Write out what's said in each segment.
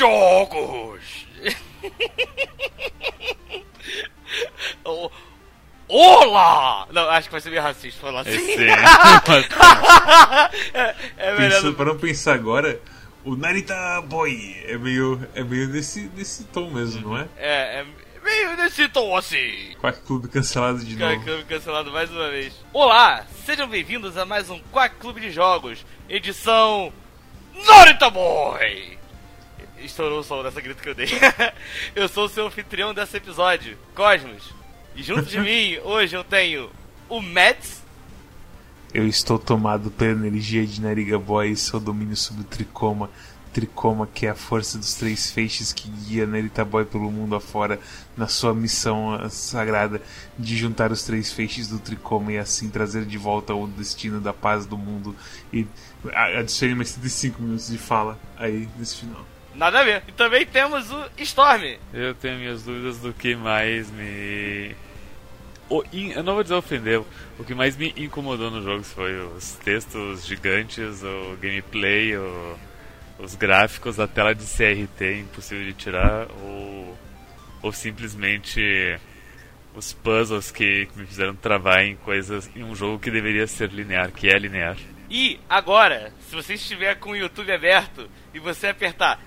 Jogos! Olá! Não, acho que vai ser meio racista falar assim. É, é melhor Pensa, Para não pensar agora, o Narita Boy é meio, é meio desse, desse tom mesmo, não é? É, é meio desse tom assim. Quack Clube cancelado de Quack novo. Clube cancelado mais uma vez. Olá, sejam bem-vindos a mais um Quack Clube de Jogos, edição Narita Boy! Estourou o som dessa grito que eu dei. eu sou o seu anfitrião desse episódio, Cosmos. E junto de mim, hoje eu tenho o Mads. Eu estou tomado pela energia de Nariga Boy e seu domínio sobre o Tricoma. Tricoma, que é a força dos três feixes que guia Narita Boy pelo mundo afora na sua missão sagrada de juntar os três feixes do Tricoma e assim trazer de volta o destino da paz do mundo. E adicione mais 35 minutos de fala aí nesse final. Nada a ver. E também temos o Storm. Eu tenho minhas dúvidas do que mais me. O, eu não vou dizer ofendeu. O que mais me incomodou no jogo foi os textos gigantes, o gameplay, o, os gráficos, a tela de CRT impossível de tirar, ou, ou simplesmente os puzzles que, que me fizeram travar em coisas em um jogo que deveria ser linear, que é linear. E agora, se você estiver com o YouTube aberto e você apertar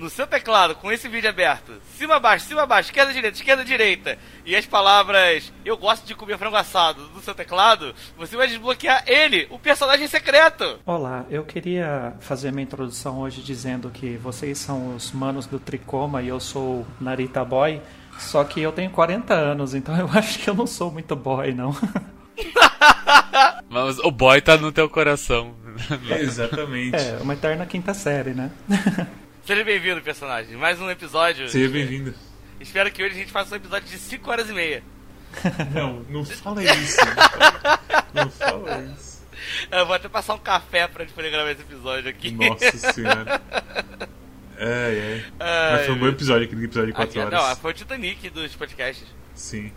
no seu teclado com esse vídeo aberto, cima abaixo, cima abaixo, esquerda direita, esquerda direita, e as palavras eu gosto de comer frango assado no seu teclado, você vai desbloquear ele, o personagem secreto. Olá, eu queria fazer minha introdução hoje dizendo que vocês são os manos do Tricoma e eu sou Narita Boy, só que eu tenho 40 anos, então eu acho que eu não sou muito boy, não. Mas o boy tá no teu coração. É, exatamente. É, uma eterna quinta série, né? Seja bem-vindo, personagem. Mais um episódio. Seja bem-vindo. Espero que hoje a gente faça um episódio de 5 horas e meia. Não, não fala isso. Não fala isso. Eu vou até passar um café pra gente poder gravar esse episódio aqui. Nossa senhora. É, é. Mas foi um bom episódio, aquele episódio de 4 aqui, horas. Não, foi o Titanic dos podcasts. Sim.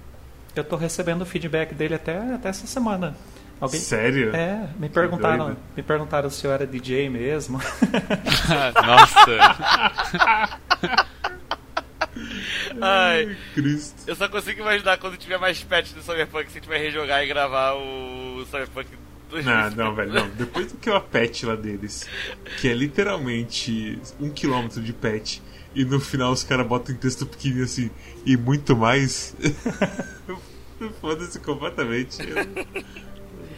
Eu tô recebendo o feedback dele até, até essa semana. Alguém... Sério? É, me perguntaram, me perguntaram se eu era DJ mesmo. Nossa. Ai, Cristo. Eu só consigo imaginar quando tiver mais patch do Cyberpunk, se a gente vai rejogar e gravar o Cyberpunk 2000. Não, não, velho, não. Depois do que é a patch lá deles, que é literalmente um quilômetro de patch, e no final os caras botam em texto pequenininho assim, e muito mais. Foda-se completamente. Eu...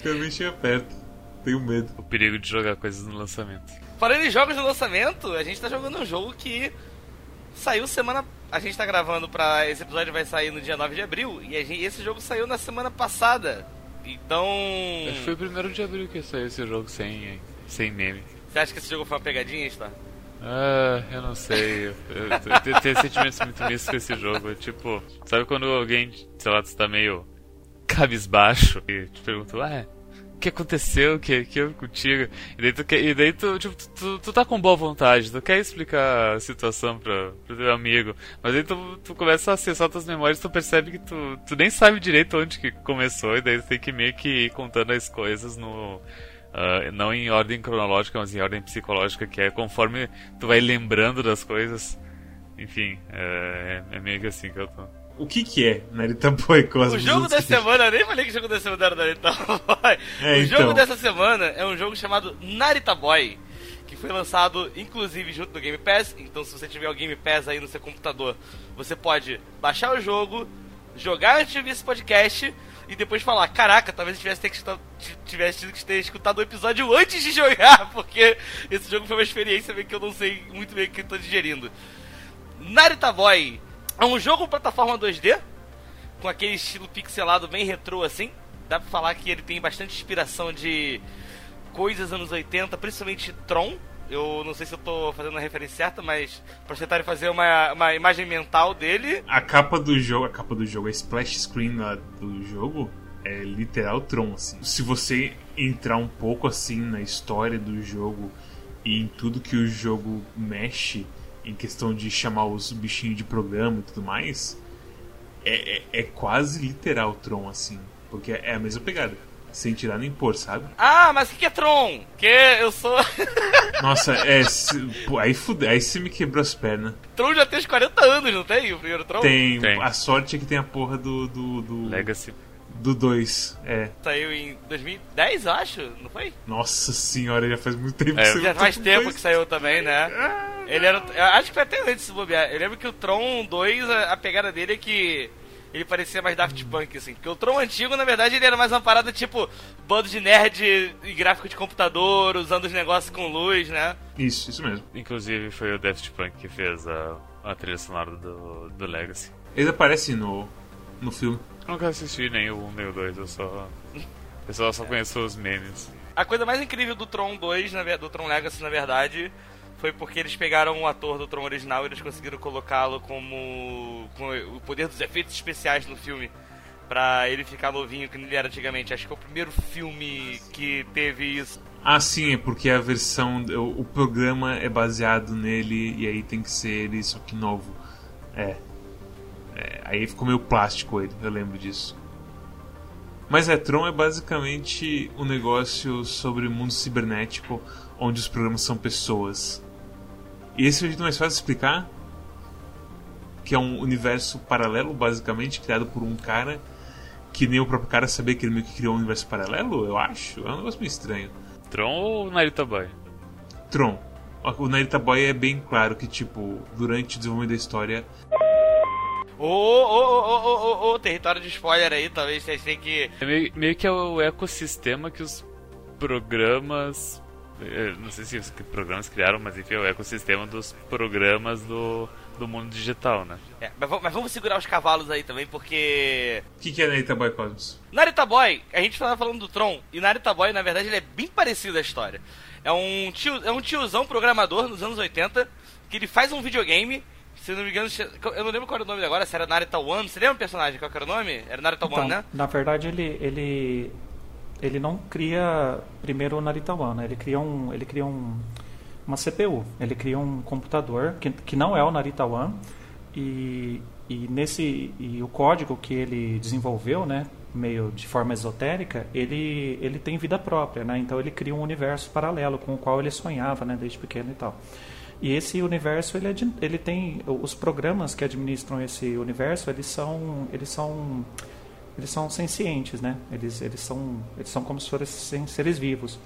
Eu nem chega perto. Tenho medo. O perigo de jogar coisas no lançamento. Falando em jogos no lançamento, a gente tá jogando um jogo que saiu semana. A gente tá gravando pra. Esse episódio vai sair no dia 9 de abril. E gente... esse jogo saiu na semana passada. Então. Acho que foi o primeiro de abril que saiu esse jogo sem, sem meme. Você acha que esse jogo foi uma pegadinha, está? Ah, eu não sei. Eu, eu, eu tenho sentimentos muito mistos com esse jogo. Tipo, sabe quando alguém, sei lá, tu tá meio cabisbaixo e te perguntou, ah, que aconteceu, que, que contigo? E daí, tu, e daí tu, tipo, tu, tu, tu, tá com boa vontade, tu quer explicar a situação pra, pro teu amigo, mas aí tu, tu começa a acessar tuas memórias tu percebe que tu, tu nem sabe direito onde que começou, e daí tu tem que meio que ir contando as coisas no. Uh, não em ordem cronológica, mas em ordem psicológica, que é conforme tu vai lembrando das coisas. Enfim, é, é meio que assim que eu tô. O que que é Narita Boy Cosmos? O jogo da semana, eu nem falei que o jogo da semana era Narita Boy. É, o então. jogo dessa semana é um jogo chamado Narita Boy, que foi lançado inclusive junto no Game Pass. Então, se você tiver o Game Pass aí no seu computador, você pode baixar o jogo, jogar antes de ouvir esse podcast e depois falar: Caraca, talvez eu tivesse, ter que tivesse tido que ter escutado o episódio antes de jogar, porque esse jogo foi uma experiência que eu não sei muito bem o que eu tô digerindo. Narita Boy é um jogo plataforma 2D, com aquele estilo pixelado bem retrô assim. Dá pra falar que ele tem bastante inspiração de coisas anos 80, principalmente Tron. Eu não sei se eu tô fazendo a referência certa, mas pra tentar fazer uma, uma imagem mental dele. A capa do jogo, a capa do jogo, a splash screen do jogo é literal Tron, assim. Se você entrar um pouco assim na história do jogo e em tudo que o jogo mexe, em questão de chamar os bichinhos de programa e tudo mais, é, é, é, quase literal Tron, assim. Porque é a mesma pegada. sem tirar nem pôr, sabe? Ah, mas o que, que é Tron? Que eu sou. Nossa, é. Se, pô, aí fude, aí você me quebrou as pernas. Tron já tem uns 40 anos, não tem? O primeiro Tron? Tem. Tem. A sorte é que tem a porra do. do, do Legacy. Do 2, é. Saiu em 2010, eu acho, não foi? Nossa senhora, já faz muito tempo É. que saiu Já faz tempo dois. que saiu também, né? Ele era. eu Acho que foi até antes de se bobear. Eu lembro que o Tron 2, a, a pegada dele é que. Ele parecia mais Daft Punk, assim. Porque o Tron antigo, na verdade, ele era mais uma parada tipo. Bando de nerd e gráfico de computador, usando os negócios com luz, né? Isso, isso mesmo. Inclusive foi o Daft Punk que fez a, a trilha sonora do, do Legacy. Eles aparecem no, no filme. Eu nunca assisti nem o 1 nem o 2, eu só. Eu só, só conheço os memes. A coisa mais incrível do Tron 2, na ver- do Tron Legacy, na verdade, foi porque eles pegaram o ator do Tron original e eles conseguiram colocá-lo como com o poder dos efeitos especiais no filme. Pra ele ficar novinho que ele era antigamente. Acho que é o primeiro filme que teve isso. Ah, sim, é porque a versão. O, o programa é baseado nele e aí tem que ser ele, só que novo. É. É, aí ficou meio plástico ele, eu lembro disso. Mas é, Tron é basicamente um negócio sobre o mundo cibernético onde os programas são pessoas. E esse é o jeito mais fácil de explicar? Que é um universo paralelo, basicamente, criado por um cara que nem o próprio cara sabia que ele meio que criou um universo paralelo, eu acho. É um negócio meio estranho. Tron ou Narita Boy? Tron. O Narita Boy é bem claro que, tipo, durante o desenvolvimento da história. Ô, ô, ô, ô, ô, território de spoiler aí, talvez vocês tenham que. É meio, meio que é o ecossistema que os programas. eh, Não sei se os programas criaram, mas enfim, é o ecossistema dos programas do, do mundo digital, né? É, mas, vamos- mas vamos segurar os cavalos aí também, porque. O que, que é Narita Boy Cosmos? Narita Boy, a gente tava falando do Tron, e Narita Boy, na verdade, ele é bem parecido à história. É um, tio, é um tiozão programador nos anos 80, que ele faz um videogame, se não me engano, eu não lembro qual era o nome agora, se era Narita One, você lembra o personagem, qual era o nome? Era Narita One, Então, né? na verdade, ele, ele, ele não cria primeiro o Narita One, né? ele cria, um, ele cria um, uma CPU, ele cria um computador que, que não é o Narita One e, e, nesse, e o código que ele desenvolveu, né, meio de forma esotérica, ele, ele tem vida própria, né? então ele cria um universo paralelo com o qual ele sonhava né, desde pequeno e tal. E esse universo ele, é ele tem os programas que administram esse universo eles são eles são eles são sencientes, né? Eles eles são eles são como se fossem seres vivos.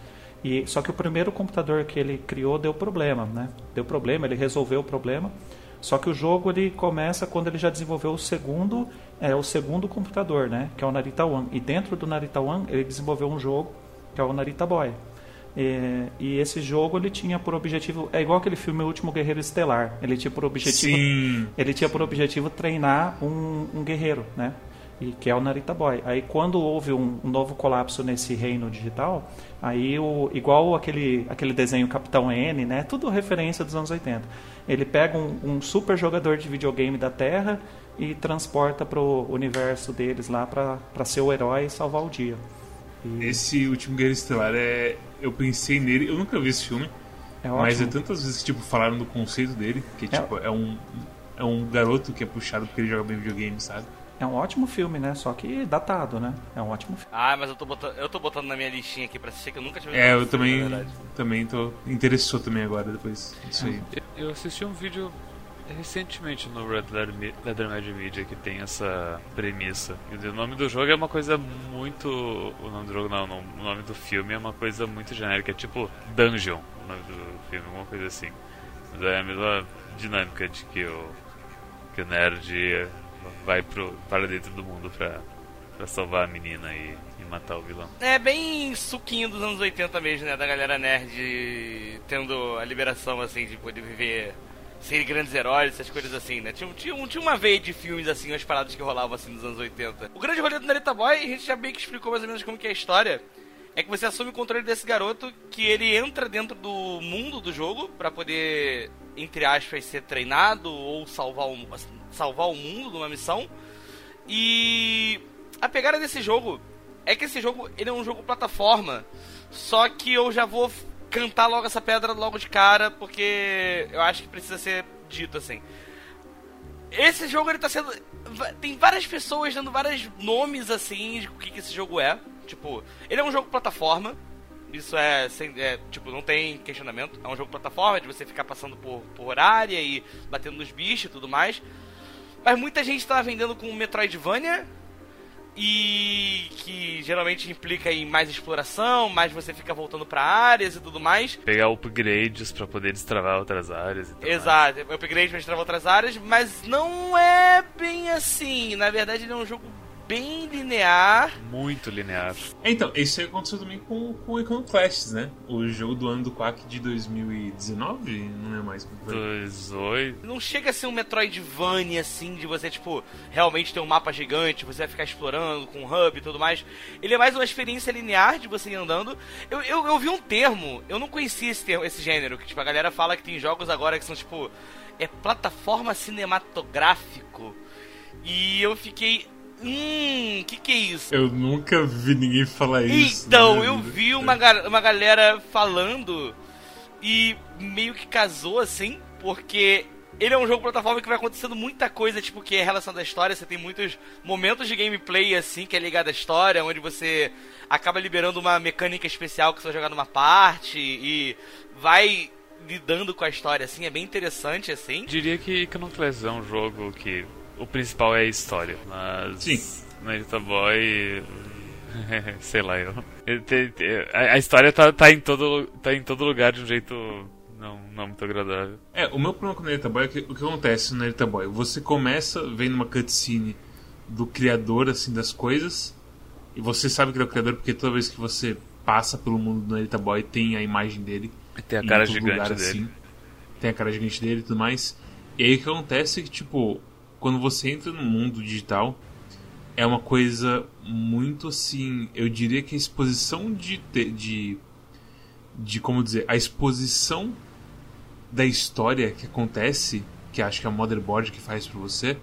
E só que o primeiro computador que ele criou deu problema, né? Deu problema, ele resolveu o problema. Só que o jogo ele começa quando ele já desenvolveu o segundo é o segundo computador, né? Que é o Narita One. E dentro do Narita One ele desenvolveu um jogo que é o Narita Boy. É, e esse jogo ele tinha por objetivo é igual aquele filme O Último Guerreiro Estelar. Ele tinha por objetivo Sim. ele tinha por objetivo treinar um, um guerreiro, né? E que é o Narita Boy. Aí quando houve um, um novo colapso nesse reino digital, aí o igual aquele aquele desenho Capitão N, né? Tudo referência dos anos 80. Ele pega um, um super jogador de videogame da Terra e transporta pro universo deles lá pra pra ser o herói e salvar o dia. E Esse último Guerreiro Estelar é. Eu pensei nele, eu nunca vi esse filme, é mas é tantas vezes que tipo, falaram do conceito dele, que É. tipo, é um. É um garoto que é puxado porque ele joga bem videogame, sabe? É um ótimo filme, né? Só que datado, né? É um ótimo filme. Ah, mas eu tô botando, eu tô botando na minha listinha aqui pra assistir que eu nunca tive É, eu filme, também. Também tô. Interessou também agora, depois disso aí. Eu- Eu assisti um vídeo recentemente no Red Letter Mad Media que tem essa premissa. E o nome do jogo é uma coisa muito. O nome do jogo não, não, o nome do filme é uma coisa muito genérica, é tipo Dungeon, o nome do filme, alguma coisa assim. Mas é a mesma dinâmica de que o, que o nerd vai pro, para dentro do mundo pra, pra salvar a menina e, e matar o vilão. É bem suquinho dos anos 80 mesmo, né? Da galera nerd tendo a liberação, assim, de poder viver ser grandes heróis, essas coisas assim, né? Tinha, tinha, tinha uma veia de filmes, assim, umas paradas que rolavam, assim, nos anos 80. O grande rolê do Narita Boy, a gente já bem que explicou mais ou menos como que é a história, é que você assume o controle desse garoto, que ele entra dentro do mundo do jogo pra poder, entre aspas, ser treinado ou salvar o, salvar o mundo numa missão. E a pegada desse jogo é que esse jogo ele é um jogo plataforma, só que eu já vou cantar logo essa pedra logo de cara, porque eu acho que precisa ser dito assim. Esse jogo ele tá sendo tem várias pessoas dando vários nomes assim de o que, que esse jogo é. Tipo, ele é um jogo plataforma. Isso é, sem, é, tipo, não tem questionamento. É um jogo plataforma de você ficar passando por, por área e batendo nos bichos e tudo mais. Mas muita gente tá vendendo com Metroidvania e que geralmente implica em mais exploração, mais você fica voltando para áreas e tudo mais. Pegar upgrades para poder destravar outras áreas. Exato, mais. upgrades para destravar outras áreas, mas não é bem assim. Na verdade, ele é um jogo bem linear. Muito linear. Então, isso aí aconteceu também com, com o Iconoclasts, né? O jogo do ano do Quack de 2019, não é mais. 2018. Não chega a ser um Metroidvania assim, de você, tipo, realmente ter um mapa gigante, você vai ficar explorando com um hub e tudo mais. Ele é mais uma experiência linear de você ir andando. Eu, eu, eu vi um termo, eu não conhecia esse, termo, esse gênero, que tipo, a galera fala que tem jogos agora que são tipo. É plataforma cinematográfico. E eu fiquei Hum, que que é isso? Eu nunca vi ninguém falar isso. Então, eu vi uma, uma galera falando e meio que casou assim, porque ele é um jogo plataforma que vai acontecendo muita coisa, tipo, que é relação da história. Você tem muitos momentos de gameplay, assim, que é ligado à história, onde você acaba liberando uma mecânica especial que você vai jogar numa parte e vai lidando com a história, assim, é bem interessante, assim. Diria que Iconoclast é um jogo que o principal é a história, mas Sim. Naruto Boy sei lá, eu, a, história tá, tá, em todo, tá em todo lugar de um jeito não, não muito agradável. É, o meu problema com o Naruto Boy é que o que acontece no Naruto Boy? Você começa vendo uma cutscene do criador assim das coisas e você sabe que ele é o criador porque toda vez que você passa pelo mundo do Naruto Boy tem a imagem dele. Tem a cara gigante lugar, dele. Assim, tem a cara gigante dele e tudo mais. E aí o que acontece é que, tipo, quando você entra no mundo digital, é uma coisa muito assim. Eu diria que a exposição de. de, de como dizer? A exposição da história que acontece, que acho que é a motherboard que faz para você,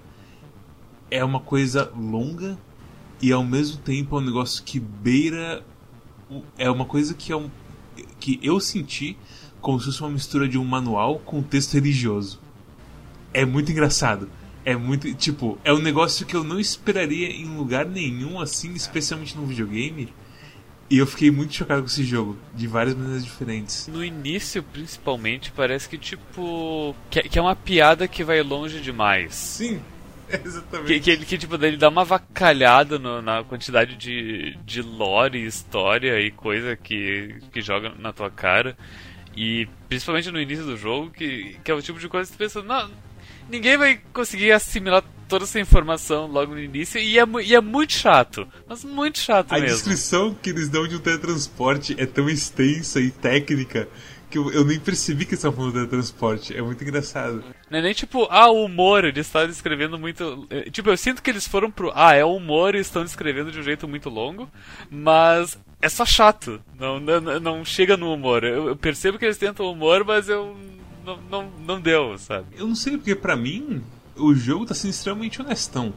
é uma coisa longa e ao mesmo tempo é um negócio que beira. É uma coisa que é um. que eu senti como se fosse uma mistura de um manual com um texto religioso. É muito engraçado. É muito. Tipo, é um negócio que eu não esperaria em lugar nenhum, assim, especialmente num videogame. E eu fiquei muito chocado com esse jogo, de várias maneiras diferentes. No início, principalmente, parece que, tipo. Que, que é uma piada que vai longe demais. Sim, exatamente. Que, que, que tipo, ele dá uma vacalhada no, na quantidade de, de lore, história e coisa que, que joga na tua cara. E principalmente no início do jogo, que, que é o tipo de coisa que você pensa, não, ninguém vai conseguir assimilar toda essa informação logo no início e é, e é muito chato. Mas muito chato a mesmo. A descrição que eles dão de um teletransporte é tão extensa e técnica que eu, eu nem percebi que eles estavam falando de teletransporte. É muito engraçado. Não é nem tipo, ah, o humor, eles estão descrevendo muito. Eh, tipo, eu sinto que eles foram pro. Ah, é o humor e estão descrevendo de um jeito muito longo, mas é só chato. Não, não, não chega no humor. Eu, eu percebo que eles tentam humor, mas eu não, não, deu, sabe? Eu não sei, porque para mim o jogo tá sendo extremamente honestão.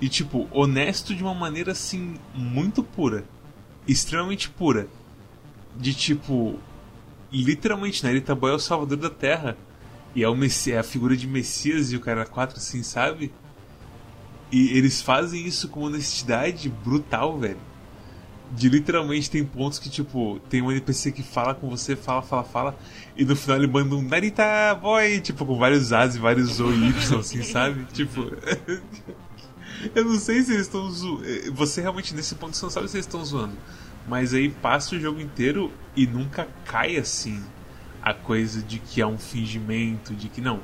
E tipo, honesto de uma maneira assim, muito pura. Extremamente pura. De tipo, literalmente, né? Ele tá é o salvador da terra. E é, o Messi é a figura de Messias e o cara 4, assim, sabe? E eles fazem isso com honestidade brutal, velho de literalmente tem pontos que, tipo, tem um NPC que fala com você, fala, fala, fala, e no final ele manda um Narita Boy, tipo, com vários As e vários O e Y, assim, sabe? Tipo. eu não sei se eles estão zoando. Você realmente, nesse ponto, você não sabe se eles estão zoando. Mas aí passa o jogo inteiro e nunca cai assim a coisa de que é um fingimento, de que não.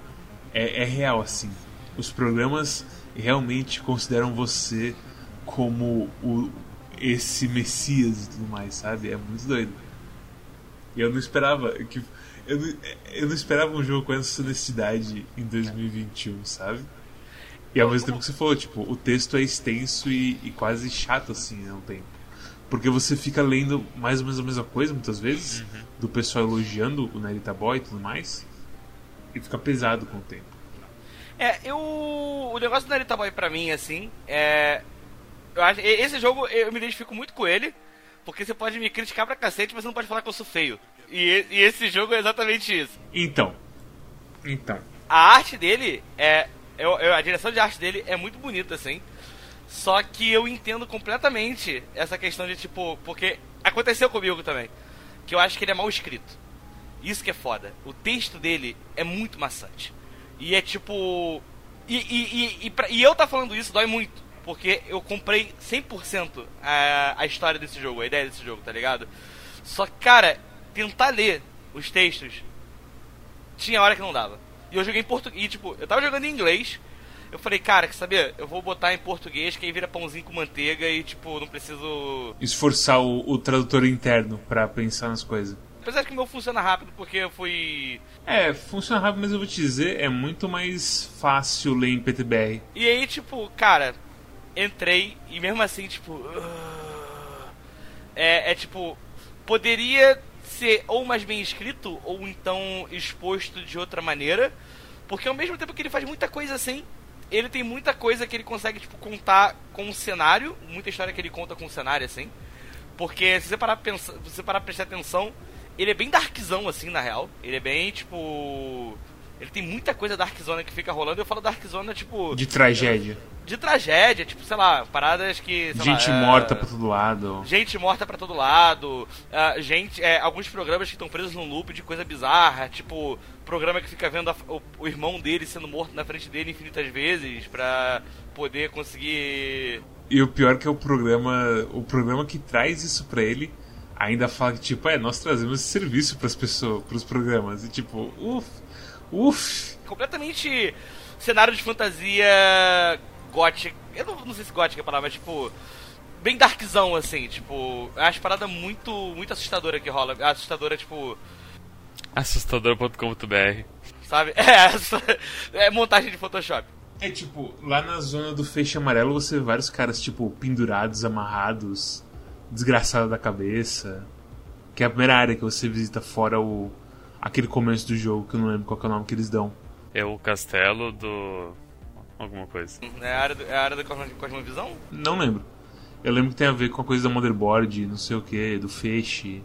É, é real assim. Os programas realmente consideram você como o, esse Messias e tudo mais, sabe? É muito doido. E eu não esperava que eu não, eu não esperava um jogo com essa honestidade em 2021, sabe? E ao mesmo tempo que você falou, tipo, o texto é extenso e, e quase chato assim ao tempo. Porque você fica lendo mais ou menos a mesma coisa muitas vezes, uhum. do pessoal elogiando o Narita Boy e tudo mais, e fica pesado com o tempo. É, eu. O negócio do Narita Boy pra mim, assim, é. Eu acho, esse jogo eu me identifico muito com ele, porque você pode me criticar pra cacete, mas você não pode falar que eu sou feio. E, e esse jogo é exatamente isso. Então. Então. A arte dele é. Eu, eu, a direção de arte dele é muito bonita, assim. Só que eu entendo completamente essa questão de tipo, porque aconteceu comigo também, que eu acho que ele é mal escrito. Isso que é foda. O texto dele é muito maçante. E é tipo. E, e, e, e, pra, e eu tá falando isso dói muito. Porque eu comprei 100% a, a história desse jogo, a ideia desse jogo, tá ligado? Só que, cara, tentar ler os textos tinha hora que não dava. E eu joguei em português. Tipo, eu tava jogando em inglês. Eu falei, cara, quer saber? Eu vou botar em português, que aí vira pãozinho com manteiga e, tipo, não preciso. Esforçar o, o tradutor interno para pensar nas coisas. Apesar que o meu funciona rápido, porque eu fui. É, funciona rápido, mas eu vou te dizer, é muito mais fácil ler em PTBR. E aí, tipo, cara, entrei e mesmo assim, tipo. Uh, é, é tipo. Poderia ser ou mais bem escrito, ou então exposto de outra maneira. Porque ao mesmo tempo que ele faz muita coisa assim, ele tem muita coisa que ele consegue, tipo, contar com o cenário. Muita história que ele conta com o cenário, assim. Porque se você parar, pensar, se você parar pra prestar atenção, ele é bem darkzão, assim, na real. Ele é bem, tipo. Ele tem muita coisa Darkzona que fica rolando. Eu falo Darkzona, tipo. De tragédia. De tragédia, tipo, sei lá, paradas que. Gente lá, morta é... pra todo lado. Gente morta pra todo lado. Uh, gente. É, alguns programas que estão presos num loop de coisa bizarra. Tipo, programa que fica vendo a, o, o, irmão dele sendo morto na frente dele infinitas vezes pra poder conseguir. E o pior que é o programa. O programa que traz isso pra ele ainda fala que, tipo, é, nós trazemos esse serviço pras pessoas, pros programas. E tipo, uff, uff. Completamente cenário de fantasia gótica. Eu não, não sei se gótica é a palavra, mas tipo. Bem darkzão, assim, tipo. É uma parada muito, muito assustadora que rola. Assustadora, tipo. Assustador.com.br Sabe? É, é montagem de Photoshop. É tipo, lá na zona do feixe amarelo você vê vários caras, tipo, pendurados, amarrados, desgraçado da cabeça. Que é a primeira área que você visita fora o. aquele começo do jogo, que eu não lembro qual é o nome que eles dão. É o castelo do. alguma coisa. É a área, do, é a área da Cosmovisão? Não lembro. Eu lembro que tem a ver com a coisa da motherboard, não sei o que, do feixe.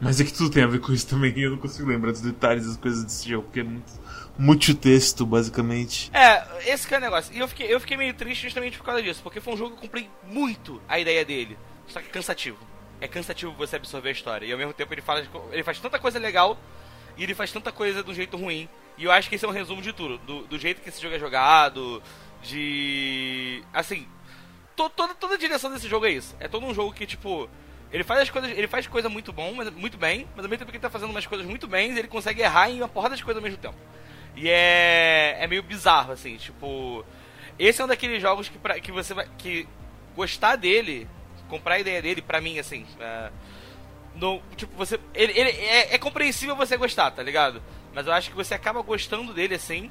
Mas é que tudo tem a ver com isso também, eu não consigo lembrar dos detalhes das coisas desse jogo, porque é muito, muito texto, basicamente. É, esse que é o negócio. E eu fiquei, eu fiquei meio triste justamente por causa disso, porque foi um jogo que eu comprei muito a ideia dele. Só que é cansativo. É cansativo você absorver a história. E ao mesmo tempo ele faz, ele faz tanta coisa legal e ele faz tanta coisa do jeito ruim. E eu acho que esse é um resumo de tudo. Do, do jeito que esse jogo é jogado, de. Assim. To, toda, toda a direção desse jogo é isso. É todo um jogo que, tipo. Ele faz as coisas. Ele faz coisa muito bom, mas muito bem, mas ao mesmo tempo que ele tá fazendo umas coisas muito bem, ele consegue errar em uma porrada de coisas ao mesmo tempo. E é. é meio bizarro, assim, tipo. Esse é um daqueles jogos que, pra, que você vai. que gostar dele comprar a ideia dele, pra mim, assim. É, no, tipo, você. Ele, ele é, é, compreensível você gostar, tá ligado? Mas eu acho que você acaba gostando dele assim.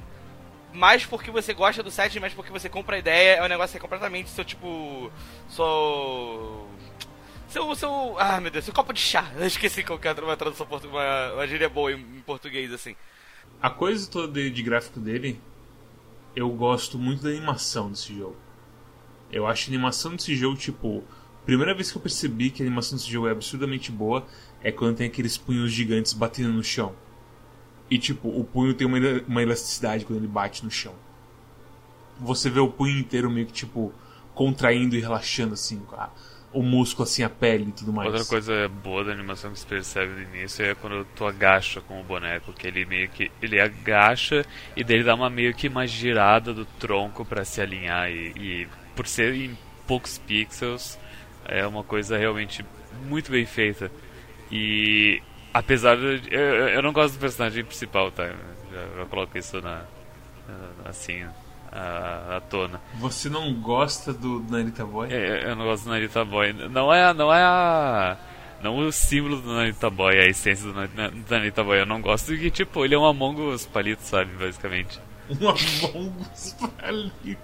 Mais porque você gosta do set, mais porque você compra a ideia. É um negócio que é completamente seu tipo. Seu. Seu. seu ah, meu Deus, seu copo de chá. Eu esqueci qualquer uma tradução uma, uma gíria boa em, em, português, assim. A coisa toda de, de gráfico dele. Eu gosto muito da animação desse jogo. Eu acho a animação desse jogo, tipo Primeira vez que eu percebi que a animação desse jogo é absurdamente boa é quando tem aqueles punhos gigantes batendo no chão. E tipo, o punho tem uma, uma elasticidade quando ele bate no chão. Você vê o punho inteiro meio que tipo contraindo e relaxando assim, a, o músculo assim, a pele e tudo mais. Outra coisa boa da animação que você percebe no início é quando tu agacha com o boneco, que ele meio que ele agacha e daí dá uma meio que uma girada do tronco para se alinhar e, e por ser em poucos pixels é uma coisa realmente muito bem feita. E apesar de. Eu, eu não gosto do personagem principal, tá? Já, já coloco isso na. assim. À, à tona. Você não gosta do Narita Boy? É, eu não gosto do Narita Boy. Não é, não é a. Não o símbolo do Narita Boy, a essência do Narita Boy. Eu não gosto que, tipo, ele é um Among Us palito, sabe? Basicamente. Um Among Us palito.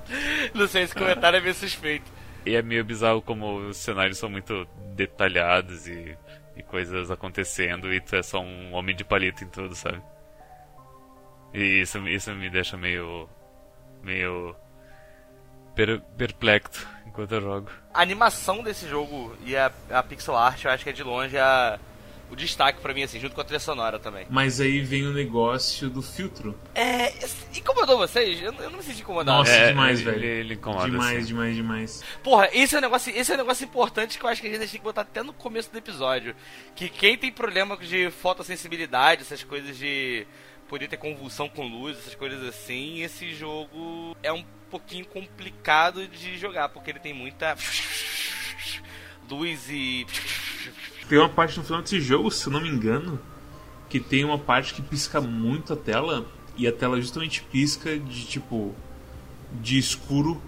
Não sei, esse comentário é meio suspeito. E é meio bizarro como os cenários são muito detalhados e, e coisas acontecendo e tu é só um homem de palito em tudo, sabe? E isso, isso me deixa meio. meio. Per, perplexo enquanto eu jogo. A animação desse jogo e a, a pixel art eu acho que é de longe a, o destaque para mim, assim, junto com a trilha sonora também. Mas aí vem o negócio do filtro. É. Incomodou vocês? Eu, eu não me senti incomodado. Nossa, É, demais, ele- velho. ele incomoda, demais, assim. demais, demais. Porra, esse é, um negócio, esse é um negócio importante que eu acho que a gente tem que botar até no começo do episódio. Que quem tem problema de fotossensibilidade, essas coisas de poder ter convulsão com luz, essas coisas assim, esse jogo é um pouquinho complicado de jogar, porque ele tem muita luz e. Tem uma parte no final desse jogo, se eu não me engano, que tem uma parte que pisca muito a tela e a tela justamente pisca de tipo de escuro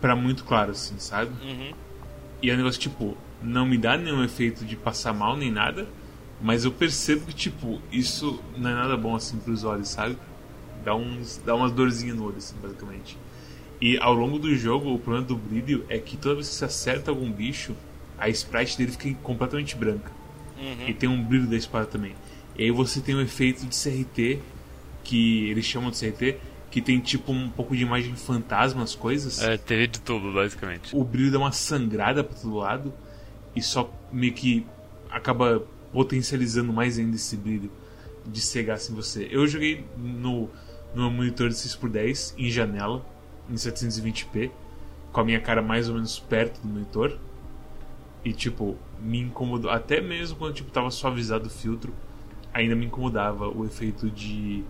pra muito claro, assim, sabe? Uhum. E é um negócio tipo, não me dá nenhum efeito de passar mal nem nada, mas eu percebo que tipo, isso não é nada bom assim pros olhos, sabe? Dá uns dá umas dorzinhas no olho assim, basicamente. E ao longo do jogo, o problema do brilho é que toda vez que você acerta algum bicho, a sprite dele fica completamente branca. Uhum. E tem um brilho da espada também. E aí você tem um efeito de CRT, que eles chamam de CRT, que tem tipo um pouco de imagem fantasma, as coisas. É, TV de tubo, basicamente. O brilho dá uma sangrada pra todo lado e só meio que acaba potencializando mais ainda esse brilho de cegar assim você. Eu joguei no, no meu monitor de 6x10 em janela, em 720p, com a minha cara mais ou menos perto do monitor. E tipo, me incomodou. Até mesmo quando tipo, tava suavizado o filtro, ainda me incomodava o efeito de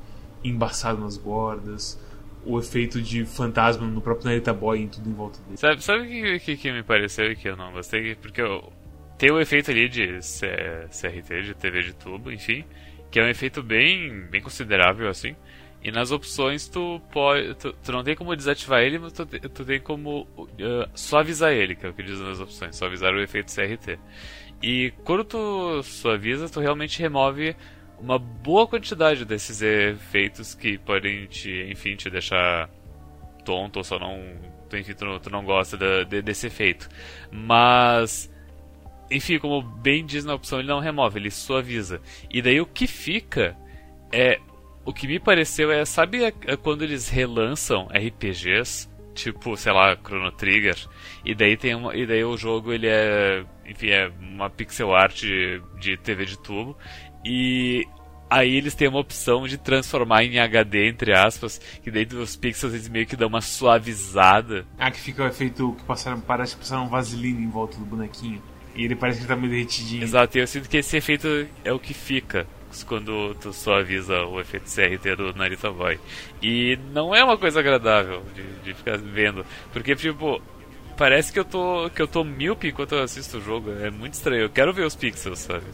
embaçado nas bordas, o efeito de fantasma no próprio Narita Boy em tudo em volta dele. Sabe, sabe o que, que, que me pareceu e que eu não gostei? Porque eu, tem o efeito ali de CRT, de TV de tubo, enfim, que é um efeito bem, bem considerável assim. E nas opções tu pode. Tu, tu não tem como desativar ele, mas tu, tu tem como uh, suavizar ele, que é o que diz nas opções, suavizar o efeito CRT. E quando tu suaviza, tu realmente remove uma boa quantidade desses efeitos que podem te, enfim, te deixar tonto ou só não. Enfim, tu, não- tu não gosta de- desse efeito. Mas. Enfim, como bem diz na opção, ele não remove, ele suaviza. E daí o que fica é. O que me pareceu é, sabe a- a- quando eles relançam RPGs, tipo, sei lá, Chrono Trigger, e daí tem uma, e daí o jogo ele é, enfim, é uma pixel art de, de TV de tubo, e aí eles têm uma opção de transformar em HD, entre aspas, que daí os pixels eles meio que dão uma suavizada. Ah, que fica o efeito que passaram, parece que passaram vaselina em volta do bonequinho. E ele parece que tá meio derretidinho. Exato, e eu sinto que esse efeito é o que fica quando tu suaviza o efeito CRT do Narita Boy. E não é uma coisa agradável de, de ficar vendo, porque tipo, parece que eu tô que eu tô míope enquanto eu assisto o jogo, é muito estranho. Eu quero ver os pixels, sabe?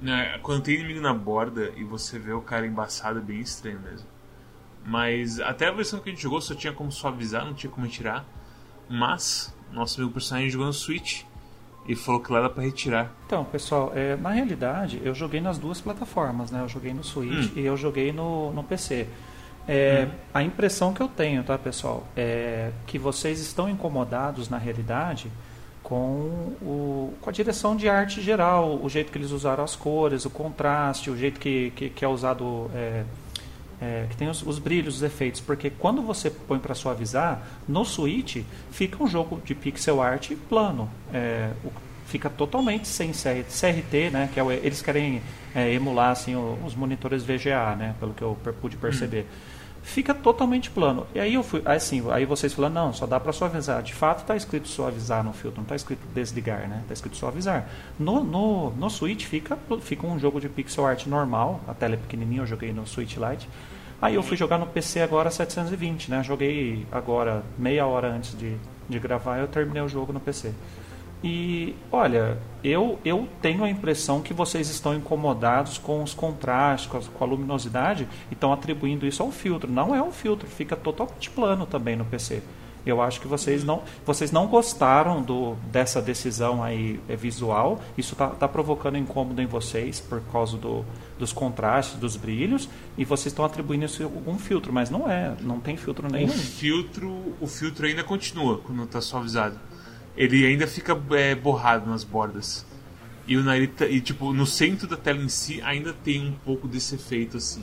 Né, Quando tem inimigo na borda e você vê o cara embaçado, é bem estranho mesmo. Mas até a versão que a gente jogou só tinha como suavizar, não tinha como tirar. Mas, nosso amigo personagem jogou no Switch e falou que lá dá pra retirar. Então, pessoal, é, na realidade, eu joguei nas duas plataformas, né? Eu joguei no Switch e eu joguei no, no PC. É, A impressão que eu tenho, tá, pessoal, é que vocês estão incomodados, na realidade, com, o, com a direção de arte geral, o jeito que eles usaram as cores, o contraste, o jeito que, que, que é usado... é, é, que tem os, os brilhos, os efeitos, porque quando você põe para suavizar, no Switch fica um jogo de pixel art plano. É, o- fica totalmente sem CR CRT, né? Que é o- eles querem é, emular assim, os monitores VGA, né? Pelo que eu pude perceber. Fica totalmente plano. E aí eu fui, aí assim, aí vocês falam, não, só dá para suavizar. De fato está escrito suavizar no filtro, não está escrito desligar, né? Está escrito suavizar. No, no, no Switch fica, fica um jogo de pixel art normal, a tela é pequenininha, eu joguei no Switch Lite. Aí eu fui jogar no PC agora 720, né? Joguei agora meia hora antes de, de gravar, eu terminei o jogo no PC. E olha, eu, eu tenho a impressão que vocês estão incomodados com os contrastes, com a, com a luminosidade e estão atribuindo isso ao filtro. Não é um filtro, fica totalmente plano também no PC. Eu acho que vocês não, vocês não gostaram do, dessa decisão aí é, visual. Isso está tá provocando incômodo em vocês por causa do, dos contrastes, dos brilhos, e vocês estão atribuindo isso a algum filtro, mas não é, não tem filtro nenhum. O filtro, o filtro ainda continua quando tá suavizado. Ele ainda fica é, borrado nas bordas. E o Narita, e tipo, no centro da tela em si ainda tem um pouco desse efeito assim.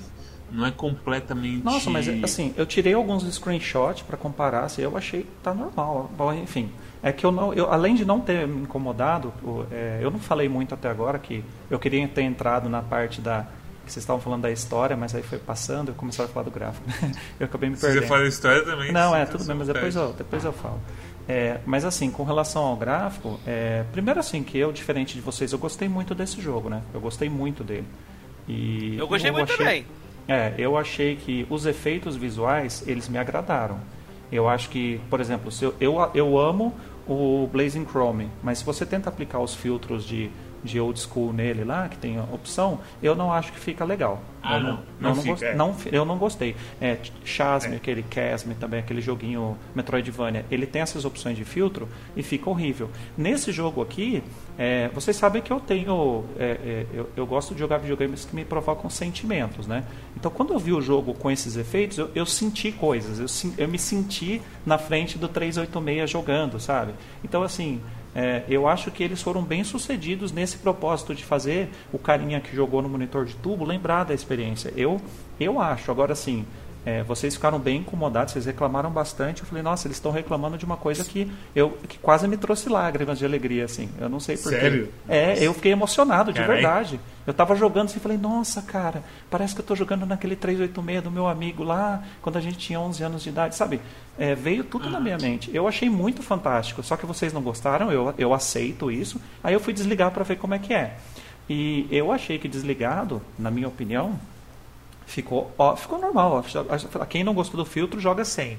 não é completamente. Nossa, mas assim, eu tirei alguns screenshots para comparar, assim, eu achei que tá normal. Enfim, é que eu não, eu, além de não ter me incomodado, eu, é, eu não falei muito até agora que eu queria ter entrado na parte da que vocês estavam falando da história, mas aí foi passando, eu comecei a falar do gráfico. eu acabei me perdendo. Você fala da história também. Não, é tudo bem, mas depois eu, depois eu falo. É, mas assim, com relação ao gráfico, é, primeiro assim que eu, diferente de vocês, eu gostei muito desse jogo, né? Eu gostei muito dele. E eu gostei eu muito achei, também. É, eu achei que os efeitos visuais, eles me agradaram. Eu acho que, por exemplo, se eu, eu, eu amo o Blazing Chrome, mas se você tenta aplicar os filtros de de old school nele lá, que tem a opção, eu não acho que fica legal. Ah, eu não. Não, Não não, fica, gost- é. não- eu não gostei. É, Chasme, É. aquele Chasm também, aquele joguinho Metroidvania, ele tem essas opções de filtro e fica horrível. Nesse jogo aqui, é, vocês sabem que eu tenho. é, é, eu, eu gosto de jogar videogames que me provocam sentimentos, né? Então quando eu vi o jogo com esses efeitos, eu, eu senti coisas. Eu, eu me senti na frente do 386 jogando, sabe? Então assim. É, eu acho que eles foram bem sucedidos nesse propósito de fazer o carinha que jogou no monitor de tubo lembrar da experiência. Eu, eu acho. Agora sim, é, vocês ficaram bem incomodados, vocês reclamaram bastante. Eu falei, nossa, eles estão reclamando de uma coisa que eu que quase me trouxe lágrimas de alegria, assim. Eu não sei porquê. Sério? É, eu fiquei emocionado, de Carai. verdade. Eu tava jogando assim e falei, nossa, cara, parece que eu tô jogando naquele 386 do meu amigo lá, quando a gente tinha 11 anos de idade, sabe? É, veio tudo na minha mente. Eu achei muito fantástico, só que vocês não gostaram, eu, eu aceito isso. Aí eu fui desligar para ver como é que é. E eu achei que desligado, na minha opinião, ficou, ó, ficou normal. ó. Quem não gostou do filtro, joga sem.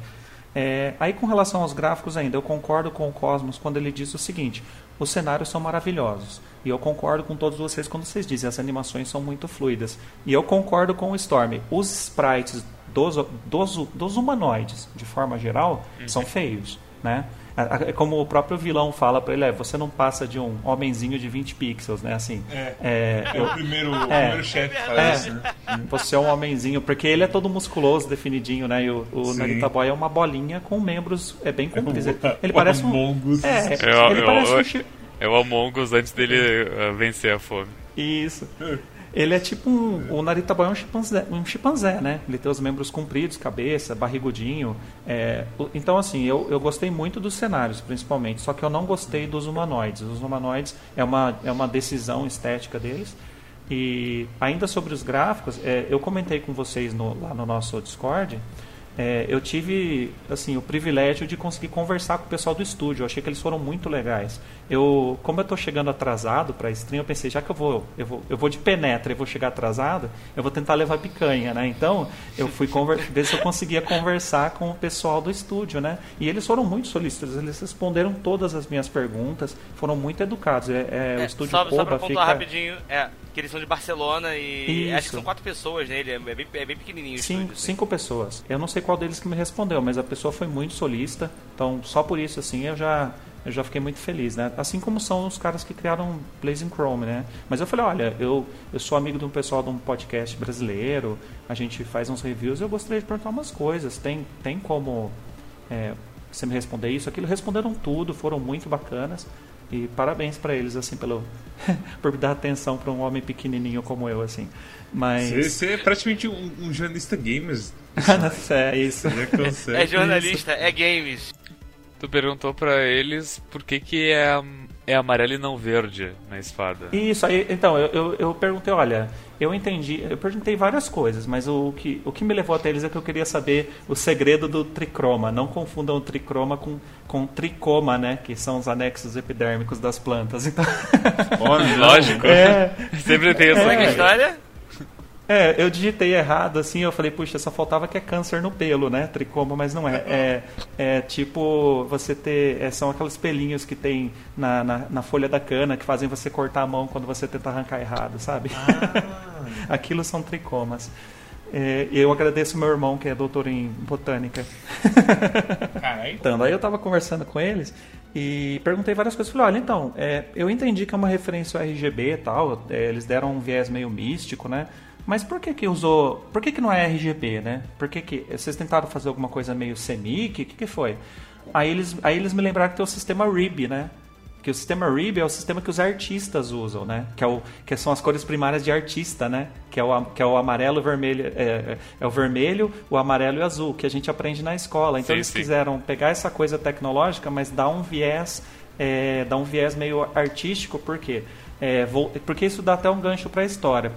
É, aí com relação aos gráficos ainda, eu concordo com o Cosmos quando ele diz o seguinte: os cenários são maravilhosos. E eu concordo com todos vocês quando vocês dizem as animações são muito fluidas. E eu concordo com o Storm. Os sprites dos, dos, dos humanoides, de forma geral, são feios. Né? É como o próprio vilão fala pra ele, é, você não passa de um homenzinho de 20 pixels, né? Assim, É. é, É o primeiro, É. primeiro chefe que fala é, isso, né? você é um homenzinho, porque ele é todo musculoso, definidinho, né? E o, o. Narita Boy é uma bolinha com membros, é bem comprido. Ele, ele o parece um. Among Us. É, Eu- ele eu- parece eu- um. É o Among Us antes dele uh, vencer a fome. Isso. Ele é tipo um. O Narita Boy é um chimpanzé, um chimpanzé, né? Ele tem os membros compridos, cabeça, barrigudinho. é, então, assim, eu, eu gostei muito dos cenários, principalmente. Só que eu não gostei dos humanoides. Os humanoides é uma, é uma decisão estética deles. E ainda sobre os gráficos, é, eu comentei com vocês no- lá no nosso Discord. É, eu tive assim o privilégio de conseguir conversar com o pessoal do estúdio. Eu achei que eles foram muito legais. Eu, como eu estou chegando atrasado para a stream, eu pensei já que eu vou, eu vou, eu vou de penetra e vou chegar atrasado, eu vou tentar levar picanha, né? Então eu fui ver se eu conseguia conversar com o pessoal do estúdio, né? E eles foram muito solícitos. Eles responderam todas as minhas perguntas, foram muito educados. É, é, o É, estúdio só, só pra fica rapidinho, é, que eles são de Barcelona e Isso. acho que são quatro pessoas nele, é bem, é bem pequenininho o Cinco, estúdio, assim. cinco pessoas. Eu não sei qual deles que me respondeu, mas a pessoa foi muito solista. Então, só por isso, assim, eu já, eu já fiquei muito feliz, né? Assim como são os caras que criaram Blazing Chrome, né? Mas eu falei, olha, eu, eu sou amigo de um pessoal de um podcast brasileiro, a gente faz uns reviews, eu gostaria de perguntar umas coisas. Tem, tem como é, você me responder isso? Aquilo responderam tudo, foram muito bacanas. E parabéns pra eles, assim, pelo por dar atenção pra um homem pequenininho como eu, assim. Mas... Você, você é praticamente um, um jornalista gamers. é isso. Já consegue. É jornalista, é games. Tu perguntou pra eles por que que é, é amarelo e não verde na espada. Isso, aí, então, eu, eu, eu perguntei, olha, eu entendi, eu perguntei várias coisas, mas o que, o que me levou até eles é que eu queria saber o segredo do tricroma. Não confundam o tricroma com, com tricoma, né? Que são os anexos epidérmicos das plantas. Então, Olha, Lógico. é, Sempre tem essa é é É. história? É, eu digitei errado, assim, eu falei, puxa, só faltava que é câncer no pelo, né? Tricoma, mas não é. É, é tipo você ter. é, são aqueles pelinhos que tem na, na, na folha da cana que fazem você cortar a mão quando você tenta arrancar errado, sabe? Aquilo são tricomas. É, eu agradeço meu irmão, que é doutor em botânica. Caralho. Então, aí eu tava conversando com eles e perguntei várias coisas. Falei, olha, então, é, eu entendi que é uma referência ao RGB e tal, é, eles deram um viés meio místico, né? Mas por que que usou... Por que que não é RGB, né? Por que que... Vocês tentaram fazer alguma coisa meio semic? O que que foi? Aí eles, aí eles me lembraram que tem o sistema RIB, né? que o sistema RIB é o sistema que os artistas usam, né? Que, é o, que são as cores primárias de artista, né? Que é o, que é o amarelo, vermelho, é, é, é o vermelho, o amarelo e o azul, que a gente aprende na escola. Então sim, eles sim. quiseram pegar essa coisa tecnológica, mas dar um viés, é, dar um viés meio artístico, por quê? É, vou, porque isso dá até um gancho para a história.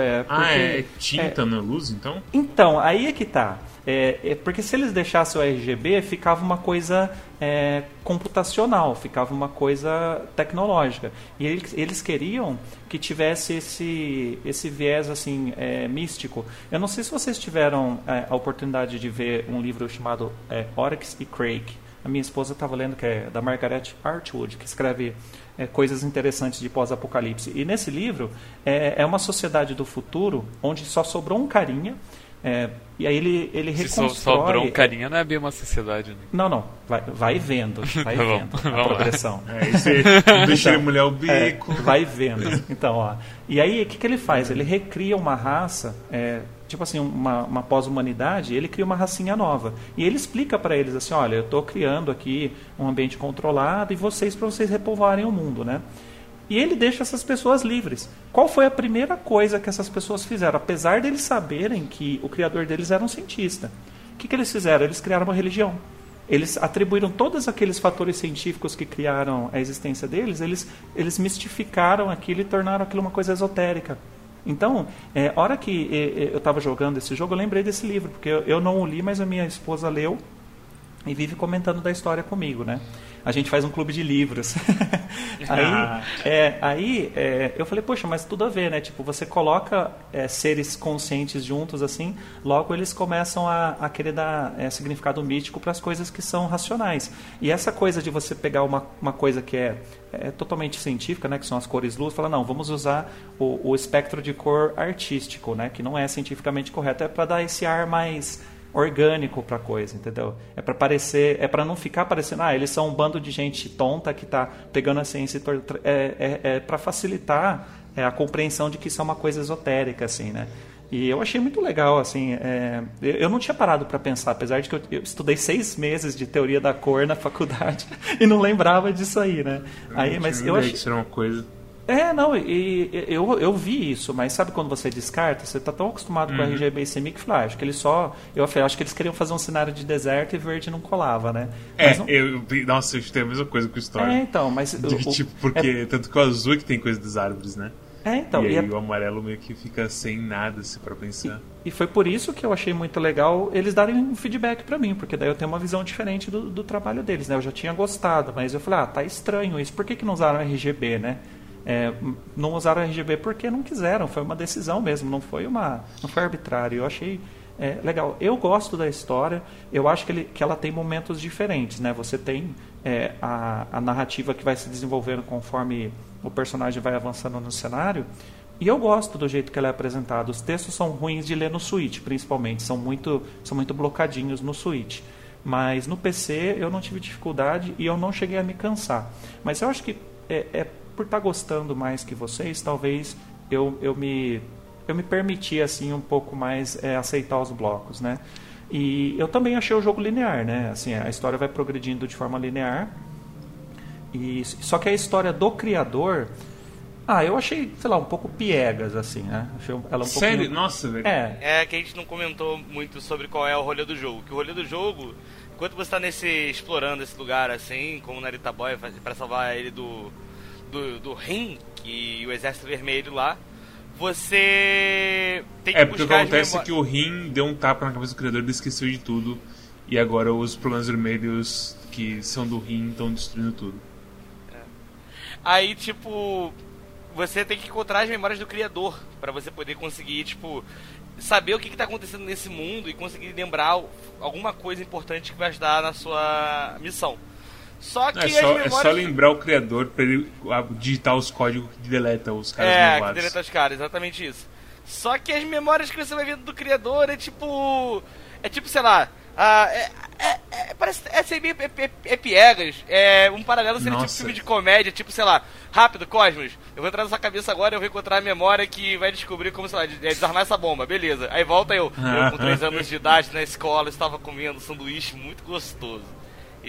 É, ah, porque, ah, é tinta na luz, então? Então, aí é que tá. É, é, porque se eles deixassem o RGB, ficava uma coisa é, computacional, ficava uma coisa tecnológica. E eles, eles queriam que tivesse esse, esse viés assim é, místico. Eu não sei se vocês tiveram é, a oportunidade de ver um livro chamado é, Oryx e Craig. A minha esposa estava lendo, que é da Margaret Atwood, que escreve é, coisas interessantes de pós-apocalipse. E nesse livro é, é, uma sociedade do futuro onde só sobrou um carinha é, e aí ele, ele Se reconstrói... Se sobrou um carinha, não é bem uma sociedade. Né? Não, não. Vai, vai vendo. Vai tá vendo a progressão. É, isso deixa ele mulher o bico. É, vai vendo. Então, ó. E aí, o que, que ele faz? Ele recria uma raça, é, tipo assim, uma, uma pós-humanidade, ele cria uma racinha nova. E ele explica para eles assim, olha, eu estou criando aqui um ambiente controlado e vocês, para vocês repovoarem o mundo, né? E ele deixa essas pessoas livres. Qual foi a primeira coisa que essas pessoas fizeram? Apesar deles saberem que o criador deles era um cientista. O que, que eles fizeram? Eles criaram uma religião. Eles atribuíram todos aqueles fatores científicos que criaram a existência deles, eles, eles mistificaram aquilo e tornaram aquilo uma coisa esotérica. Então, é, hora que eu estava jogando esse jogo, eu lembrei desse livro, porque eu, eu não o li, mas a minha esposa leu e vive comentando da história comigo, né? A gente faz um clube de livros. aí ah. é, aí é, eu falei, poxa, mas tudo a ver, né? Tipo, você coloca é, seres conscientes juntos assim, logo eles começam a, a querer dar é, significado mítico para as coisas que são racionais. E essa coisa de você pegar uma, uma coisa que é, é totalmente científica, né? Que são as cores luz, fala, não, vamos usar o, o espectro de cor artístico, né? Que não é cientificamente correto, é para dar esse ar mais orgânico para a coisa, entendeu? É para parecer, é para não ficar parecendo, ah, eles são um bando de gente tonta que está pegando a ciência e é, é, é para facilitar é, a compreensão de que isso é uma coisa esotérica, assim, né? E eu achei muito legal, assim, é, eu não tinha parado para pensar, apesar de que eu, eu, estudei seis meses de teoria da cor na faculdade e não lembrava disso aí, né? Aí, mas eu achei... Isso era uma coisa é, não, e, e, eu, eu vi isso, mas sabe quando você descarta? Você está tão acostumado uhum. com RGB e CMYK que fala, ah, acho que eles só. Eu acho que eles queriam fazer um cenário de deserto e verde não colava, né? É, não... eu, nossa, eu tenho a mesma coisa com o Story. É, então, mas. De, o, tipo, porque. É... Tanto que o azul é que tem coisa das árvores, né? É, então. E, e aí é... o amarelo meio que fica sem nada, se para pensar. E, e, foi por isso que eu achei muito legal eles darem um feedback para mim, porque daí eu tenho uma visão diferente do, do, trabalho deles, né? Eu já tinha gostado, mas eu falei, ah, tá estranho isso, por que, que não usaram RGB, né? É, não usaram RGB porque não quiseram, foi uma decisão mesmo, não foi uma, não foi arbitrário. Eu achei é, legal. Eu gosto da história, eu acho que, ele, que ela tem momentos diferentes, né? Você tem é, a, a narrativa que vai se desenvolvendo conforme o personagem vai avançando no cenário. E eu gosto do jeito que ela é apresentada. Os textos são ruins de ler no Switch, principalmente. São muito, são muito blocadinhos no Switch. Mas no PC eu não tive dificuldade e eu não cheguei a me cansar. Mas eu acho que é, é por estar tá gostando mais que vocês, talvez eu, eu me eu me permiti assim um pouco mais é, aceitar os blocos, né? E eu também achei o jogo linear, né? Assim, a história vai progredindo de forma linear. E só que a história do criador, ah, eu achei, sei lá, um pouco piegas assim, né? Achei ela um Sério? Pouquinho... Nossa, velho. É. É que a gente não comentou muito sobre qual é o rolê do jogo. Que o rolê do jogo, enquanto você está nesse explorando esse lugar assim, como Narita Boy para salvar ele do do, do Rim e o Exército Vermelho lá, você tem que É, porque o que acontece é que o Rim deu um tapa na cabeça do criador, ele esqueceu de tudo, e agora os problemas vermelhos que são do Rim estão destruindo tudo. É. Aí, tipo, você tem que encontrar as memórias do criador para você poder conseguir, tipo, saber o que está acontecendo nesse mundo e conseguir lembrar alguma coisa importante que vai ajudar na sua missão. Só que é só, memórias... é só lembrar o criador pra ele digitar os códigos que deleta os caras É, malvados. que deleta os caras, exatamente isso. Só que as memórias que você vai vendo do criador é tipo. É tipo, sei lá. Uh, é, é, é, parece, é, é, é, é piegas. É um paralelo seria tipo filme de comédia, tipo, sei lá, rápido, Cosmos. Eu vou entrar na sua cabeça agora eu vou encontrar a memória que vai descobrir como, sei lá, desarmar essa bomba. Beleza. Aí volta eu, eu com 3 anos de idade na escola, estava comendo um sanduíche muito gostoso.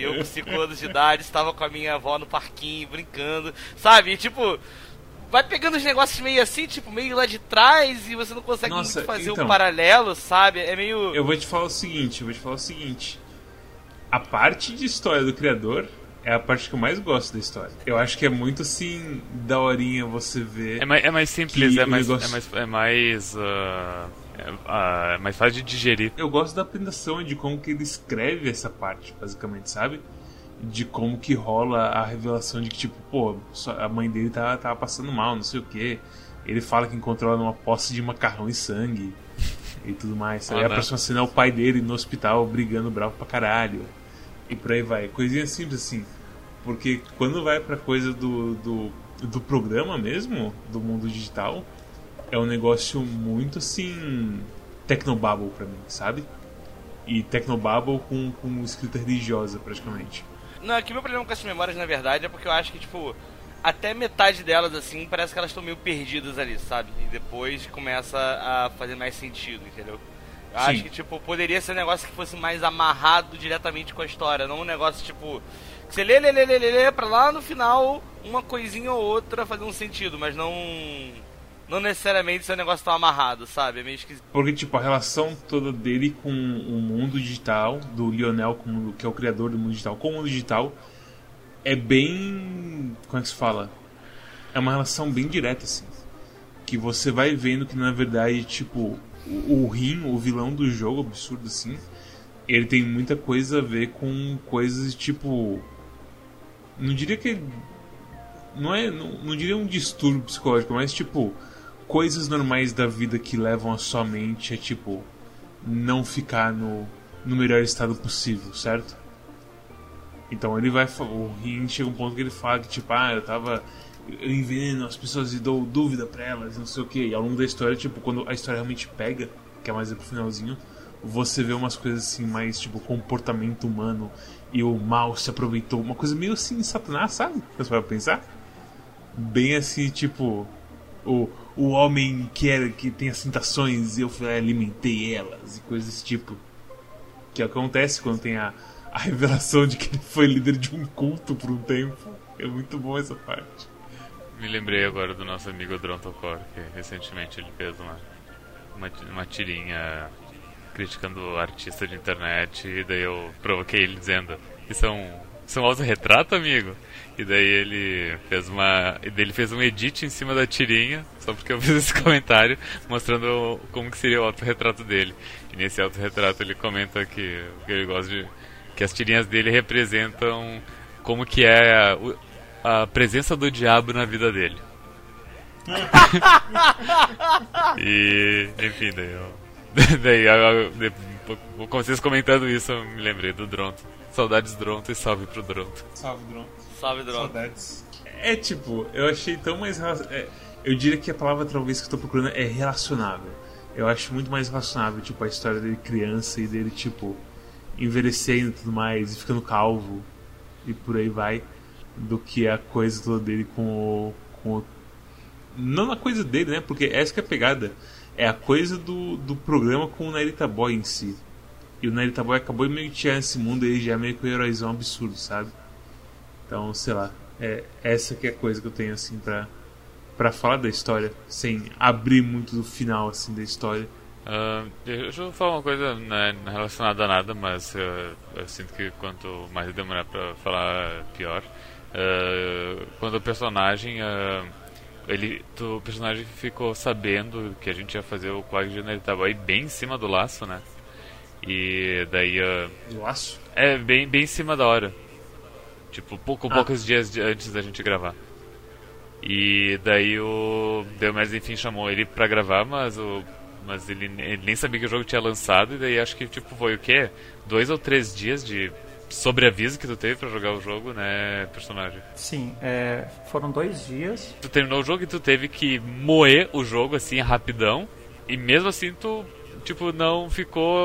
Eu, com 5 anos de idade, estava com a minha avó no parquinho, brincando, sabe? E, tipo, vai pegando os negócios meio assim, tipo, meio lá de trás, e você não consegue Nossa, fazer então, um paralelo, sabe? É meio. Eu vou te falar o seguinte, eu vou te falar o seguinte. A parte de história do criador é a parte que eu mais gosto da história. Eu acho que é muito assim, daorinha você ver. É mais, é mais simples, é mais, negócio... é mais. É mais. É, uh, é, mais fácil de digerir. Eu gosto da apresentação de como que ele escreve essa parte, basicamente, sabe? De como que rola a revelação de que, tipo, pô, a mãe dele tava, tava passando mal, não sei o que. Ele fala que encontrou ela numa poça de macarrão e sangue e tudo mais. Aí ah, a próxima cena é o pai dele no hospital brigando bravo pra caralho e por aí vai. Coisinha simples assim. Porque quando vai pra coisa do, do, do programa mesmo, do mundo digital, é um negócio muito assim. Tecnobabble pra mim, sabe? E Tecnobabble com, com escrita religiosa praticamente. Não, aqui meu problema com essas memórias, na verdade, é porque eu acho que, tipo, até metade delas, assim, parece que elas estão meio perdidas ali, sabe? E depois começa a fazer mais sentido, entendeu? Eu acho que, tipo, poderia ser um negócio que fosse mais amarrado diretamente com a história, não um negócio, tipo, que você lê, lê, lê, lê, lê, lê pra lá no final uma coisinha ou outra fazer um sentido, mas não. Não necessariamente seu negócio tá amarrado, sabe? É meio esquisito. Porque, tipo, a relação toda dele com o mundo digital, do Lionel, que é o criador do mundo digital, com o mundo digital, é bem. Como é que se fala? É uma relação bem direta, assim. Que você vai vendo que, na verdade, tipo, o, Rin, o vilão do jogo, absurdo assim, ele tem muita coisa a ver com coisas tipo. Não diria que. Não é. Não, não diria um distúrbio psicológico, mas tipo. Coisas normais da vida que levam a sua mente a tipo. Não ficar no, no melhor estado possível, certo? Então ele vai. O Rin chega um ponto que ele fala que tipo, ah, eu tava eu enveneno as pessoas e dou dúvida para elas, não sei o que. E ao longo da história, tipo, quando a história realmente pega, que é mais pro finalzinho, você vê umas coisas assim, mais tipo comportamento humano e o mal se aproveitou. Uma coisa meio assim, Satanás, sabe? Você vai pensar? Bem assim, tipo, o, o homem que, era, que tem as tentações e eu alimentei elas e coisas desse tipo. Que acontece quando tem a, a revelação de que ele foi líder de um culto por um tempo. É muito bom essa parte. Me lembrei agora do nosso amigo Drontocor, que recentemente ele fez uma, uma, uma tirinha criticando artista de internet e daí eu provoquei ele dizendo isso é um, isso é um autorretrato, amigo? E daí ele fez uma. ele fez um edit em cima da tirinha, só porque eu fiz esse comentário, mostrando como que seria o autorretrato dele. E nesse autorretrato ele comenta que, que ele gosta de. que as tirinhas dele representam como que é a presença do diabo na vida dele. e, enfim, daí eu. Daí, eu, com vocês comentando isso, eu me lembrei do Dronto. Saudades Dronto e salve pro Dronto. Salve Dronto. Salve Dronto. Saudades. É tipo, eu achei tão mais. É, eu diria que a palavra talvez que eu tô procurando é relacionável. Eu acho muito mais relacionável, tipo, a história dele criança e dele, tipo, envelhecendo e tudo mais, e ficando calvo e por aí vai do que a coisa toda dele com o, com o. Não a coisa dele, né? Porque essa que é a pegada. É a coisa do, do programa com o Narita Boy em si. E o Narita Boy acabou meio que tirar esse mundo aí já é meio que um heróizão absurdo, sabe? Então, sei lá. É, essa que é a coisa que eu tenho assim pra, pra falar da história, sem abrir muito do final assim da história. Uh, deixa eu falar uma coisa né, relacionada a nada, mas uh, eu sinto que quanto mais demorar pra falar, pior. Uh, quando o personagem. Uh, ele, o personagem ficou sabendo que a gente ia fazer o Quag ele tava aí bem em cima do laço, né? E daí. Uh, laço? É, bem, bem em cima da hora. Tipo, pouco, ah. poucos dias de, antes da gente gravar. E daí o. Deu, mas enfim, chamou ele pra gravar, mas o. Mas ele, ele nem sabia que o jogo tinha lançado, e daí acho que tipo foi o quê? Dois ou três dias de sobreaviso que tu teve para jogar o jogo, né, personagem? Sim, é, foram dois dias. Tu terminou o jogo e tu teve que moer o jogo assim rapidão e mesmo assim tu tipo não ficou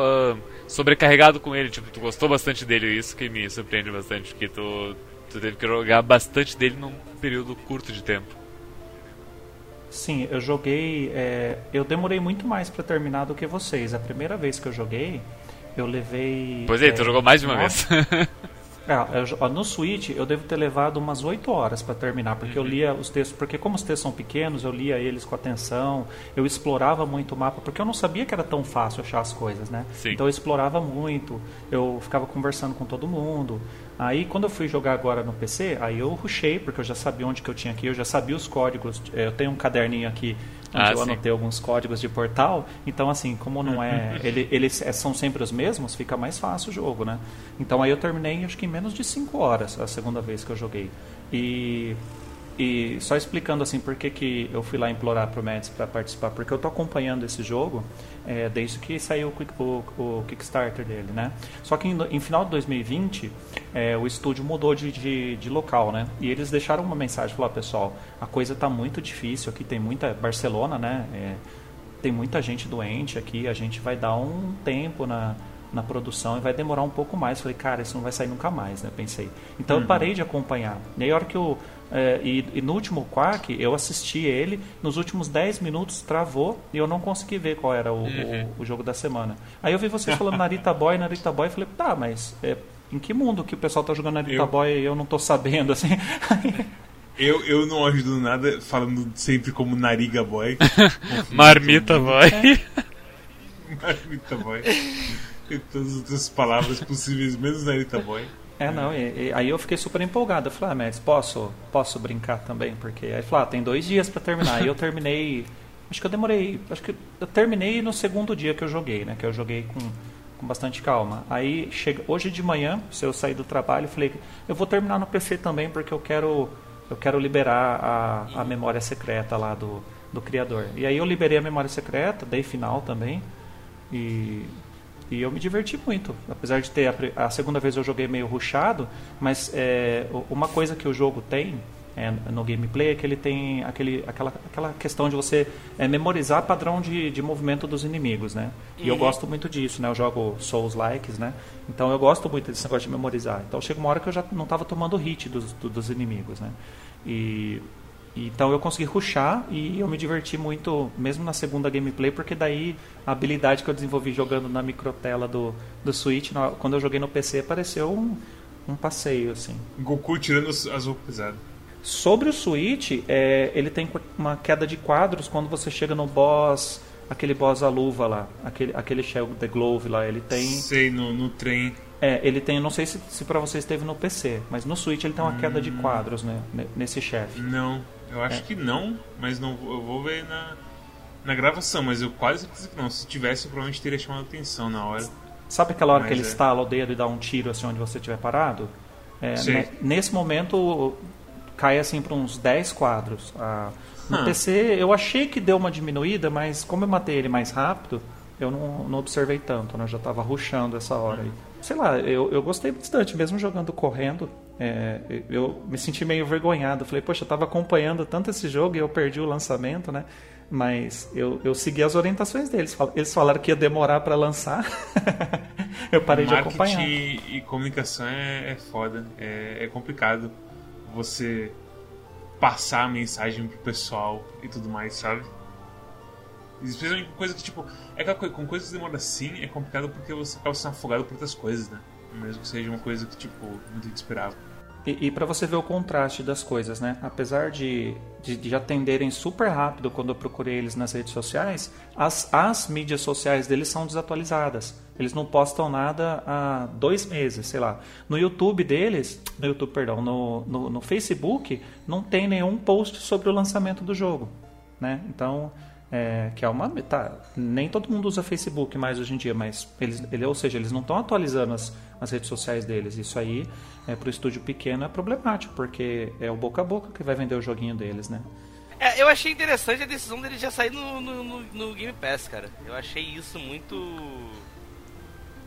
uh, sobrecarregado com ele, tipo tu gostou bastante dele, isso que me surpreende bastante, porque tu tu teve que jogar bastante dele num período curto de tempo. Sim, eu joguei. É, eu demorei muito mais para terminar do que vocês. A primeira vez que eu joguei, eu levei. Pois é, é tu jogou mais de uma vez. É, eu, no Switch eu devo ter levado umas 8 horas para terminar, porque uhum. eu lia os textos, porque como os textos são pequenos, eu lia eles com atenção, eu explorava muito o mapa, porque eu não sabia que era tão fácil achar as coisas, né? Sim. Então eu explorava muito, eu ficava conversando com todo mundo. Aí quando eu fui jogar agora no PC, aí eu rushei, porque eu já sabia onde que eu tinha que ir, eu já sabia os códigos. Eu tenho um caderninho aqui onde ah, eu sim. anotei alguns códigos de portal. Então, assim, como não é. ele, eles é, são sempre os mesmos, fica mais fácil o jogo, né? Então aí eu terminei acho que em menos de 5 horas a segunda vez que eu joguei. E e só explicando assim por que, que eu fui lá implorar pro Mads para participar, porque eu tô acompanhando esse jogo é, desde que saiu o, o, o, Kickstarter dele, né? Só que em, em final de 2020 é, o estúdio mudou de, de, de, local, né? E eles deixaram uma mensagem, falaram, pessoal, a coisa tá muito difícil, aqui tem muita Barcelona, né? É, tem muita gente doente aqui, a gente vai dar um tempo na na produção e vai demorar um pouco mais. Falei, cara, isso não vai sair nunca mais, né? Pensei. Então uhum. eu parei de acompanhar. E aí, a hora que eu. É, e, e, no último Quark, eu assisti ele, nos últimos 10 minutos travou e eu não consegui ver qual era o, uhum. o, o, jogo da semana. Aí eu vi vocês falando Narita Boy, Narita Boy, e falei, tá, mas é, em que mundo que o pessoal tá jogando Narita eu... Boy e eu não tô sabendo, assim? Eu, eu não ajudo nada falando sempre como Nariga Boy. Marmita Boy. Marmita Boy e todas as outras palavras possíveis, menos Narita Boy. É, não, e, e, aí eu fiquei super empolgado. Eu falei, ah, mas posso, posso brincar também? Porque aí falou, ah, tem dois dias para terminar. e eu terminei, acho que eu demorei, acho que eu terminei no segundo dia que eu joguei, né? Que eu joguei com, com bastante calma. Aí, chega, hoje de manhã, se eu sair do trabalho, falei, eu vou terminar no PC também, porque eu quero, eu quero liberar a, a memória secreta lá do, do criador. E aí eu liberei a memória secreta, dei final também. E e eu me diverti muito. Apesar de ter a, a segunda vez eu joguei meio ruchado, mas é, uma coisa que o jogo tem é, no gameplay é que ele tem aquele, aquela, aquela questão de você é, memorizar padrão de, de movimento dos inimigos, né? E uhum. eu gosto muito disso, né? Eu jogo Souls-likes, né? Então eu gosto muito desse negócio de memorizar. Então chega uma hora que eu já não estava tomando hit dos, dos inimigos, né? E então eu consegui ruxar e eu me diverti muito, mesmo na segunda gameplay, porque daí a habilidade que eu desenvolvi jogando na microtela do, do Switch, quando eu joguei no PC, pareceu um, um passeio, assim. Goku tirando as roupas. Sobre o Switch, é, ele tem uma queda de quadros quando você chega no boss, aquele boss a luva lá, aquele, aquele Shell The Glove lá, ele tem... Sei, no, no trem. É, ele tem, não sei se, se para vocês teve no PC, mas no Switch ele tem uma hum... queda de hum. quadros, né, nesse chefe. Não, eu acho é. que não, mas não, eu vou ver na, na gravação, mas eu quase certeza que não. Se tivesse, eu provavelmente teria chamado atenção na hora. Sabe aquela hora mas que ele é. estala o dedo e dá um tiro assim onde você estiver parado? É, nesse momento cai assim para uns 10 quadros. Ah, no hum. PC eu achei que deu uma diminuída, mas como eu matei ele mais rápido, eu não, não observei tanto, né? Eu já estava ruxando essa hora aí. Sei lá, eu, eu gostei bastante, mesmo jogando correndo. É, eu me senti meio envergonhado. Falei, poxa, eu estava acompanhando tanto esse jogo e eu perdi o lançamento, né? Mas eu, eu segui as orientações deles. Eles falaram que ia demorar para lançar. eu parei de acompanhar. Marketing e comunicação é, é foda. É, é complicado você passar a mensagem pro pessoal e tudo mais, sabe? Especialmente com coisa que, tipo, é aquela coisa, com coisas que demoram assim, é complicado porque você acaba sendo afogado por outras coisas, né? Mesmo que seja uma coisa que, tipo, gente esperava. E, e para você ver o contraste das coisas, né? Apesar de, de, de, atenderem super rápido quando eu procurei eles nas redes sociais, as, as mídias sociais deles são desatualizadas. Eles não postam nada há dois meses, sei lá. No YouTube deles, no YouTube, perdão, no, no, no Facebook, não tem nenhum post sobre o lançamento do jogo, né? Então, é, que é uma tá, nem todo mundo usa Facebook mais hoje em dia, mas eles, ele, ou seja, eles não estão atualizando as, as redes sociais deles. Isso aí é, para o estúdio pequeno é problemático, porque é o boca a boca que vai vender o joguinho deles, né? É, eu achei interessante a decisão dele já sair no, no, no, no Game Pass, cara. Eu achei isso muito.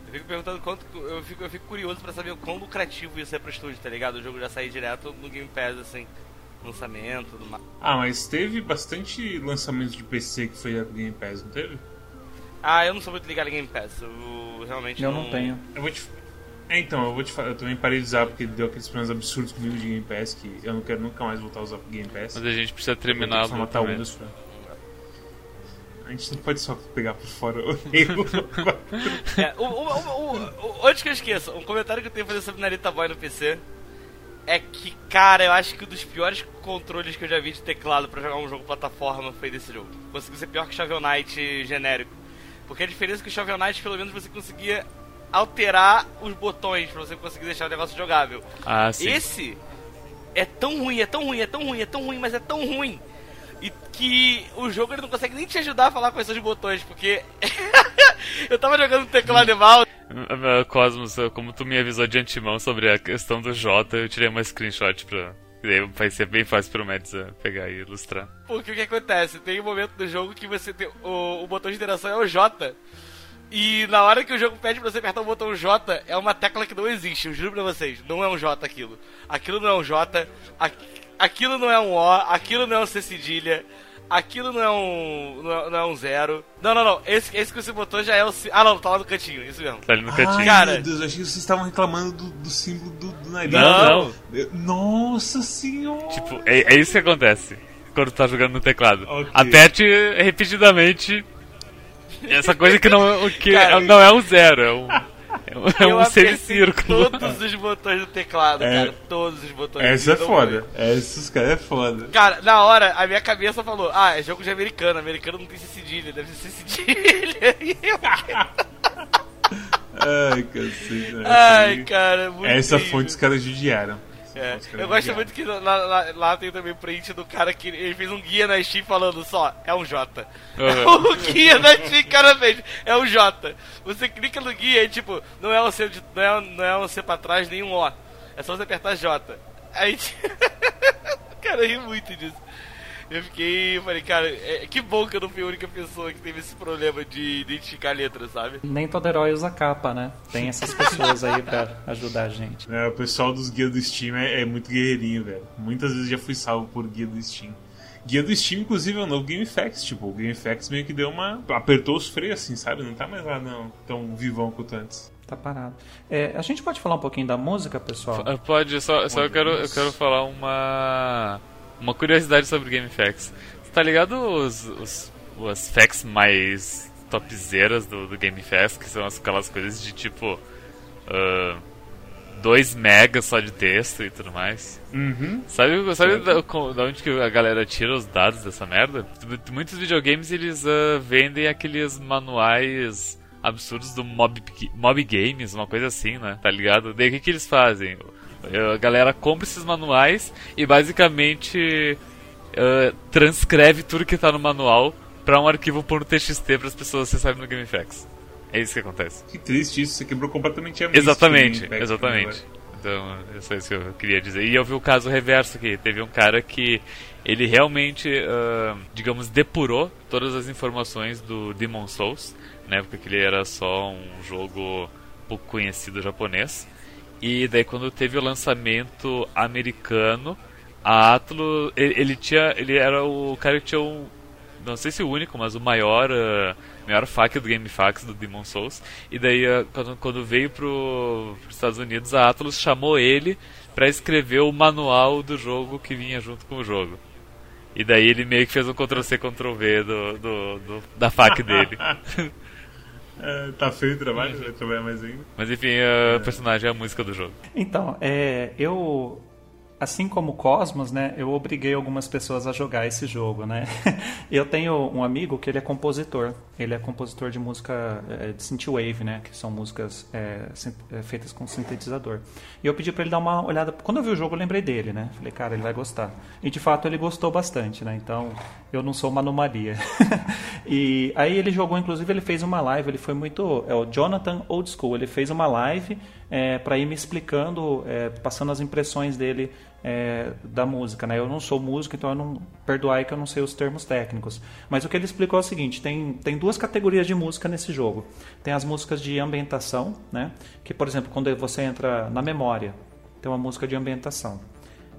Eu fico perguntando quanto. Eu fico, eu fico curioso para saber o quão lucrativo isso é pro estúdio, tá ligado? O jogo já sair direto no Game Pass, assim lançamento, tudo mais. Ah, mas teve bastante lançamento de PC que foi a Game Pass, não teve? Ah, eu não sou muito ligado em Game Pass. Eu realmente eu não, não tenho. Eu vou te é, então, eu vou te falar, eu também parei de usar porque deu aqueles problemas absurdos comigo de Game Pass que eu não quero nunca mais voltar a usar Game Pass. Mas a gente precisa terminar o matar Windows pra... A gente não pode só pegar por fora o é, o, o, o, antes que eu esqueça, um comentário que eu tenho que fazer sobre Narita Boy no PC é que, cara, eu acho que um dos piores controles que eu já vi de teclado para jogar um jogo plataforma foi desse jogo. Conseguiu ser pior que Shovel Knight genérico. Porque a diferença é que o Shovel Knight, pelo menos, você conseguia alterar os botões para você conseguir deixar o negócio jogável. Ah, sim. Esse é tão ruim, é tão ruim, é tão ruim, é tão ruim, mas é tão ruim. E que o jogo ele não consegue nem te ajudar a falar são os botões, porque eu tava jogando teclado mouse. Cosmos, como tu me avisou de antemão sobre a questão do J, eu tirei uma screenshot pra. Vai ser bem fácil pro Mads eh, pegar e ilustrar. Porque o que acontece? Tem um momento do jogo que você tem. O, o botão de interação é o J. E na hora que o jogo pede pra você apertar o botão J, é uma tecla que não existe, eu juro pra vocês. Não é um J aquilo. Aquilo não é um J, aquilo não é um O, aquilo não é um C cedilha, aquilo não é um. Não é, não é, um zero. Não, não, não. Esse, esse que você botou já é o. Ah, não, tá lá no cantinho, isso mesmo. Tá ali no cantinho. Ai, Cara, meu Deus, eu achei que vocês estavam reclamando do, do símbolo do, do nariz. Não, não. Nossa senhora. Tipo, é, é isso que acontece quando tu tá jogando no teclado. Okay. Aperte repetidamente essa coisa que não, que Cara, não é um zero, é um, é um semicírculo. Todos os botões do teclado, é, cara. Todos os botões. Essa é foda. Essa, os caras é foda. Cara, na hora, a minha cabeça falou: Ah, é jogo de americano. Americano não tem cedilha, deve ser cedilha. Ai, cacete. Ai, cara, muito Essa fonte os caras judiaram. É, eu gosto muito que lá, lá, lá, tem também print do cara que ele fez um guia na Steam falando só, é um J. Uhum. o guia na Steam, cara fez, é um J. Você clica no guia e tipo, não é um C, não é, não é um C pra trás nem um O. É só você apertar J. Aí, cara, eu ri muito disso. Eu fiquei, eu falei, cara, é, que bom que eu não fui a única pessoa que teve esse problema de identificar letras, sabe? Nem todo herói usa capa, né? Tem essas pessoas aí pra ajudar a gente. É, o pessoal dos guias do Steam é, é muito guerreirinho, velho. Muitas vezes já fui salvo por guia do Steam. Guia do Steam, inclusive, é o novo GameFAQs. Tipo, o GameFAQs meio que deu uma. apertou os freios, assim, sabe? Não tá mais lá não, tão vivão quanto antes. Tá parado. É, a gente pode falar um pouquinho da música, pessoal? Pode, só, só eu, quero, eu quero falar uma uma curiosidade sobre Game Facts. Você tá ligado os, os, as facts mais topzeiras do, do que são aquelas coisas de tipo. 2 uh, megas só de texto e tudo mais. Uhum. Sabe, sabe da, da, onde que a galera tira os dados dessa merda? Muitos videogames eles uh, vendem aqueles manuais absurdos do mob, mob Games, uma coisa assim, né? Tá ligado? Daí o que, que eles fazem? A galera compra esses manuais e basicamente uh, transcreve tudo que tá no manual para um arquivo por TXT para as pessoas acessarem no GameFAQs. É isso que acontece. Que triste isso, você quebrou completamente a Exatamente, exatamente. Então, isso é isso que eu queria dizer. E eu vi o caso reverso aqui. Teve um cara que ele realmente, uh, digamos, depurou todas as informações do Demon Souls, né? Porque ele era só um jogo pouco conhecido japonês. E daí quando teve o lançamento americano, a Atlus, ele, ele, tinha, ele era o cara que tinha um, não sei se o único, mas o maior, uh, maior fac do GameFAQs do Demon Souls. E daí uh, quando, quando veio para os Estados Unidos, a Atlus chamou ele para escrever o manual do jogo que vinha junto com o jogo. E daí ele meio que fez um Ctrl-C, Ctrl-V do, do, do, da fac dele. É, tá feio o trabalho, vai trabalhar mais ainda. Mas enfim, o é. personagem é a música do jogo. Então, é, eu assim como Cosmos, né, eu obriguei algumas pessoas a jogar esse jogo, né? eu tenho um amigo que ele é compositor. Ele é compositor de música é, de synthwave, né, que são músicas é feitas com sintetizador. E eu pedi para ele dar uma olhada. Quando eu vi o jogo, eu lembrei dele, né? Falei, cara, ele vai gostar. E de fato ele gostou bastante, né? Então eu não sou uma anomalia. e aí ele jogou, inclusive ele fez uma live. Ele foi muito, é o Jonathan Old School. Ele fez uma live é, para ir me explicando, é, passando as impressões dele é, da música. Né? Eu não sou músico, então eu não perdoai que eu não sei os termos técnicos. Mas o que ele explicou é o seguinte: tem, tem duas categorias de música nesse jogo. Tem as músicas de ambientação, né? que por exemplo, quando você entra na memória, tem uma música de ambientação.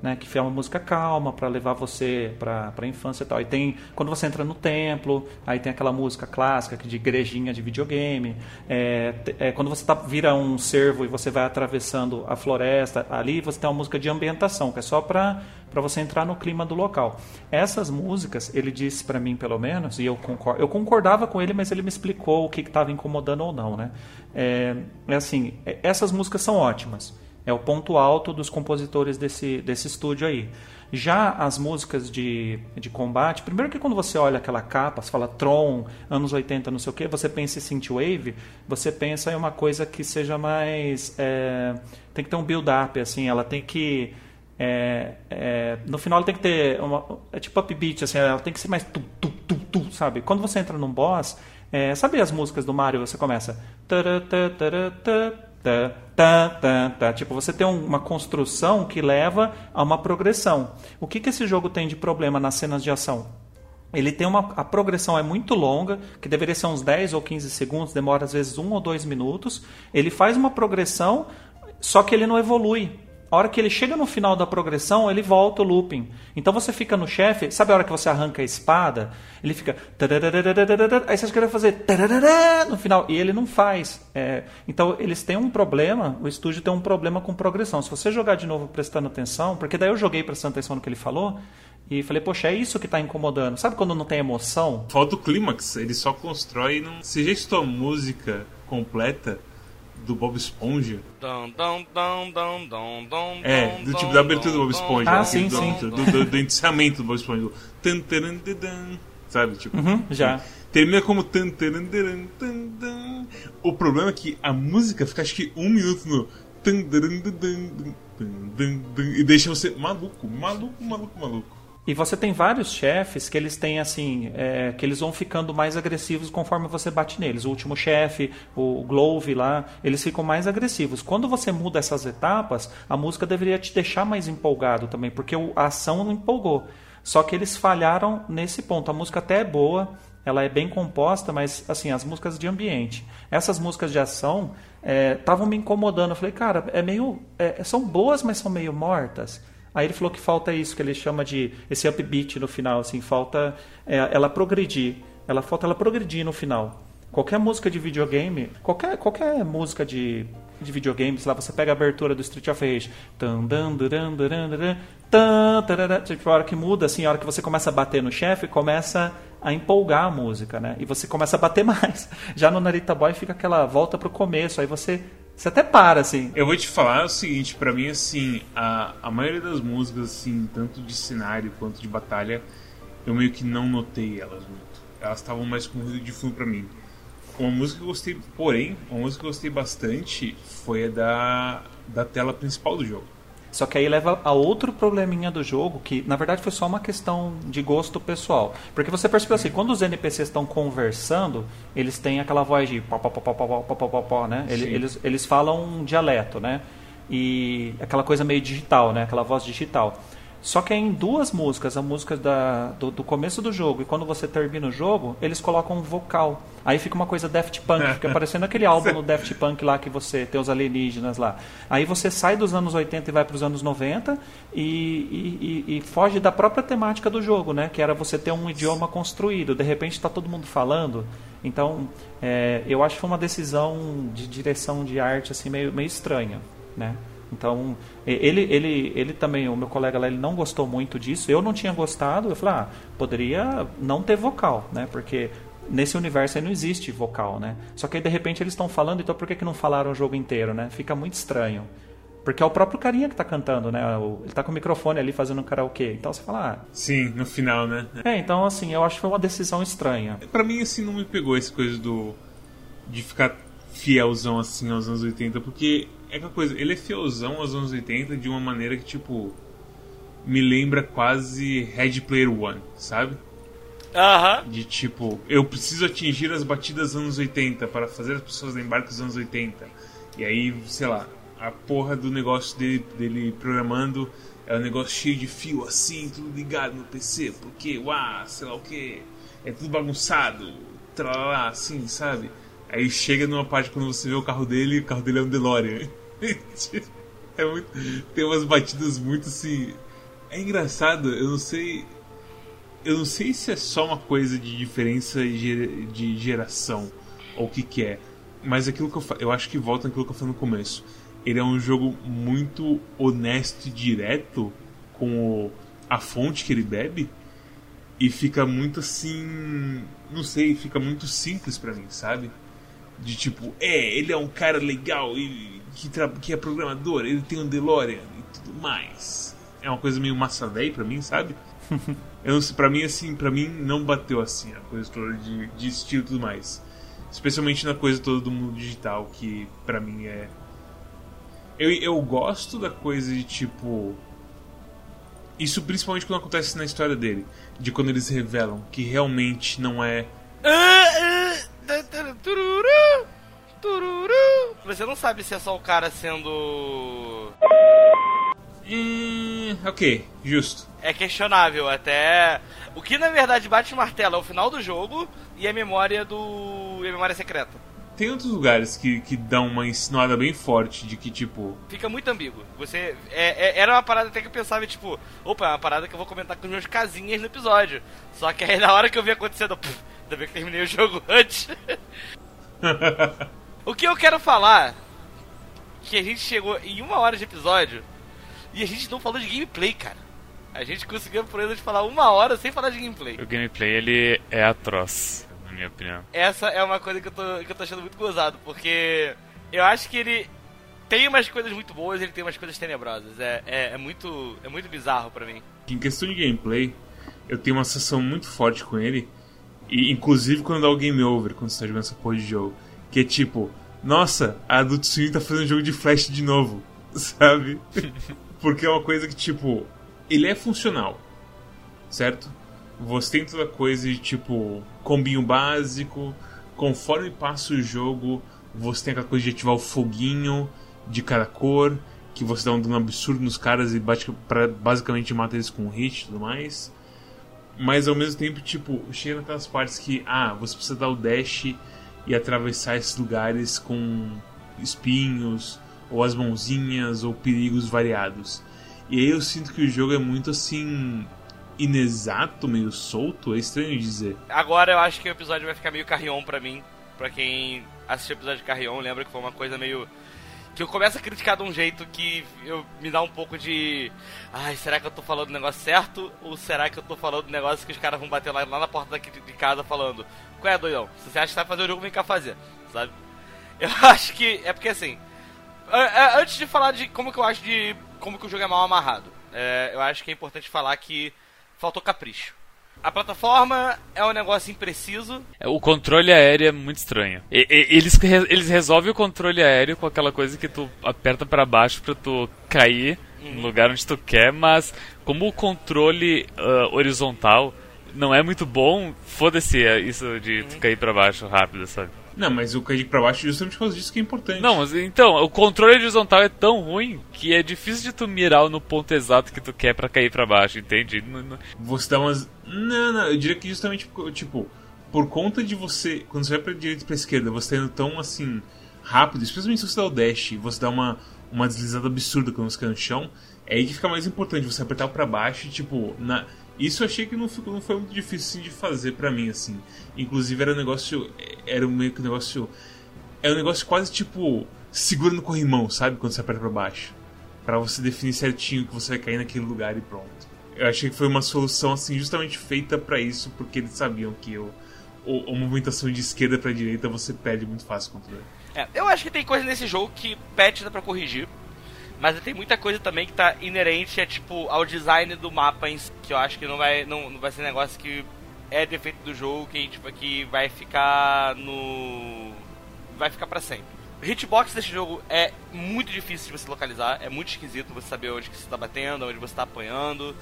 Né, que é uma música calma para levar você para a infância e tal. E tem quando você entra no templo, aí tem aquela música clássica de igrejinha de videogame. É, é, quando você tá, vira um cervo e você vai atravessando a floresta, ali você tem uma música de ambientação, que é só para para você entrar no clima do local. Essas músicas, ele disse para mim pelo menos, e eu concordo, eu concordava com ele, mas ele me explicou o que estava incomodando ou não, né? É, é assim, é, essas músicas são ótimas. É o ponto alto dos compositores desse, desse estúdio aí. Já as músicas de, de combate, primeiro que quando você olha aquela capa, você fala Tron, anos 80, não sei o que, você pensa em Synthwave, você pensa em uma coisa que seja mais. É, tem que ter um build-up, assim, ela tem que. É, é, no final ela tem que ter uma, é tipo upbeat, assim, ela tem que ser mais tu, tu, tu, tu, sabe? Quando você entra num boss, é, sabe as músicas do Mario? Você começa. Tá, tá, tá, tá. Tipo, você tem uma construção que leva a uma progressão. O que, que esse jogo tem de problema nas cenas de ação? Ele tem uma. A progressão é muito longa, que deveria ser uns 10 ou 15 segundos, demora às vezes um ou dois minutos. Ele faz uma progressão, só que ele não evolui. A hora que ele chega no final da progressão, ele volta o looping. Então você fica no chefe, sabe a hora que você arranca a espada? Ele fica. Aí você quer fazer no final. E ele não faz. É, então eles têm um problema, o estúdio tem um problema com progressão. Se você jogar de novo prestando atenção, porque daí eu joguei prestando atenção no que ele falou. E falei, poxa, é isso que está incomodando. Sabe quando não tem emoção? Falta o clímax, ele só constrói. Não... Se já estou a música completa, do Bob Esponja. É, do tipo da abertura do Bob Esponja. Ah, sim, do, sim. Do, do, do encerramento do Bob Esponja. Sabe? Tipo, uhum, já. Termina como. O problema é que a música fica acho que um minuto no e deixa você maluco, maluco, maluco, maluco. E você tem vários chefes que eles têm assim, é, que eles vão ficando mais agressivos conforme você bate neles. O último chefe, o Glove lá, eles ficam mais agressivos. Quando você muda essas etapas, a música deveria te deixar mais empolgado também, porque a ação não empolgou. Só que eles falharam nesse ponto. A música até é boa, ela é bem composta, mas assim, as músicas de ambiente. Essas músicas de ação estavam é, me incomodando. Eu falei, cara, é meio. É, são boas, mas são meio mortas. Aí ele falou que falta isso, que ele chama de esse upbeat no final, assim, falta é, ela progredir. Ela falta ela progredir no final. Qualquer música de videogame, qualquer, qualquer música de, de videogames, lá você pega a abertura do Street of Rage. Tipo, a hora que muda, assim, a hora que você começa a bater no chefe, começa a empolgar a música, né? E você começa a bater mais. Já no Narita Boy fica aquela volta pro começo, aí você você até para, assim. Eu vou te falar o seguinte, para mim, assim, a, a maioria das músicas, assim, tanto de cenário quanto de batalha, eu meio que não notei elas muito. Elas estavam mais com ruído de fundo para mim. Uma música que eu gostei, porém, uma música que eu gostei bastante foi a da, da tela principal do jogo. Só que aí leva a outro probleminha do jogo, que na verdade foi só uma questão de gosto pessoal. Porque você percebeu assim, quando os NPCs estão conversando, eles têm aquela voz de pó, pó, pó, pó, pó, pó, pó, pó, né? Eles, eles, eles falam um dialeto, né? E aquela coisa meio digital, né? Aquela voz digital. Só que é em duas músicas, a música da, do, do, começo do jogo e quando você termina o jogo, eles colocam um vocal. Aí fica uma coisa Daft Punk, fica parecendo aquele álbum do Daft Punk lá que você tem os alienígenas lá. Aí você sai dos anos 80 e vai para os anos 90 e, e, e, e, foge da própria temática do jogo, né? Que era você ter um idioma construído. De repente está todo mundo falando. Então, é, eu acho que foi uma decisão de direção de arte assim meio, meio estranha, né? Então, ele, ele, ele também, o meu colega lá, ele não gostou muito disso. Eu não tinha gostado. Eu falei, ah, poderia não ter vocal, né? Porque nesse universo aí não existe vocal, né? Só que aí, de repente eles estão falando, então por que, que não falaram o jogo inteiro, né? Fica muito estranho. Porque é o próprio carinha que está cantando, né? Ele está com o microfone ali fazendo um karaokê. Então você fala, ah... Sim, no final, né? É, então assim, eu acho que foi uma decisão estranha. Para mim, assim, não me pegou essa coisa do... De ficar fielzão, assim, aos anos 80. Porque é aquela coisa, ele é fielzão aos anos 80 de uma maneira que, tipo, me lembra quase Red Player One, sabe? Aham. De tipo, eu preciso atingir as batidas dos anos 80 para fazer as pessoas lembrarem dos anos 80. E aí, sei lá, a porra do negócio dele, dele programando é um negócio cheio de fio assim, tudo ligado no PC, porque, uau, sei lá o que, é tudo bagunçado, tralá, assim, sabe? Aí chega numa parte quando você vê o carro dele, o carro dele é um DeLorean. É muito, tem umas batidas muito assim. É engraçado, eu não sei. Eu não sei se é só uma coisa de diferença de geração ou o que, que é. Mas aquilo que eu, eu acho que volta naquilo que eu falei no começo. Ele é um jogo muito honesto e direto com o, a fonte que ele bebe. E fica muito assim. Não sei, fica muito simples para mim, sabe? De tipo, é, ele é um cara legal e que, que é programador, ele tem um DeLorean e tudo mais. É uma coisa meio massa velho pra mim, sabe? Eu não sei, pra mim, assim, pra mim não bateu assim a coisa toda de, de estilo e tudo mais. Especialmente na coisa toda do mundo digital, que pra mim é. Eu, eu gosto da coisa de tipo. Isso principalmente quando acontece na história dele. De quando eles revelam que realmente não é. Você não sabe se é só o cara sendo. Hum, ok, justo. É questionável até. O que na verdade bate o martelo é o final do jogo e a memória do. e a memória secreta. Tem outros lugares que, que dão uma insinuada bem forte de que, tipo. Fica muito ambíguo. Você. É, é, era uma parada até que eu pensava, tipo, opa, é uma parada que eu vou comentar com os meus casinhas no episódio. Só que aí na hora que eu vi acontecendo, puf, ainda bem que terminei o jogo antes. o que eu quero falar que a gente chegou em uma hora de episódio e a gente não falou de gameplay, cara. A gente conseguiu por exemplo falar uma hora sem falar de gameplay. O gameplay ele é atroz, na minha opinião. Essa é uma coisa que eu tô, que eu tô achando muito gozado, porque eu acho que ele tem umas coisas muito boas e ele tem umas coisas tenebrosas. É, é, é muito, é muito bizarro para mim. Em questão de gameplay, eu tenho uma sensação muito forte com ele. E inclusive quando dá o game over, quando você tá jogando essa porra de jogo. Que é tipo, nossa, a Adult Swim tá fazendo jogo de Flash de novo. Sabe? Porque é uma coisa que, tipo, ele é funcional, certo? Você tem toda coisa de tipo combinho básico, conforme passa o jogo, você tem aquela coisa de ativar o foguinho de cada cor, que você dá um dano absurdo nos caras e bate pra, basicamente mata eles com um hit e tudo mais. Mas ao mesmo tempo, tipo, chega naquelas partes que, ah, você precisa dar o dash e atravessar esses lugares com espinhos, ou as mãozinhas, ou perigos variados. E aí eu sinto que o jogo é muito assim. inexato, meio solto, é estranho dizer. Agora eu acho que o episódio vai ficar meio carrion pra mim. Pra quem assistiu o episódio de Carrion, lembra que foi uma coisa meio. Eu começo a criticar de um jeito que eu, me dá um pouco de. Ai, será que eu tô falando o negócio certo? Ou será que eu tô falando o negócio que os caras vão bater lá, lá na porta daqui de casa falando: Qual é, doidão? Se você acha que vai fazer o jogo, vem cá fazer, sabe? Eu acho que. É porque assim. Antes de falar de como que eu acho de como que o jogo é mal amarrado. É, eu acho que é importante falar que faltou capricho. A plataforma é um negócio impreciso. É, o controle aéreo é muito estranho. E, e, eles, eles resolvem o controle aéreo com aquela coisa que tu aperta para baixo para tu cair uhum. no lugar onde tu quer, mas como o controle uh, horizontal não é muito bom, foda-se é isso de uhum. tu cair para baixo rápido, sabe? Não, mas o cair pra baixo justamente por causa disso que é importante. Não, mas então, o controle horizontal é tão ruim que é difícil de tu mirar no ponto exato que tu quer para cair para baixo, entende? Você dá umas. Não, não, eu diria que justamente, tipo, por conta de você. Quando você vai pra direita e pra esquerda, você tá indo tão assim. rápido, especialmente se você dá o dash, você dá uma, uma deslizada absurda quando você cai no chão. É aí que fica mais importante você apertar para baixo tipo, na, isso eu achei que não, ficou, não foi muito difícil de fazer para mim, assim. Inclusive era um negócio. Era meio que um negócio. É um negócio quase tipo. Segura no corrimão, sabe? Quando você aperta pra baixo. para você definir certinho que você vai cair naquele lugar e pronto. Eu achei que foi uma solução, assim, justamente feita para isso, porque eles sabiam que eu, a movimentação de esquerda para direita você perde muito fácil o controle. É, eu acho que tem coisa nesse jogo que patch dá pra corrigir. Mas tem muita coisa também que tá inerente a, tipo, ao design do mapa em si, que eu acho que não vai, não, não vai ser negócio que é defeito do jogo, que, tipo, que vai ficar no... vai ficar para sempre. Hitbox desse jogo é muito difícil de você localizar, é muito esquisito você saber onde que você tá batendo, onde você tá apanhando.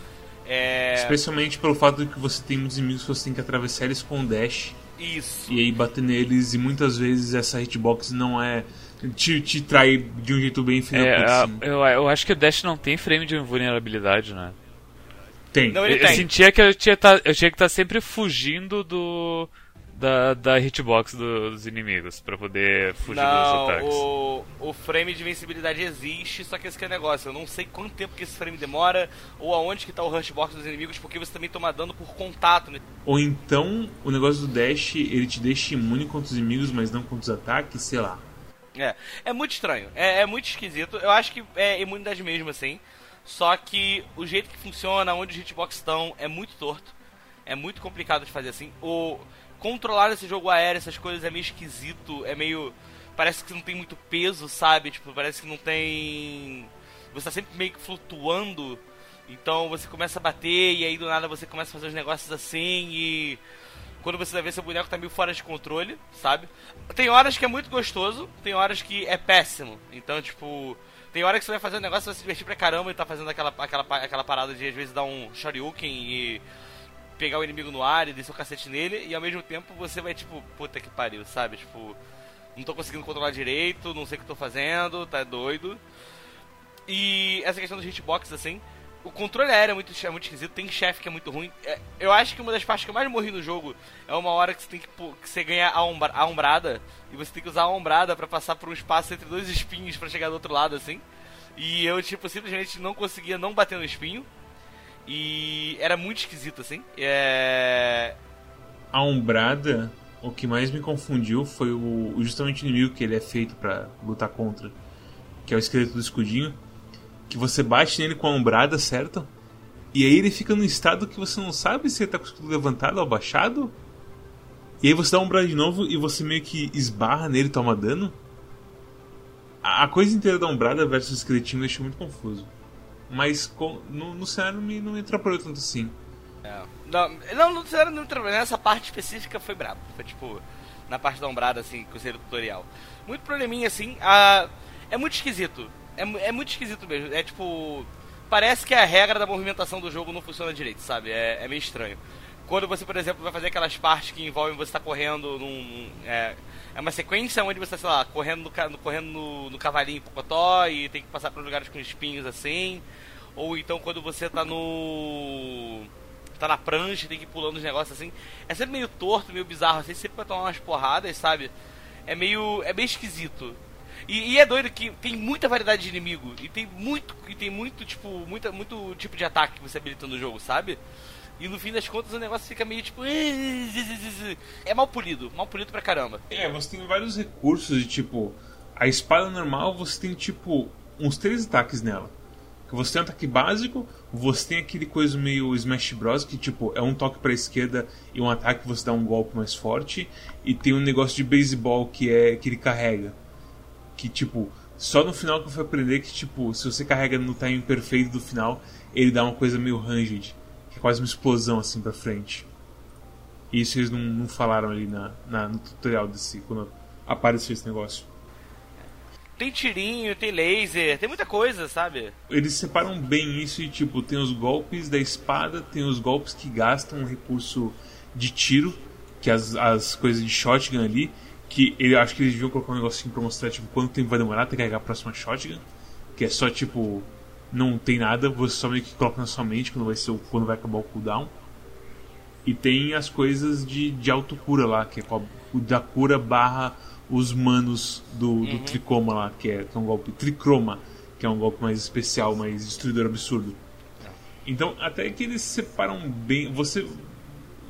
É... Especialmente pelo fato de que você tem muitos inimigos que você tem que atravessar eles com o dash. Isso. E aí bater neles, e muitas vezes essa hitbox não é te, te trai de um jeito bem final. É, assim. eu, eu acho que o Dash não tem frame de vulnerabilidade, né? Tem. Não, ele eu, tem. eu sentia que eu tinha, tá, eu tinha que estar tá sempre fugindo do da, da hitbox do, dos inimigos para poder fugir não, dos ataques. O, o frame de invencibilidade existe, só que esse que é o negócio. Eu não sei quanto tempo que esse frame demora ou aonde que tá o rushbox dos inimigos, porque você também toma dano por contato. Né? Ou então o negócio do dash ele te deixa imune contra os inimigos, mas não contra os ataques, sei lá. É, é muito estranho, é, é muito esquisito. Eu acho que é imunidade mesmo, assim. Só que o jeito que funciona, onde os hitbox estão, é muito torto. É muito complicado de fazer assim. O controlar esse jogo aéreo, essas coisas é meio esquisito, é meio parece que não tem muito peso, sabe? Tipo, parece que não tem você tá sempre meio que flutuando. Então você começa a bater e aí do nada você começa a fazer os negócios assim e quando você vai ver seu boneco tá meio fora de controle, sabe? Tem horas que é muito gostoso, tem horas que é péssimo. Então, tipo, tem hora que você vai fazer um negócio, você vai se divertir pra caramba e tá fazendo aquela, aquela, aquela parada de às vezes dar um shoryuken e pegar o inimigo no ar e descer o cacete nele, e ao mesmo tempo você vai tipo, puta que pariu, sabe? Tipo, não tô conseguindo controlar direito, não sei o que tô fazendo, tá doido. E essa questão dos hitbox, assim, o controle aéreo é muito, é muito esquisito, tem chefe que é muito ruim. É, eu acho que uma das partes que eu mais morri no jogo é uma hora que você tem que, que você ganha a, ombra, a ombrada, e você tem que usar a ombrada para passar por um espaço entre dois espinhos para chegar do outro lado, assim. E eu, tipo, simplesmente não conseguia não bater no espinho. E era muito esquisito, assim. É... A Umbrada, o que mais me confundiu foi o, justamente o inimigo que ele é feito para lutar contra, que é o esqueleto do escudinho. Que você bate nele com a Umbrada, certo? E aí ele fica num estado que você não sabe se ele tá com o escudo levantado ou abaixado. E aí você dá a Umbrada de novo e você meio que esbarra nele e toma dano. A coisa inteira da Umbrada versus o esqueletinho me deixou muito confuso. Mas com, no, no cenário não, não me atrapalhou tanto assim. É. Não, não, no cenário não me atrapalhou. Nessa parte específica foi brabo. Foi tipo, na parte da ombrada, assim, com o tutorial. Muito probleminha, assim. A, é muito esquisito. É, é muito esquisito mesmo. É tipo. Parece que a regra da movimentação do jogo não funciona direito, sabe? É, é meio estranho. Quando você, por exemplo, vai fazer aquelas partes que envolvem você estar tá correndo num. É, é uma sequência onde você, sei lá, correndo no, correndo no, no cavalinho pocotó e tem que passar por lugares com espinhos assim. Ou então quando você tá no. tá na prancha tem que ir pulando os negócios assim. É sempre meio torto, meio bizarro, assim, sempre vai tomar umas porradas, sabe? É meio. é meio esquisito. E, e, é doido que tem muita variedade de inimigo. E tem muito. E tem muito, tipo, muita, muito tipo de ataque que você habilita no jogo, sabe? E no fim das contas o negócio fica meio tipo. É mal polido, mal polido pra caramba. É, você tem vários recursos de tipo. A espada normal você tem tipo uns três ataques nela. Você tem um ataque básico, você tem aquele coisa meio Smash Bros. que tipo é um toque pra esquerda e um ataque que você dá um golpe mais forte. E tem um negócio de beisebol que é que ele carrega. Que tipo, só no final que eu fui aprender que tipo, se você carrega no timing perfeito do final, ele dá uma coisa meio ranged. Que é quase uma explosão assim pra frente. E isso eles não, não falaram ali na, na, no tutorial desse, quando apareceu esse negócio. Tem tirinho, tem laser, tem muita coisa, sabe? Eles separam bem isso e, tipo, tem os golpes da espada, tem os golpes que gastam um recurso de tiro, que as, as coisas de shotgun ali, que ele acho que eles deviam colocar um negocinho pra mostrar, tipo, quanto tempo vai demorar até carregar a próxima shotgun. Que é só, tipo, não tem nada, você só meio que coloca na sua mente quando vai, ser, quando vai acabar o cooldown. E tem as coisas de, de autocura lá, que é da cura barra os manos do, uhum. do Tricoma lá, que é, que é um golpe. Tricroma, que é um golpe mais especial, mais destruidor absurdo. Então, até que eles separam bem. Você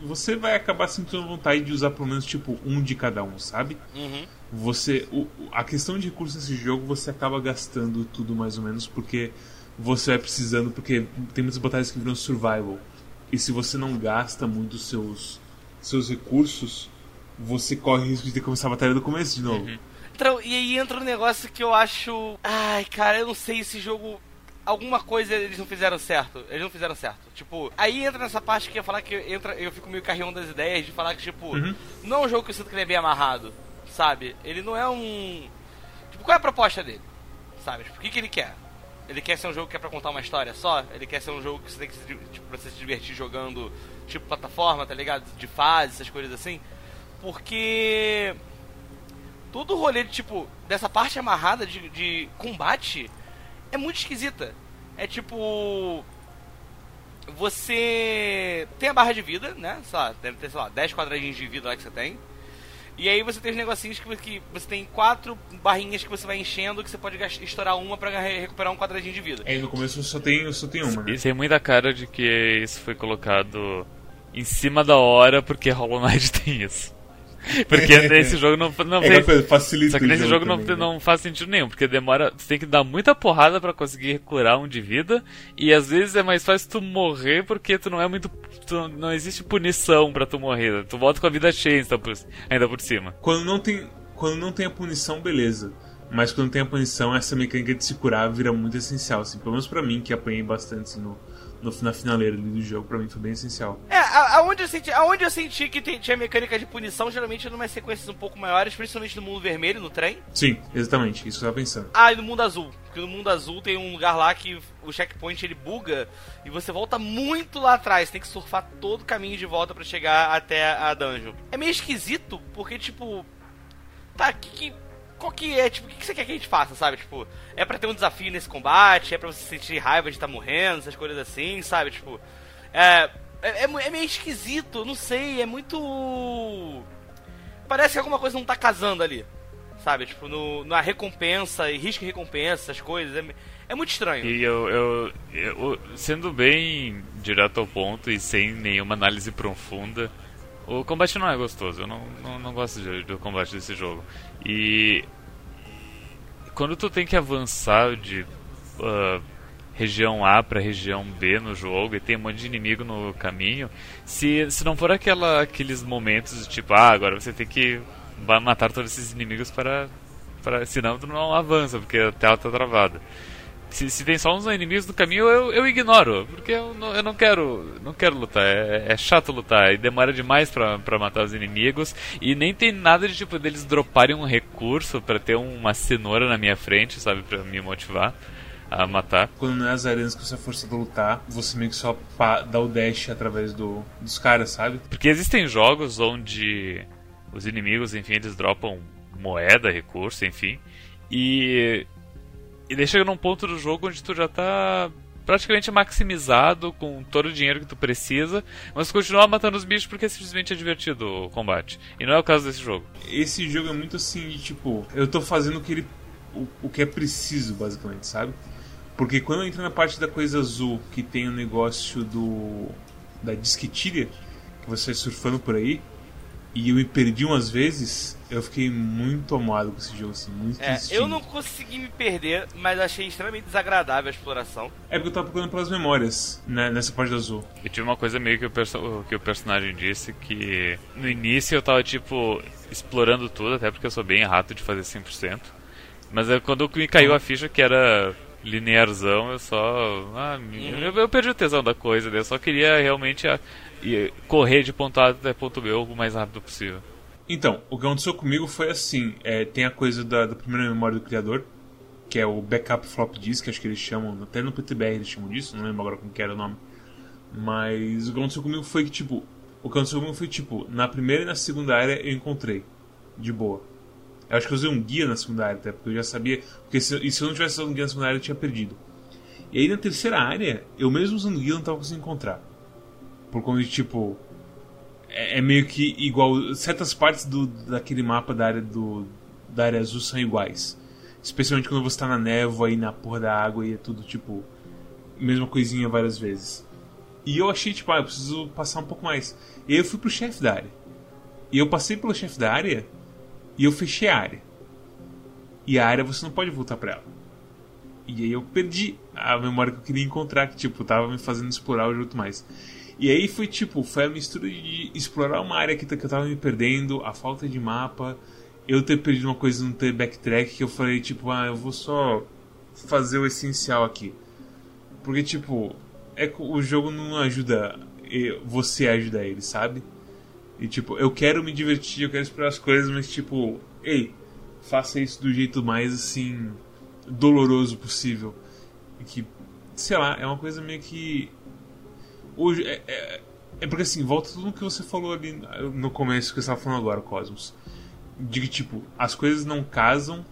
você vai acabar sentindo vontade de usar pelo menos tipo um de cada um, sabe? Uhum. Você, o, a questão de recursos nesse jogo você acaba gastando tudo mais ou menos porque você vai precisando porque tem muitas batalhas que viram survival e se você não gasta muito seus seus recursos você corre o risco de ter que começar a batalha do começo de novo. Uhum. Então, e aí entra um negócio que eu acho. Ai, cara, eu não sei esse jogo. Alguma coisa eles não fizeram certo. Eles não fizeram certo. Tipo, aí entra nessa parte que eu ia falar que entra, eu fico meio carreão das ideias de falar que, tipo, uhum. não é um jogo que eu sinto que ele é bem amarrado. Sabe? Ele não é um. Tipo, qual é a proposta dele? Sabe? Tipo, o que, que ele quer? Ele quer ser um jogo que é pra contar uma história só? Ele quer ser um jogo que você tem que se, tipo, pra você se divertir jogando, tipo, plataforma, tá ligado? De fase, essas coisas assim? Porque todo o rolê de tipo dessa parte amarrada de, de combate é muito esquisita. É tipo você tem a barra de vida, né? Sei lá, deve ter, sei lá, 10 quadradinhos de vida lá que você tem. E aí você tem os negocinhos que, que você tem quatro barrinhas que você vai enchendo que você pode estourar uma para recuperar um quadradinho de vida. É, no começo só tem, só tem uma, né? Isso tem muita cara de que isso foi colocado em cima da hora porque Hollow Knight tem isso. Porque nesse jogo não, não é, fez... facilita Só que nesse jogo, também, não, né? não faz sentido nenhum, porque demora. Você tem que dar muita porrada para conseguir curar um de vida. E às vezes é mais fácil tu morrer porque tu não é muito. Tu, não existe punição para tu morrer. Tu volta com a vida cheia ainda por, ainda por cima. Quando não tem. Quando não tem a punição, beleza. Mas quando tem a punição, essa mecânica de se curar vira muito essencial. Assim, pelo menos pra mim, que apanhei bastante assim, no, no, na finaleira do jogo, pra mim foi bem essencial. É, aonde eu senti, aonde eu senti que tinha mecânica de punição, geralmente numa sequências um pouco maiores, principalmente no mundo vermelho, no trem. Sim, exatamente, isso que eu tava pensando. Ah, e no mundo azul. Porque no mundo azul tem um lugar lá que o checkpoint ele buga e você volta muito lá atrás. Tem que surfar todo o caminho de volta para chegar até a dungeon. É meio esquisito, porque tipo. Tá, que. que qual que é, tipo, o que você quer que a gente faça, sabe? Tipo, é pra ter um desafio nesse combate, é pra você sentir raiva de estar tá morrendo, essas coisas assim, sabe? Tipo, é, é, é, meio esquisito, não sei, é muito. Parece que alguma coisa não tá casando ali, sabe? Tipo, no, na recompensa e risco e recompensa, essas coisas, é, é muito estranho. E eu, eu, eu, sendo bem direto ao ponto e sem nenhuma análise profunda, o combate não é gostoso, eu não, não, não gosto de, do combate desse jogo. E quando tu tem que avançar de uh, região A para região B no jogo e tem um monte de inimigo no caminho, se, se não for aquela, aqueles momentos de tipo, ah, agora você tem que matar todos esses inimigos para, para senão tu não avança porque a tela está travada. Se, se, tem só uns inimigos no caminho, eu, eu ignoro, porque eu não, eu não quero não quero lutar, é, é chato lutar, e demora demais pra, pra matar os inimigos, e nem tem nada de tipo deles droparem um recurso para ter uma cenoura na minha frente, sabe, pra me motivar a matar. Quando não é as arenas que você é forçado a lutar, você meio que só dá o dash através do, dos caras, sabe? Porque existem jogos onde os inimigos, enfim, eles dropam moeda, recurso, enfim, e e daí chega num ponto do jogo onde tu já tá praticamente maximizado com todo o dinheiro que tu precisa, mas continua matando os bichos porque simplesmente é divertido o combate. E não é o caso desse jogo. Esse jogo é muito assim, de, tipo, eu tô fazendo o que ele o, o que é preciso, basicamente, sabe? Porque quando entra na parte da coisa azul, que tem o negócio do da disquetilha, que você vai surfando por aí, e eu me perdi umas vezes, eu fiquei muito amado com esse jogo, assim, muito é, Eu não consegui me perder, mas achei extremamente desagradável a exploração. É porque eu tava procurando pelas memórias, né, nessa parte do azul. E tinha uma coisa meio que o, perso que o personagem disse, que no início eu tava, tipo, explorando tudo, até porque eu sou bem rato de fazer 100%. Mas é quando me caiu a ficha que era linearzão, eu só. Ah, uhum. eu, eu, perdi o tesão da coisa, né? eu só queria realmente a, correr de ponto A até ponto B o mais rápido possível. Então, o que aconteceu comigo foi assim: é, tem a coisa da, da, primeira memória do criador, que é o backup flop disk, acho que eles chamam, até no PTBR eles chamam disso, não lembro agora como que era o nome. Mas o que aconteceu comigo foi que, tipo, o que aconteceu comigo foi tipo, na primeira e na segunda área eu encontrei, de boa. Eu acho que eu usei um guia na segunda área, até, porque eu já sabia. Porque se, e se eu não tivesse usado um guia na segunda área, eu tinha perdido. E aí na terceira área, eu mesmo usando guia não estava conseguindo encontrar. Por conta de tipo. É, é, meio que igual. Certas partes do, daquele mapa da área, do, da área azul são iguais. Especialmente quando você está na névoa e na porra da água e é tudo tipo. Mesma coisinha várias vezes. E eu achei, tipo, ah, eu preciso passar um pouco mais. E eu fui pro chefe da área. E eu passei pelo chefe da área e eu fechei a área. E a área você não pode voltar pra ela. E aí eu perdi a memória que eu queria encontrar, que tipo, tava me fazendo explorar o jogo mais. E aí foi tipo, foi a mistura de explorar uma área que, que eu tava me perdendo, a falta de mapa, eu ter perdido uma coisa não ter backtrack, que eu falei, tipo, ah, eu vou só fazer o essencial aqui. Porque, tipo, é, o jogo não ajuda você a ajudar ele, sabe? E, tipo, eu quero me divertir, eu quero explorar as coisas, mas, tipo, ei, faça isso do jeito mais, assim, doloroso possível. E que, sei lá, é uma coisa meio que É, é, é, porque assim, volta tudo que você falou ali no começo que você estava falando agora, Cosmos. De que, tipo, as coisas não casam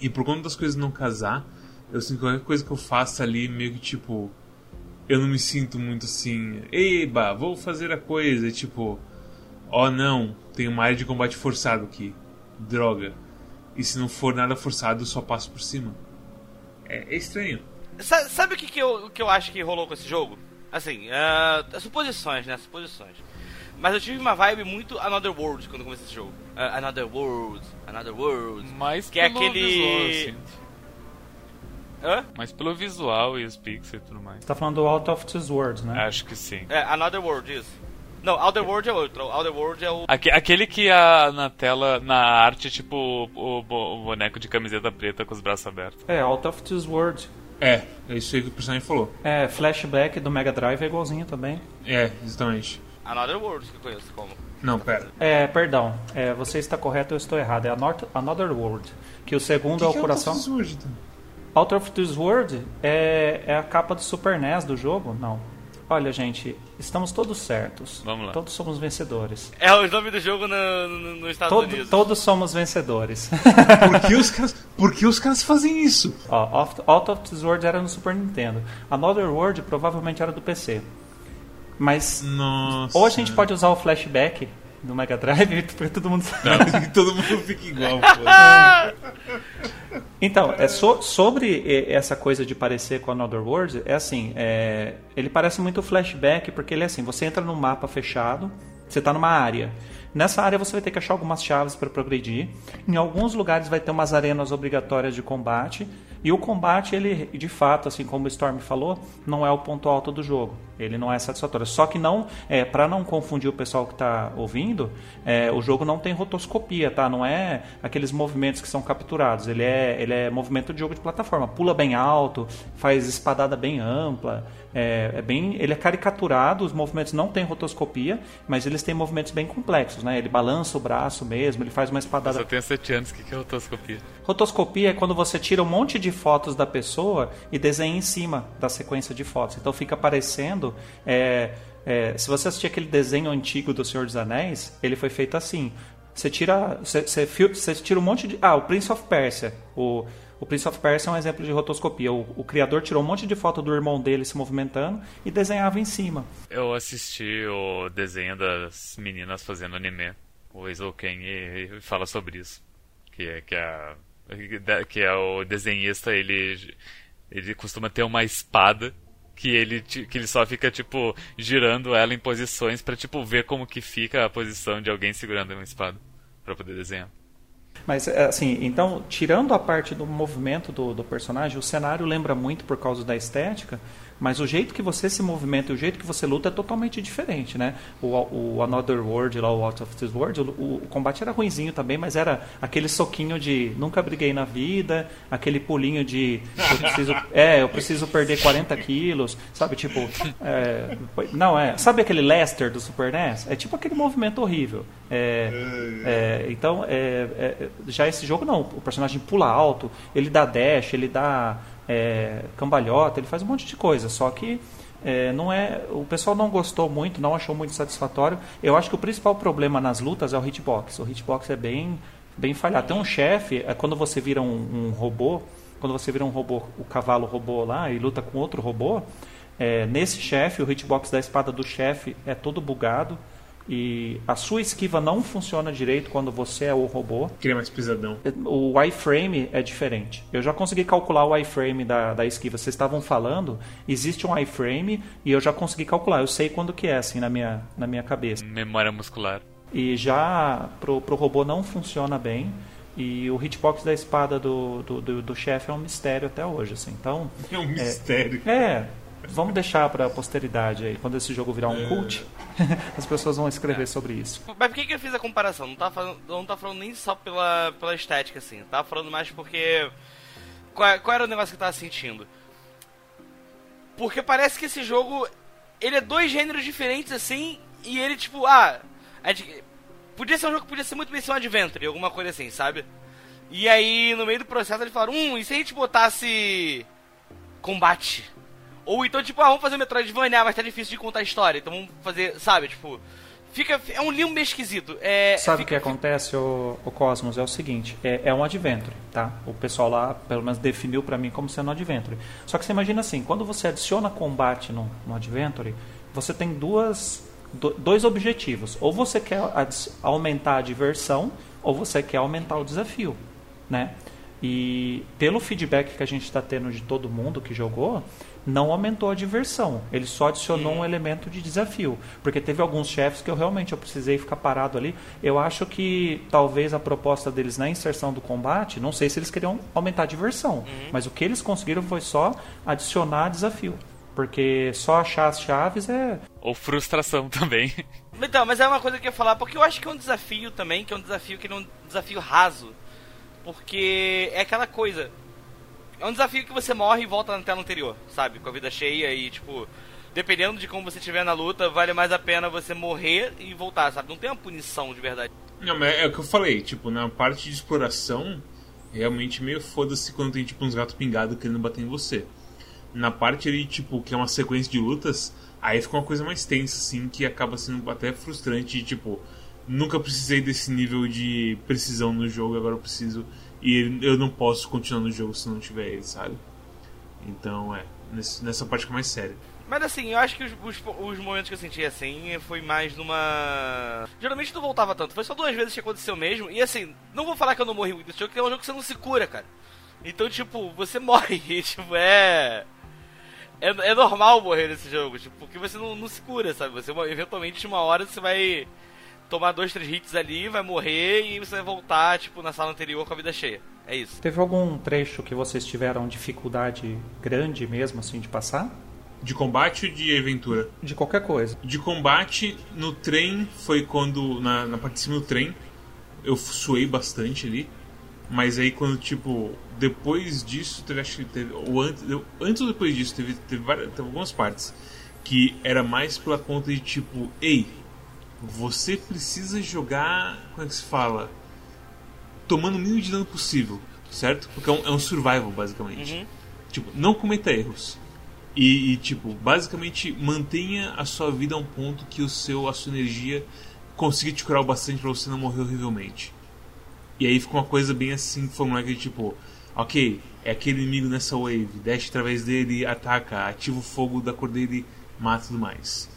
e por conta das coisas não casar, eu sinto que qualquer coisa que eu faça ali meio que, tipo, eu não me sinto muito assim, eba, vou fazer a coisa, tipo, ó oh, não, tem uma área de combate forçado aqui, droga. E se não for nada forçado, eu só passo por cima. É, é estranho. Sa sabe o que, que, eu, que eu acho que rolou com esse jogo? Assim, uh, suposições, né? Suposições. Mas eu tive uma vibe muito Another World quando comecei esse jogo. Uh, Another World, Another World. Mas que é aquele. Visual, assim. Hã? Mas pelo visual e os pixels e tudo mais. Você tá falando do Out of This World, né? Acho que sim. É, Another World, isso. Não, Outer World é outro. Outer World é o. aquele que a, na tela, na arte, tipo o, o, boneco de camiseta preta com os braços abertos. É, Out of This World. É, é isso aí que o personagem falou. É, flashback do Mega Drive é igualzinho também. É, exatamente. Another World que eu conheço como. Não, pera. É, perdão. É, você está correto, eu estou errado. É Another World. Que o segundo que é o que coração. É Out of This World, então? Out of This World é, é a capa do Super NES do jogo? Não. Olha, gente, estamos todos certos. Vamos lá. Todos somos vencedores. É o nome do jogo no, no, no Estados Todo, Unidos. Todos somos vencedores. por, que os caras, por que os caras fazem isso? Ó, Out of This World era no Super Nintendo. Another World provavelmente era do PC. Mas Nossa. ou a gente pode usar o flashback no Mega Drive pra todo mundo Não, todo mundo fica igual. Então, é so, sobre essa coisa de parecer com Another World, é assim, é, ele parece muito flashback porque ele é assim, você entra num mapa fechado, você está numa área. Nessa área você vai ter que achar algumas chaves para progredir. Em alguns lugares vai ter umas arenas obrigatórias de combate. E o combate, ele, de fato, assim como o Storm falou, não é o ponto alto do jogo. Ele não é satisfatório. Só que não, é, para não confundir o pessoal que está ouvindo, é, o jogo não tem rotoscopia, tá? Não é aqueles movimentos que são capturados. Ele é, ele é movimento de jogo de plataforma. Pula bem alto, faz espadada bem ampla. É, é, bem, ele é caricaturado, os movimentos não têm rotoscopia, mas eles têm movimentos bem complexos, né? Ele balança o braço mesmo, ele faz uma espadada. Eu só tenho 7 anos, o que é rotoscopia? Rotoscopia é quando você tira um monte de fotos da pessoa e desenha em cima da sequência de fotos. Então fica aparecendo. É, é, se você assistir aquele desenho antigo do Senhor dos Anéis, ele foi feito assim. Você tira, você, você, você tira um monte de. Ah, o Prince of Persia. O, o Prince of Persia é um exemplo de rotoscopia. O, o, criador tirou um monte de foto do irmão dele se movimentando e desenhava em cima. Eu assisti o desenho das meninas fazendo anime, o Eizouken, e, e fala sobre isso. Que é, que é, que é o desenhista, ele, ele costuma ter uma espada que ele, que ele só fica, tipo, girando ela em posições para tipo, ver como que fica a posição de alguém segurando uma espada para poder desenhar. Mas, é, assim, então, tirando a parte do movimento do, do personagem, o cenário lembra muito por causa da estética, mas o jeito que você se movimenta e o jeito que você luta é totalmente diferente, né? O, o Another World, lá, o Out of This World, o, o, combate era ruinzinho também, mas era aquele soquinho de nunca briguei na vida, aquele pulinho de eu preciso, é, eu preciso perder 40 quilos, sabe? Tipo, é, não, é. Sabe aquele Lester do Super NES? É tipo aquele movimento horrível. É, é, então, é, é, já esse jogo não. O personagem pula alto, ele dá dash, ele dá é, cambalhota, ele faz um monte de coisa, só que é, não é, o pessoal não gostou muito, não achou muito satisfatório. Eu acho que o principal problema nas lutas é o hitbox. O hitbox é bem, bem falhado. Tem um chefe, é quando você vira um, um, robô, quando você vira um robô, o cavalo robô lá e luta com outro robô, é, nesse chefe, o hitbox da espada do chefe é todo bugado. E a sua esquiva não funciona direito quando você é o robô. Cria mais pesadão. O iframe é diferente. Eu já consegui calcular o iframe da, da esquiva. Vocês estavam falando, existe um iframe e eu já consegui calcular. Eu sei quando que é, assim, na minha, na minha cabeça. Memória muscular. E já pro, pro robô não funciona bem. E o hitbox da espada do, do, do, do chefe é um mistério até hoje, assim. Então, é um mistério. É, é vamos deixar para a posteridade aí, quando esse jogo virar um é. cult, as pessoas vão escrever é. sobre isso. Mas por que, que eu fiz a comparação? Não tá falando, não tá falando nem só pela, pela estética, assim. Tava falando mais porque. Qual, qual era o negócio que eu tava sentindo? Porque parece que esse jogo. Ele é dois gêneros diferentes, assim, e ele, tipo, ah. Gente, podia ser um jogo que podia ser muito bem ser um adventure, alguma coisa assim, sabe? E aí, no meio do processo, eles falaram: hum, e se a gente botasse. combate? Ou então, tipo, ah, vamos fazer Metroidvania, mas tá difícil de contar a história. Então vamos fazer, sabe, tipo. Fica, é um limbo meio esquisito. É, Sabe o fica, que acontece, o, o Cosmos? É o seguinte, é, é, um adventure, tá? O pessoal lá, pelo menos, definiu para mim como sendo um adventure. Só que você imagina assim, quando você adiciona combate no, no adventure, você tem duas, do, dois objetivos. Ou você quer aumentar a diversão, ou você quer aumentar o desafio, né? E pelo feedback que a gente está tendo de todo mundo que jogou, não aumentou a diversão. Ele só adicionou um elemento de desafio. Porque teve alguns chefes que eu realmente eu precisei ficar parado ali. Eu acho que talvez a proposta deles na inserção do combate, não sei se eles queriam aumentar a diversão. Uhum. Mas o que eles conseguiram foi só adicionar desafio. Porque só achar as chaves é. Ou frustração também. Então, mas é uma coisa que eu ia falar, porque eu acho que é um desafio também, que é um desafio que é um desafio raso. Porque é aquela coisa. É um desafio que você morre e volta na tela anterior, sabe? Com a vida cheia e, tipo, dependendo de como você estiver na luta, vale mais a pena você morrer e voltar, sabe? Não tem uma punição de verdade. Não, mas é o que eu falei, tipo, na parte de exploração, realmente meio foda-se quando tem, tipo, uns gatos pingados querendo bater em você. Na parte ali, tipo, que é uma sequência de lutas, aí fica uma coisa mais tensa, assim, que acaba sendo até frustrante, tipo, nunca precisei desse nível de precisão no jogo, agora eu preciso e eu não posso continuar no jogo se não tiver ele, sabe? Então, é. Nessa parte que é mais séria. Mas assim, eu acho que os, os, os, momentos que eu senti assim foi mais numa. Geralmente não voltava tanto. Foi só duas vezes que aconteceu mesmo. E assim, não vou falar que eu não morri muito nesse jogo, porque é um jogo que você não se cura, cara. Então, tipo, você morre. E, tipo, é. É, é normal morrer nesse jogo, tipo, porque você não, não se cura, sabe? Você eventualmente, uma hora, você vai tomar dois, três hits ali, vai morrer e você vai voltar, tipo, na sala anterior com a vida cheia. É isso. Teve algum trecho que vocês tiveram dificuldade grande mesmo, assim, de passar? De combate ou de aventura? De qualquer coisa. De combate, no trem, foi quando, na, na parte de cima do trem, eu suei bastante ali. Mas aí quando, tipo, depois disso, teve, acho que teve, ou antes, antes ou depois disso, teve, teve, várias, teve algumas partes que era mais pela conta de, tipo, ei, você precisa jogar, como é que se fala? Tomando o mínimo de dano possível, certo? Porque é um, é um survival, basicamente. Uhum. Tipo, não cometa erros. E, e, tipo, basicamente mantenha a sua vida a um ponto que o seu, a sua energia consiga te curar o bastante para você não morrer horrivelmente. E aí fica uma coisa bem assim, formulada que tipo, ok, é aquele inimigo nessa wave, desce através dele, ataca, ativa o fogo da cor dele, mata tudo mais.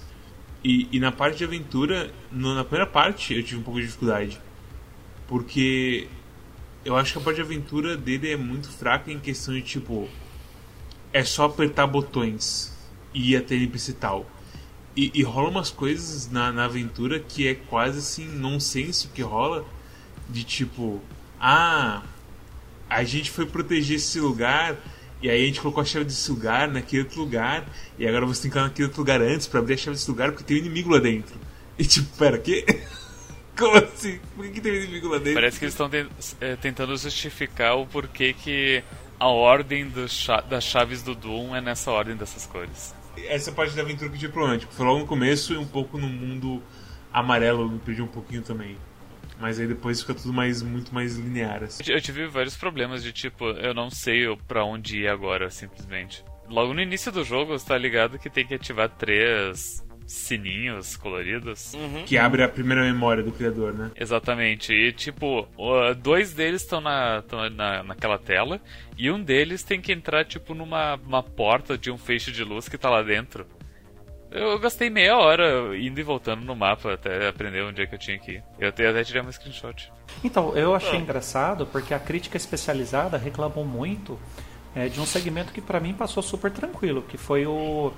E, e na parte de aventura, no, na primeira parte eu tive um pouco de dificuldade. Porque eu acho que a parte de aventura dele é muito fraca em questão de tipo. É só apertar botões e ir até NPC tal. E, e rola umas coisas na, na aventura que é quase assim nonsense que rola. De tipo, ah, a gente foi proteger esse lugar e aí a gente colocou a chave desse lugar naquele outro lugar. E agora você tem que ir naquele outro lugar antes para abrir a chave desse lugar porque tem um inimigo lá dentro. E tipo, pera, que? Como assim? Por que, que tem um inimigo lá dentro? Parece que eles estão te é, tentando justificar o porquê que a ordem cha das chaves do Doom é nessa ordem dessas cores. Essa parte da aventura que eu tive problema. Tipo, foi logo no começo e um pouco no mundo amarelo, me perdi um pouquinho também. Mas aí depois fica tudo mais muito mais linear. Assim. Eu tive vários problemas de tipo, eu não sei para onde ir agora, simplesmente. Logo no início do jogo, você tá ligado que tem que ativar três sininhos coloridos. Uhum. Que abre a primeira memória do criador, né? Exatamente. E, tipo, dois deles estão na, na, naquela tela e um deles tem que entrar, tipo, numa uma porta de um feixe de luz que tá lá dentro. Eu gastei meia hora indo e voltando no mapa até aprender onde é que eu tinha que ir. Eu até, até tirei um screenshot. Então, eu achei oh. engraçado porque a crítica especializada reclamou muito é, de um segmento que para mim passou super tranquilo, que foi o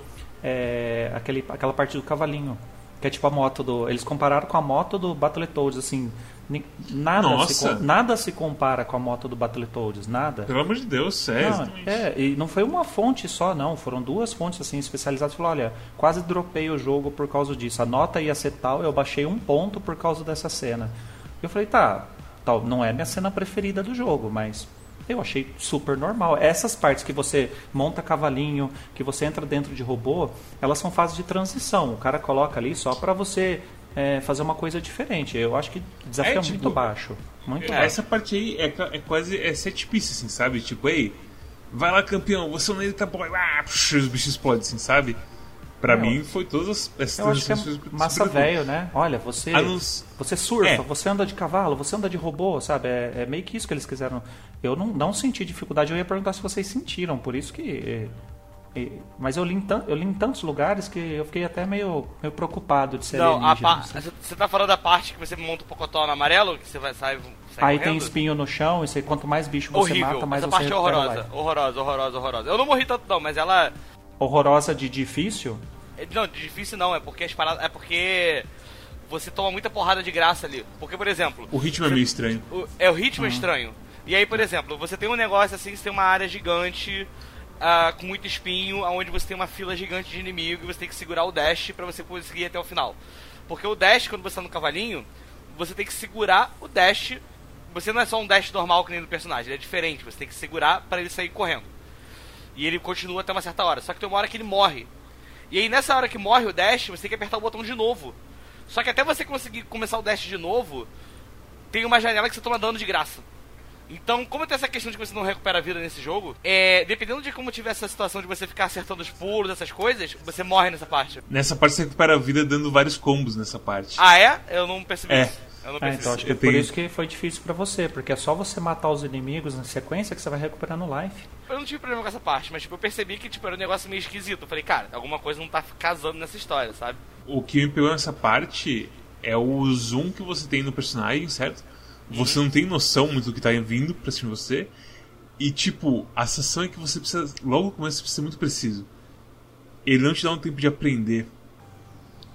é, aquele, aquela parte do cavalinho. Que é tipo a moto do. Eles compararam com a moto do Battletoads, assim. Nada se, nada se compara com a moto do Battletoads, nada. Pelo amor de Deus, sério. é, e não foi uma fonte só, não. Foram duas fontes assim especializadas. Falou, olha, quase dropei o jogo por causa disso. A nota ia ser tal, eu baixei um ponto por causa dessa cena. Eu falei, tá, tal, não é minha cena preferida do jogo, mas eu achei super normal. Essas partes que você monta cavalinho, que você entra dentro de robô, elas são fases de transição. O cara coloca ali só para você é, fazer uma coisa diferente. Eu acho que o desafio é, é tipo, muito baixo. Muito é, baixo. Essa parte aí é, é quase é set piece, assim, sabe? Tipo, ei, vai lá campeão, você não tá bom, ah, os bichos explodem, assim, sabe? Pra mim foi todas as Eu acho que é massa velho, né? Olha, você nos... você surfa, é. você anda de cavalo, você anda de robô, sabe? É, é, meio que isso que eles quiseram. Eu não, não senti dificuldade, eu ia perguntar se vocês sentiram, por isso que mas eu li, em eu li em tantos lugares que eu fiquei até meio, meio preocupado de ser Não, a pa... você tá falando da parte que você monta o pocotó no amarelo, que você vai sair, sai Aí correndo? tem espinho no chão, e você, quanto mais bicho você Horrível. mata, mais Essa você parte é horrorosa, horrorosa, horrorosa, horrorosa. Eu não morri tanto não, mas ela... Horrorosa de difícil? É, não, de difícil não, é porque as paradas... É porque você toma muita porrada de graça ali. Porque, por exemplo... O ritmo é meio estranho. O, é, o ritmo é uhum. é estranho. E aí, por exemplo, você tem um negócio assim, você tem uma área gigante uh, com muito espinho, onde você tem uma fila gigante de inimigo e você tem que segurar o dash para você conseguir ir até o final. Porque o dash, quando você tá no cavalinho, você tem que segurar o dash. Você não é só um dash normal que nem do personagem, ele é diferente. Você tem que segurar para ele sair correndo. E ele continua até uma certa hora. Só que tem uma hora que ele morre. E aí nessa hora que morre o dash, você tem que apertar o botão de novo. Só que até você conseguir começar o dash de novo, tem uma janela que você toma dano de graça. Então, como tem essa questão de que você não recupera a vida nesse jogo, é, dependendo de como tiver essa situação de você ficar acertando os pulos, essas coisas, você morre nessa parte. Nessa parte você recupera a vida dando vários combos nessa parte. Ah, é? Eu não percebi é. isso. Eu não percebi. É, então acho que é por isso que foi difícil para você, porque é só você matar os inimigos na sequência que você vai recuperando life. Eu não tive problema com essa parte, mas tipo, eu percebi que tipo, era um negócio meio esquisito. Eu falei, cara, alguma coisa não tá casando nessa história, sabe? O que me pegou nessa parte é o zoom que você tem no personagem, certo? Você não tem noção muito do que tá vindo pra cima de você. E, tipo, a sensação é que você precisa. Logo você precisa ser muito preciso. Ele não te dá um tempo de aprender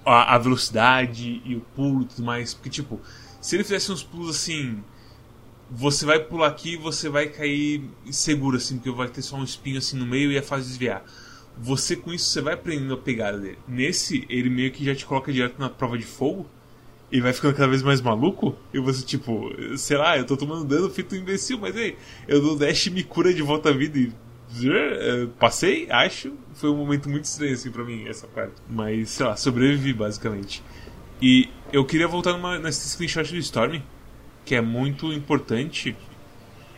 a, a velocidade e o pulo e tudo mais. Porque, tipo, se ele fizesse uns pulos assim. Você vai pular aqui e você vai cair seguro, assim, porque vai ter só um espinho assim no meio e é fácil desviar. Você com isso você vai aprendendo a pegada dele. Nesse, ele meio que já te coloca direto na prova de fogo e vai ficando cada vez mais maluco, e você, tipo, sei lá, eu tô tomando dano feito um imbecil, mas ei, eu dou dash e me cura de volta à vida e. Uh, passei, acho. Foi um momento muito estranho, assim, pra mim, essa parte. Mas, sei lá, sobrevivi, basicamente. E eu queria voltar numa, nesse screenshot do Storm, que é muito importante.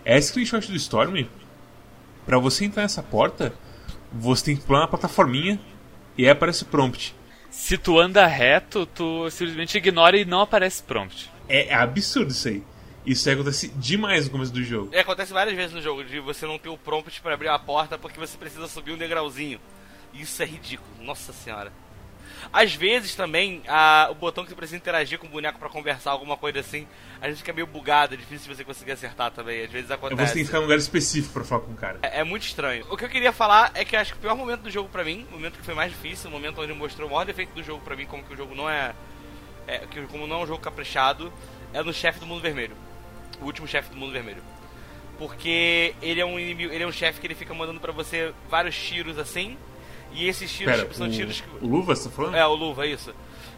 É screenshot do Storm, pra você entrar nessa porta, você tem que pular na plataforminha e aí aparece o prompt. Se tu anda reto, tu simplesmente ignora e não aparece prompt. É, é absurdo isso aí. Isso acontece demais no começo do jogo. É, acontece várias vezes no jogo, de você não ter o prompt para abrir a porta porque você precisa subir um degrauzinho. Isso é ridículo, nossa senhora. Às vezes também, a, o botão que você precisa interagir com o boneco para conversar, alguma coisa assim, a gente fica meio bugado, é difícil de você conseguir acertar também. Às vezes acontece. Você tem que ficar em um lugar específico para falar com o cara. É, é, muito estranho. O que eu queria falar é que acho que o pior momento do jogo para mim, o momento que foi mais difícil, o momento onde mostrou o maior defeito do jogo para mim, como que o jogo não é, é. que como não é um jogo caprichado, é no chefe do mundo vermelho. O último chefe do mundo vermelho. Porque ele é um inimigo, ele é um chefe que ele fica mandando para você vários tiros assim e esses tiros Pera, tipo, são o, tiros que. O luva, você tá falando? É, o luva, isso.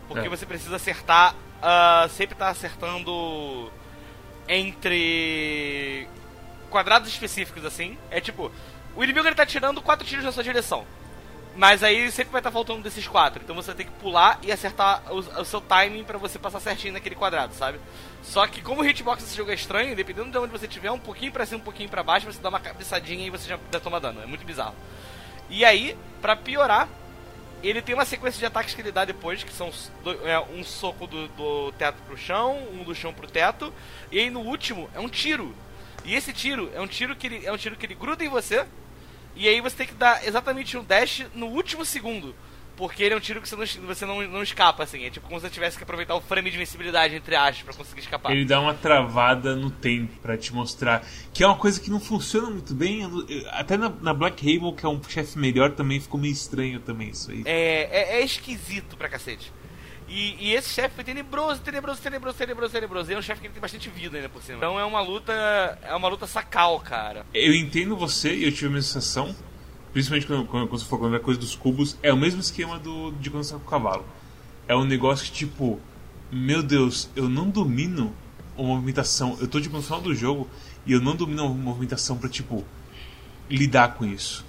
Porque é. você precisa acertar. Uh, sempre tá acertando entre quadrados específicos, assim. É tipo, o inimigo ele tá tirando quatro tiros na sua direção. Mas aí sempre vai estar tá faltando desses quatro. Então você tem que pular e acertar o, o seu timing para você passar certinho naquele quadrado, sabe? Só que como o hitbox desse jogo é estranho, dependendo de onde você estiver, um pouquinho pra cima, um pouquinho pra baixo, você dá uma cabeçadinha e você já toma dano. É muito bizarro. E aí, para piorar, ele tem uma sequência de ataques que ele dá depois, que são é, um soco do, do, teto pro chão, um do chão pro teto, e aí no último é um tiro. E esse tiro é um tiro que ele, é um tiro que ele gruda em você, e aí você tem que dar exatamente um dash no último segundo. Porque ele é um tiro que você não, você não, não escapa, assim. É tipo como se você tivesse que aproveitar o frame de invencibilidade, entre aspas, pra conseguir escapar. Ele dá uma travada no tempo para te mostrar. Que é uma coisa que não funciona muito bem. Até na, na Black Halo, que é um chefe melhor, também ficou meio estranho também isso aí. É, é, é esquisito pra cacete. E, e, esse chefe foi tenebroso, tenebroso, tenebroso, tenebroso, tenebroso. E é um chefe que tem bastante vida ainda por cima. Então é uma luta. É uma luta sacal, cara. Eu entendo você e eu tive a mesma sensação. Principalmente quando, quando, quando você for falando da coisa dos cubos, é o mesmo esquema do, de quando você tá com o cavalo. É um negócio que, tipo, meu Deus, eu não domino uma movimentação. Eu tô tipo, no final do jogo e eu não domino uma movimentação pra, tipo, lidar com isso.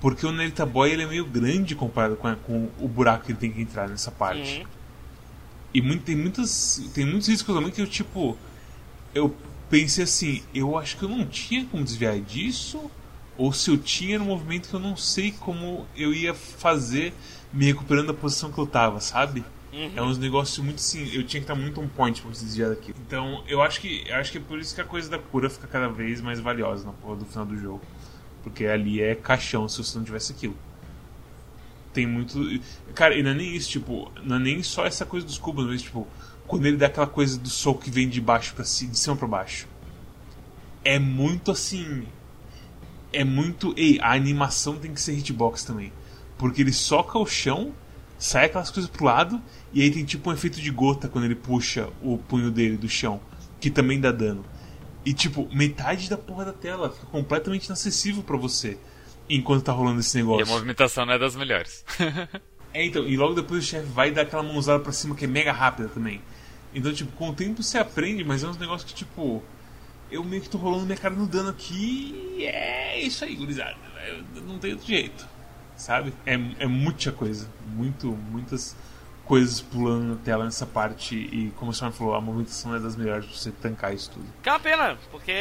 Porque o Nelita Boy ele é meio grande comparado com, a, com o buraco que ele tem que entrar nessa parte. Uhum. E muito, tem, muitas, tem muitos riscos também que eu, tipo, eu pensei assim, eu acho que eu não tinha como desviar disso ou se eu tinha no movimento que eu não sei como eu ia fazer me recuperando da posição que eu tava, sabe? Uhum. É uns negócios muito assim. Eu tinha que estar muito on point pra desviar daquilo. Então, eu acho que eu acho que é por isso que a coisa da cura fica cada vez mais valiosa na porra do final do jogo. Porque ali é caixão se você não tivesse aquilo. Tem muito. Cara, e não é nem isso, tipo, não é nem só essa coisa dos cubos, mas tipo, quando ele dá aquela coisa do soco que vem de baixo para cima, de cima para baixo. É muito assim. É muito. Ei, a animação tem que ser hitbox também. Porque ele soca o chão, sai aquelas coisas pro lado, e aí tem tipo um efeito de gota quando ele puxa o punho dele do chão, que também dá dano. E tipo, metade da porra da tela fica completamente inacessível para você enquanto tá rolando esse negócio. E a movimentação não é das melhores. é, então, e logo depois o chefe vai dar aquela mãozada pra cima que é mega rápida também. Então, tipo, com o tempo você aprende, mas é uns negócios que, tipo, eu meio que tô rolando minha cara no dano aqui e é isso aí, gurizada. Não tem outro jeito, sabe? É, é muita coisa, muito, muitas coisas pulando na tela nessa parte e como o senhor falou, a movimentação é das melhores pra você tancar isso tudo. Que é uma pena, porque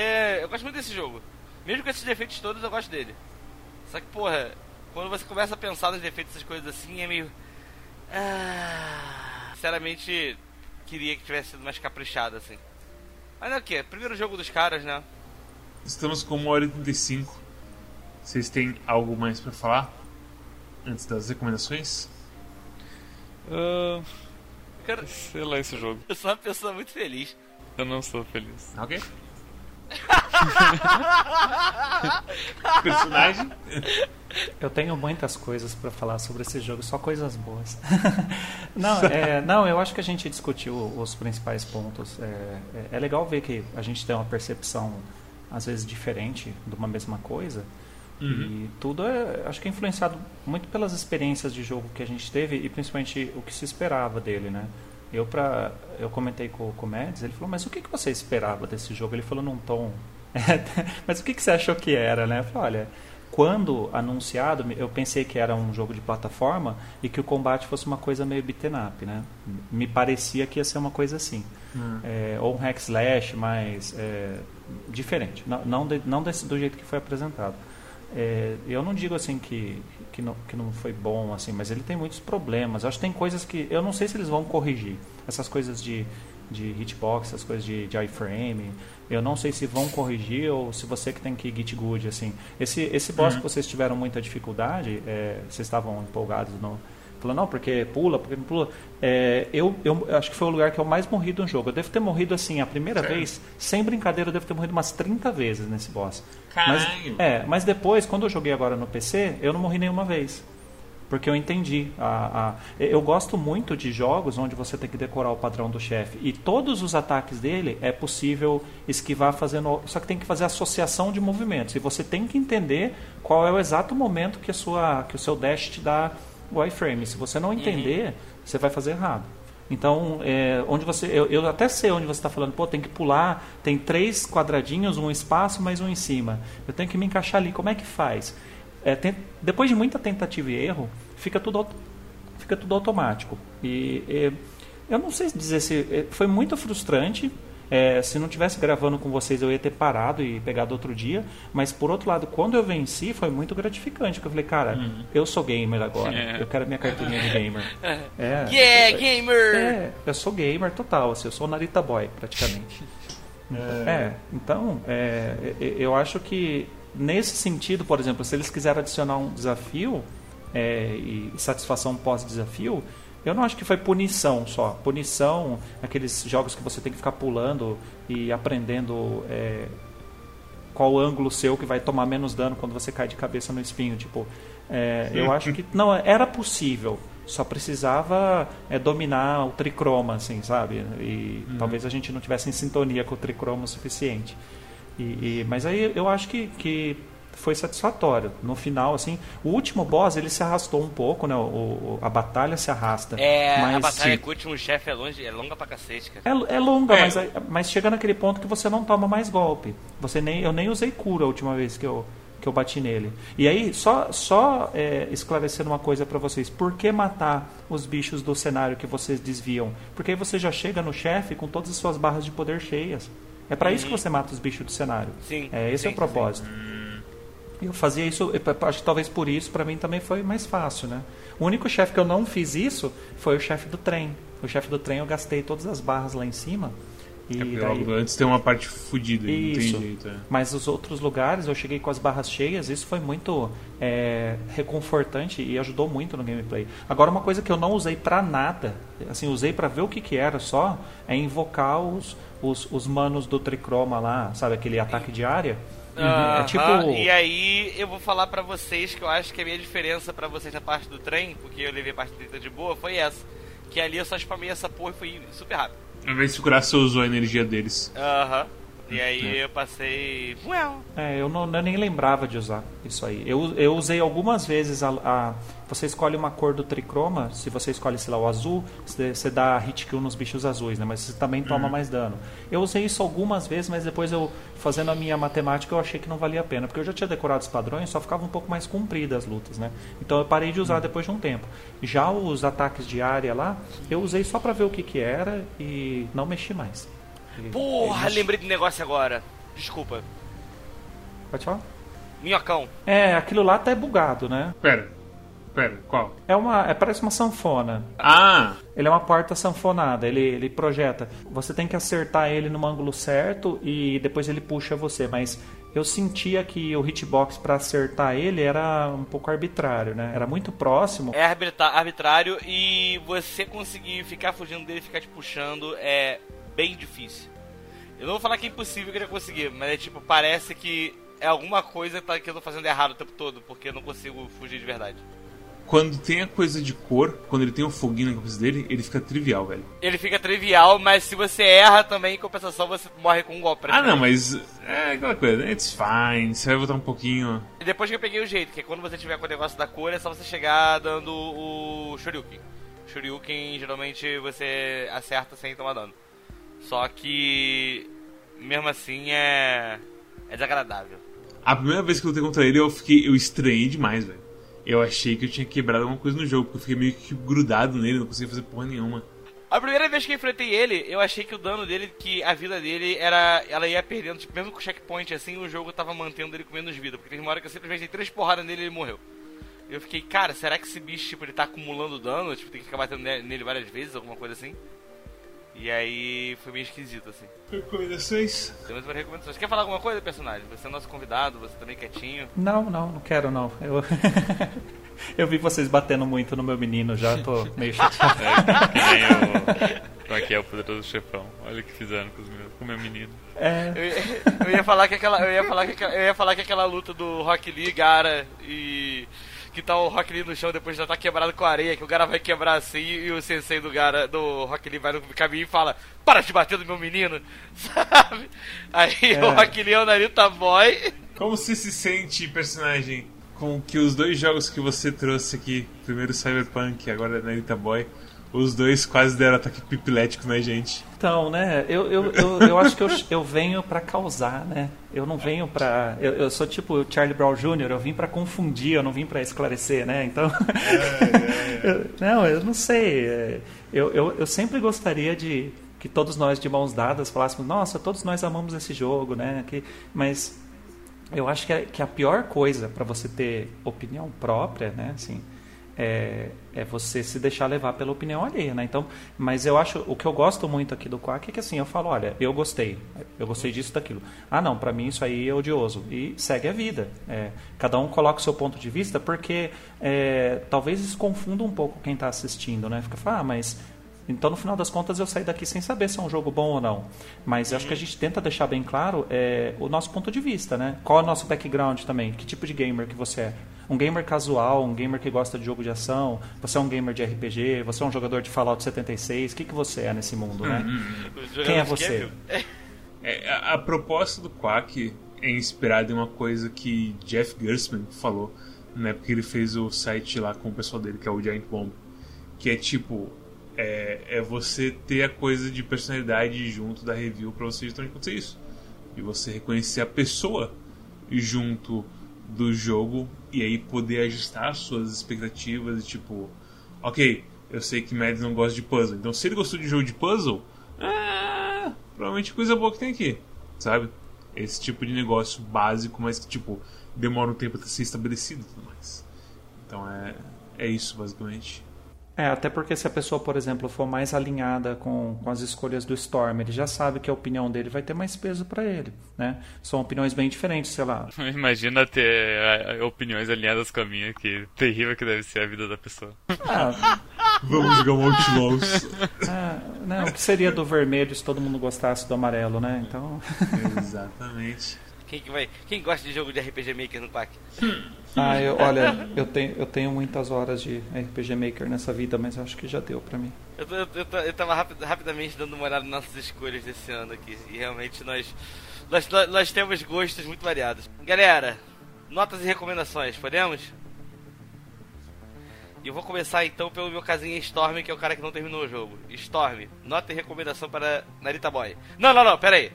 eu gosto muito desse jogo. Mesmo com esses defeitos todos, eu gosto dele. Só que, porra, quando você começa a pensar nos defeitos dessas coisas assim, é meio. Ah, sinceramente, queria que tivesse sido mais caprichado assim. Mas é o que? Primeiro jogo dos caras, né? Estamos com 1 hora e 35. Vocês têm algo mais para falar? Antes das recomendações? Uh, cara, sei lá esse jogo. Eu sou uma pessoa muito feliz. Eu não sou feliz. Ok. Personagem? Eu tenho muitas coisas para falar sobre esse jogo, só coisas boas. não, é, não, eu acho que a gente discutiu os principais pontos. É, é, é legal ver que a gente tem uma percepção às vezes diferente de uma mesma coisa. Uhum. E tudo é, acho que é influenciado muito pelas experiências de jogo que a gente teve e principalmente o que se esperava dele, né? Eu pra, eu comentei com, com o Mads, ele falou, mas o que, que você esperava desse jogo? Ele falou num tom, mas o que, que você achou que era, né? Eu falei, olha, quando anunciado, eu pensei que era um jogo de plataforma e que o combate fosse uma coisa meio beaten up, né? Me parecia que ia ser uma coisa assim. Hum. É, ou um hack slash, mas é, diferente. Não, não, de, não desse, do jeito que foi apresentado. É, eu não digo assim que, que, não, que não foi bom, assim, mas ele tem muitos problemas. Eu acho que tem coisas que. Eu não sei se eles vão corrigir. Essas coisas de, de hitbox, essas coisas de, de iframe. Eu não sei se vão corrigir ou se você que tem que git good, assim. Esse, esse boss uhum. que vocês tiveram muita dificuldade, é, vocês estavam empolgados no, falando, não, porque pula, porque não pula. É, eu, eu acho que foi o lugar que eu mais morri no jogo. Eu devo ter morrido assim, a primeira Sério? vez, sem brincadeira, eu devo ter morrido umas 30 vezes nesse boss. Mas, é, mas depois, quando eu joguei agora no PC, eu não morri nenhuma vez. Porque eu entendi. A, a, eu gosto muito de jogos onde você tem que decorar o padrão do chefe. E todos os ataques dele é possível esquivar fazendo. Só que tem que fazer associação de movimentos. E você tem que entender qual é o exato momento que, a sua, que o seu dash te dá o iframe. Se você não uhum. entender, uhum. você vai fazer errado. Então, é, onde você, eu, eu, até sei onde você está falando, pô, tem que pular, tem três quadradinhos, um espaço, mais um em cima. Eu tenho que me encaixar ali. Como é que faz? É, tem, depois de muita tentativa e erro, fica tudo, fica tudo automático. E, e eu não sei dizer se é, foi muito frustrante é, se não tivesse gravando com vocês, eu ia ter parado e pegado outro dia. Mas por outro lado, quando eu venci, foi muito gratificante. Porque eu falei, cara, uhum. eu sou gamer agora. É. Eu quero minha carteirinha de gamer. É, yeah, gamer! É, eu sou gamer total. Assim, eu sou Narita Boy, praticamente. é. é, então, é, eu acho que nesse sentido, por exemplo, se eles quiserem adicionar um desafio é, e satisfação pós-desafio eu não acho que foi punição só. Punição, aqueles jogos que você tem que ficar pulando e aprendendo é, qual ângulo seu que vai tomar menos dano quando você cai de cabeça no espinho. Tipo, é, eu acho que não era possível. Só precisava é, dominar o tricroma, assim, sabe? E uhum. talvez a gente não tivesse em sintonia com o tricroma o suficiente. E, e, mas aí eu acho que, que foi satisfatório. No final, assim, o último boss ele se arrastou um pouco, né? O, o a batalha se arrasta. É, mas, a batalha com o último chefe é, longe, é longa pra cacete, cara. É, é longa, é. Mas, mas chega naquele ponto que você não toma mais golpe. Você nem, eu nem usei cura a última vez que eu, que eu bati nele. E aí, só, só é, esclarecendo uma coisa para vocês: por que matar os bichos do cenário que vocês desviam? Porque aí você já chega no chefe com todas as suas barras de poder cheias. É para uhum. isso que você mata os bichos do cenário. Sim. É, esse sim, é o propósito. Sim. Eu fazia isso, acho que talvez por isso para mim também foi mais fácil, né? O único chefe que eu não fiz isso foi o chefe do trem. O chefe do trem eu gastei todas as barras lá em cima. E é, daí... Antes tem uma parte fodida, não tem jeito. É. Mas os outros lugares eu cheguei com as barras cheias, isso foi muito é, reconfortante e ajudou muito no gameplay. Agora uma coisa que eu não usei pra nada, assim, usei para ver o que, que era só, é invocar os, os, os manos do tricroma lá, sabe, aquele ataque de área. Uhum. É tipo... E aí eu vou falar para vocês que eu acho que a minha diferença para vocês na parte do trem, porque eu levei a parte do de boa, foi essa. Que ali eu só spamei essa porra e foi super rápido. Ao invés de segurar, você usou a energia deles. Aham. Uhum. E aí é. eu passei. É, eu, não, eu nem lembrava de usar isso aí. Eu, eu usei algumas vezes a, a, Você escolhe uma cor do tricroma, se você escolhe, sei lá, o azul, você, você dá hit kill nos bichos azuis, né? Mas você também toma uhum. mais dano. Eu usei isso algumas vezes, mas depois eu, fazendo a minha matemática, eu achei que não valia a pena. Porque eu já tinha decorado os padrões, só ficava um pouco mais compridas as lutas, né? Então eu parei de usar uhum. depois de um tempo. Já os ataques de área lá, eu usei só para ver o que, que era e não mexi mais. Porra, lembrei de negócio agora. Desculpa. Pode falar? Minhocão. É, aquilo lá tá bugado, né? Pera. Pera, qual? É uma. É, parece uma sanfona. Ah! Ele é uma porta sanfonada, ele, ele projeta. Você tem que acertar ele no ângulo certo e depois ele puxa você, mas eu sentia que o hitbox para acertar ele era um pouco arbitrário, né? Era muito próximo. É arbitrário e você conseguir ficar fugindo dele, ficar te puxando é bem difícil. Eu não vou falar que é impossível que ele conseguir, mas é tipo, parece que é alguma coisa que eu tô fazendo errado o tempo todo, porque eu não consigo fugir de verdade. Quando tem a coisa de cor, quando ele tem um foguinho na cabeça dele, ele fica trivial, velho. Ele fica trivial, mas se você erra também, em compensação, você morre com um golpe. Ah, não, mas é aquela coisa, it's fine, você vai voltar um pouquinho. E depois que eu peguei o jeito, que é quando você tiver com o negócio da cor, é só você chegar dando o Shoryuken. Shoryuken, geralmente, você acerta sem tomar dano. Só que mesmo assim é é desagradável. A primeira vez que eu lutei contra ele, eu fiquei eu estranhei demais, velho. Eu achei que eu tinha quebrado alguma coisa no jogo, porque eu fiquei meio que grudado nele, não conseguia fazer porra nenhuma. A primeira vez que eu enfrentei ele, eu achei que o dano dele, que a vida dele era. Ela ia perdendo, tipo, mesmo com o checkpoint assim, o jogo tava mantendo ele com menos vida. Porque teve uma hora que eu simplesmente dei três porradas nele e ele morreu. Eu fiquei, cara, será que esse bicho, tipo, ele tá acumulando dano? Tipo, tem que ficar batendo nele várias vezes, alguma coisa assim? E aí foi meio esquisito, assim. Recomendações? Temos mais recomendações. Quer falar alguma coisa, personagem? Você é nosso convidado, você também quietinho. Não, não, não quero não. Eu. Eu vi vocês batendo muito no meu menino já, tô meio chateado. É, que nem o. Como é que é o poderoso chefão? Olha o que fizeram com, o meu menino. É. Eu, eu, ia falar que aquela. Eu ia falar que aquela, eu ia falar que aquela luta do Rock Lee, Gara e que tá o Rock Lee no chão depois já tá quebrado com areia, que o cara vai quebrar assim e o sensei do cara do Rock Lee vai no caminho e fala: Para de bater no meu menino, sabe? Aí é. o Rock Lee é o Narita Boy. Como você se sente, personagem, com que os dois jogos que você trouxe aqui, primeiro Cyberpunk e agora Narita Boy, os dois quase deram ataque pipilético na gente. Então, né? Eu, eu, eu, eu acho que eu, eu venho para causar, né? Eu não venho para eu, eu, sou tipo o Charlie Brown Jr., eu vim para confundir, eu não vim para esclarecer, né? Então. É, é, é. não, eu não sei. É, eu, eu, eu sempre gostaria de que todos nós de mãos dadas falássemos, nossa, todos nós amamos esse jogo, né? Que, mas eu acho que, é, que a pior coisa para você ter opinião própria, né? Assim, é, é, você se deixar levar pela opinião alheia, né? Então, mas eu acho o que eu gosto muito aqui do Quack é que assim eu falo, olha, eu gostei, eu gostei disso, daquilo. Ah, não, para mim isso aí é odioso e segue a vida. É, cada um coloca o seu ponto de vista porque é, talvez isso confunda um pouco quem está assistindo, né? Fica, ah, mas então, no final das contas, eu saí daqui sem saber se é um jogo bom ou não. Mas eu acho que a gente tenta deixar bem claro é, o nosso ponto de vista, né? Qual é o nosso background também? Que tipo de gamer que você é? Um gamer casual, um gamer que gosta de jogo de ação, você é um gamer de RPG, você é um jogador de Fallout 76, o que, que você é nesse mundo, né? Uhum. Quem é você? É, a, a, proposta do Quack é inspirada em uma coisa que Jeff Gersman falou na época que ele fez o site lá com o pessoal dele, que é o Giant Bomb. Que é tipo, é, é você ter a coisa de personalidade junto da review para você justamente acontecer isso. E você reconhecer a pessoa junto do jogo e aí poder ajustar suas expectativas e tipo, ok, eu sei que Mads não gosta de puzzle, então se ele gostou de jogo de puzzle, ah, provavelmente coisa boa que tem aqui, sabe? Esse tipo de negócio básico, mas que, tipo, demora um tempo até ser estabelecido e tudo mais. Então é, é isso, basicamente. É, até porque se a pessoa, por exemplo, for mais alinhada com, com as escolhas do Storm, ele já sabe que a opinião dele vai ter mais peso para ele, né? São opiniões bem diferentes, sei lá. Imagina ter opiniões alinhadas com a minha, que terrível que deve ser a vida da pessoa. Ah, Vamos jogar um Outlaws. Ah, não, o que seria do vermelho se todo mundo gostasse do amarelo, né? Então. Exatamente. Quem, que vai, quem gosta de jogo de RPG Maker no Quack? Ah, eu, olha, eu tenho, eu tenho muitas horas de RPG Maker nessa vida, mas acho que já deu pra mim. Eu, eu, eu, eu tava rapid, rapidamente dando uma olhada nas nossas escolhas desse ano aqui, e realmente nós, nós, nós temos gostos muito variados. Galera, notas e recomendações, podemos? E eu vou começar então pelo meu casinha Storm, que é o cara que não terminou o jogo. Storm, nota e recomendação para Narita Boy. Não, não, não, pera aí.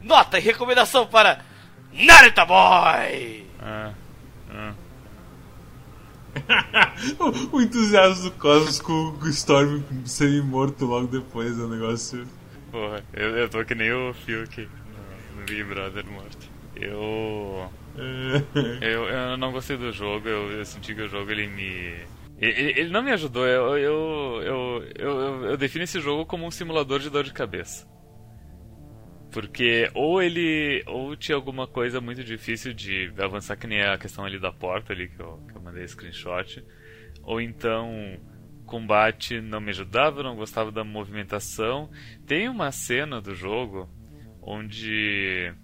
Nota e recomendação para Narita Boy! Ah, ah. o, o entusiasmo do Cosmos com o Storm semi-morto logo depois é um negócio. Porra, eu, eu tô que nem o aqui no, no Big Brother morto. Eu. eu. Eu não gostei do jogo, eu, eu senti que o jogo ele me. Ele, ele não me ajudou, eu eu, eu, eu, eu defino esse jogo como um simulador de dor de cabeça. Porque ou ele. ou tinha alguma coisa muito difícil de avançar, que nem a questão ali da porta ali que eu, que eu mandei screenshot. Ou então combate não me ajudava, não gostava da movimentação. Tem uma cena do jogo onde.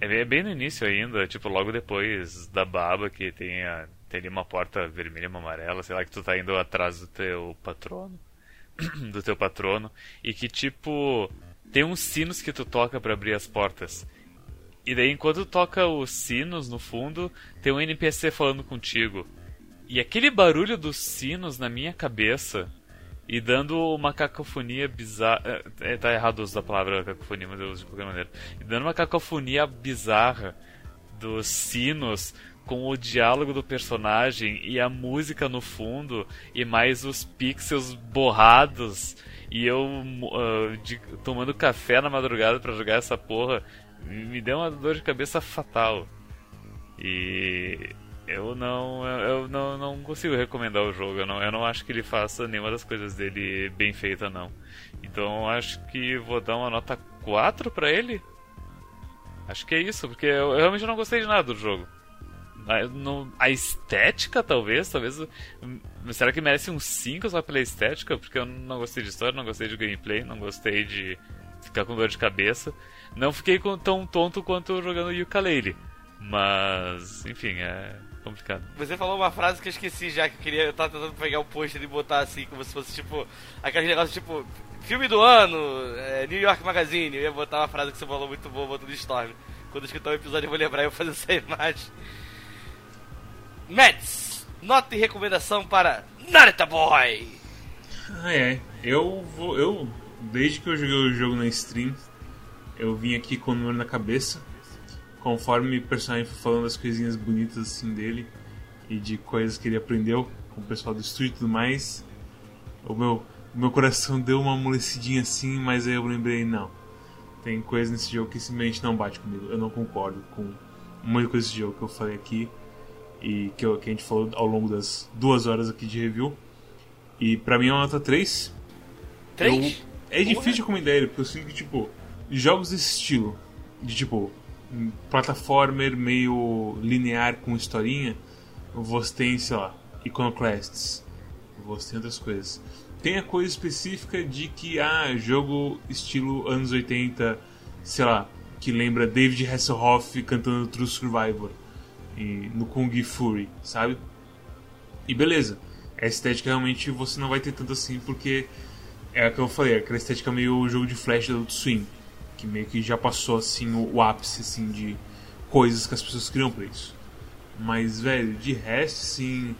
É bem no início ainda, tipo logo depois da baba que tem, a, tem ali uma porta vermelha, uma amarela, sei lá, que tu tá indo atrás do teu patrono. do teu patrono. E que tipo tem uns sinos que tu toca para abrir as portas. E daí, enquanto toca os sinos no fundo, tem um NPC falando contigo. E aquele barulho dos sinos na minha cabeça e dando uma cacofonia bizarra. É, tá errado usar a palavra cacofonia, mas eu uso de qualquer maneira. E dando uma cacofonia bizarra dos sinos com o diálogo do personagem e a música no fundo e mais os pixels borrados e eu uh, de, tomando café na madrugada para jogar essa porra me deu uma dor de cabeça fatal. E eu não eu não, não consigo recomendar o jogo. Eu não, eu não acho que ele faça nenhuma das coisas dele bem feita não. Então acho que vou dar uma nota 4 para ele. Acho que é isso, porque eu, eu realmente não gostei de nada do jogo. A, no, a estética, talvez, talvez. Será que merece um 5 só pela estética? Porque eu não gostei de história, não gostei de gameplay, não gostei de ficar com dor de cabeça. Não fiquei tão tonto quanto jogando Yooka-Laylee. Mas, enfim, é complicado. Você falou uma frase que eu esqueci já, que eu queria. Eu tava tentando pegar o pôster e botar assim, como se fosse tipo. Aquele negócio tipo. Filme do ano, é, New York Magazine. Eu ia botar uma frase que você falou muito boa, botando Storm. Quando eu escutar o episódio eu vou lembrar e eu vou fazer essa imagem. Mets, nota e recomendação para Narita Boy. Ah, é. Eu vou. Eu, desde que eu joguei o jogo na stream, eu vim aqui com o número na cabeça. Conforme o personagem foi falando as coisinhas bonitas assim dele e de coisas que ele aprendeu com o pessoal do estúdio e tudo mais, o meu, o meu coração deu uma amolecidinha assim, mas aí eu lembrei, não. Tem coisa nesse jogo que simplesmente não bate comigo. Eu não concordo com muita coisa desse jogo que eu falei aqui e que, eu, que a gente falou ao longo das duas horas aqui de review. E pra mim é uma nota 3. 3? Eu, é difícil de recomendar ele, porque eu sinto que, tipo, jogos desse estilo, de tipo, plataformer meio linear com historinha, você tem, sei lá, Iconoclasts, você tem outras coisas. Tem a coisa específica de que, ah, jogo estilo anos 80, sei lá, que lembra David Hasselhoff cantando True Survivor e no Kung Fury, sabe? E beleza, a estética realmente você não vai ter tanto assim porque é o que eu falei, aquela estética meio jogo de flash do Swing, que meio que já passou assim o, o ápice assim de coisas que as pessoas criam para isso. Mas velho, de resto sim,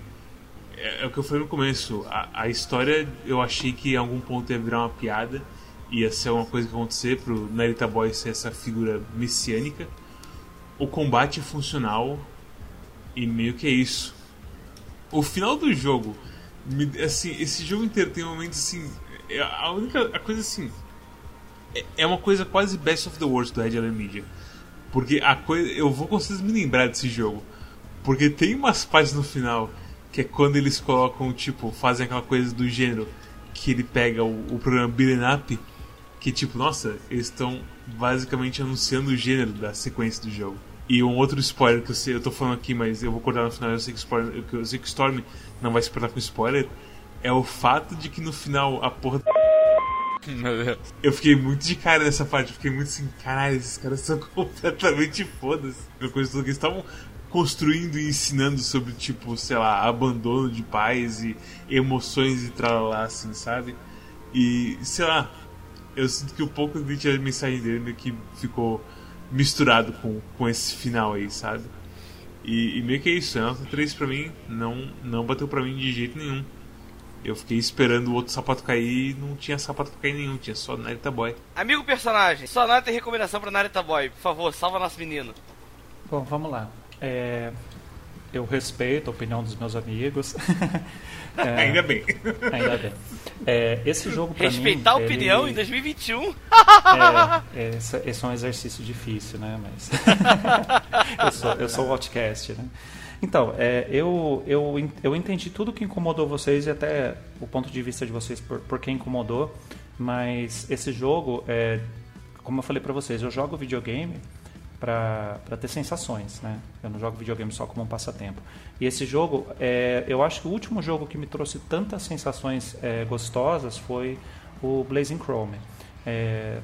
é, é, o que eu falei no começo, a, a história eu achei que em algum ponto ia virar uma piada, ia ser uma coisa que ia acontecer pro Narita Boy ser essa figura messiânica. O combate é funcional, e meio que é isso. O final do jogo, assim, esse jogo inteiro tem momentos assim. É a única a coisa assim. é, é uma coisa quase best of the worst do Red Alert Media. Porque a coisa. Eu vou vocês me lembrar desse jogo. Porque tem umas partes no final que é quando eles colocam, tipo, fazem aquela coisa do gênero que ele pega o, o programa Beaten Up, que tipo, nossa, eles estão basicamente anunciando o gênero da sequência do jogo. E um outro spoiler que eu sei, eu tô falando aqui, mas eu vou cortar no final, eu sei que, spoiler, eu sei que Storm não vai se importar com spoiler, é o fato de que no final a porra. Eu fiquei muito de cara nessa parte, eu fiquei muito assim, caralho, esses caras são completamente foda-se. Coisa toda que eles estavam construindo e ensinando sobre, tipo, sei lá, abandono de pais e emoções e tralalá, assim, sabe? E, sei lá, eu sinto que o pouco que a mensagem dele meio que ficou misturado com, com esse final aí, sabe? E, e meio que é isso, a nota 3 pra mim não, não bateu pra mim de jeito nenhum. Eu fiquei esperando o outro sapato cair e não tinha sapato cair nenhum, tinha só Narita Boy. Amigo personagem, só nota tem recomendação pra Narita Boy, por favor, salva nosso menino. Bom, vamos lá. É, eu respeito a opinião dos meus amigos. é, ainda bem. Ainda bem. É, esse jogo pra Respeitar mim, a opinião ele... em 2021. É, esse, esse, é um exercício difícil, né? Mas eu sou, eu sou o Outcast, né? Então, é, eu, eu, eu entendi tudo que incomodou vocês e até o ponto de vista de vocês por, por que incomodou, mas esse jogo, é, como eu falei para vocês, eu jogo videogame para ter sensações, né? Eu não jogo videogame só como um passatempo. E esse jogo, é, eu acho que o último jogo que me trouxe tantas sensações é, gostosas foi o Blazing Chrome. É,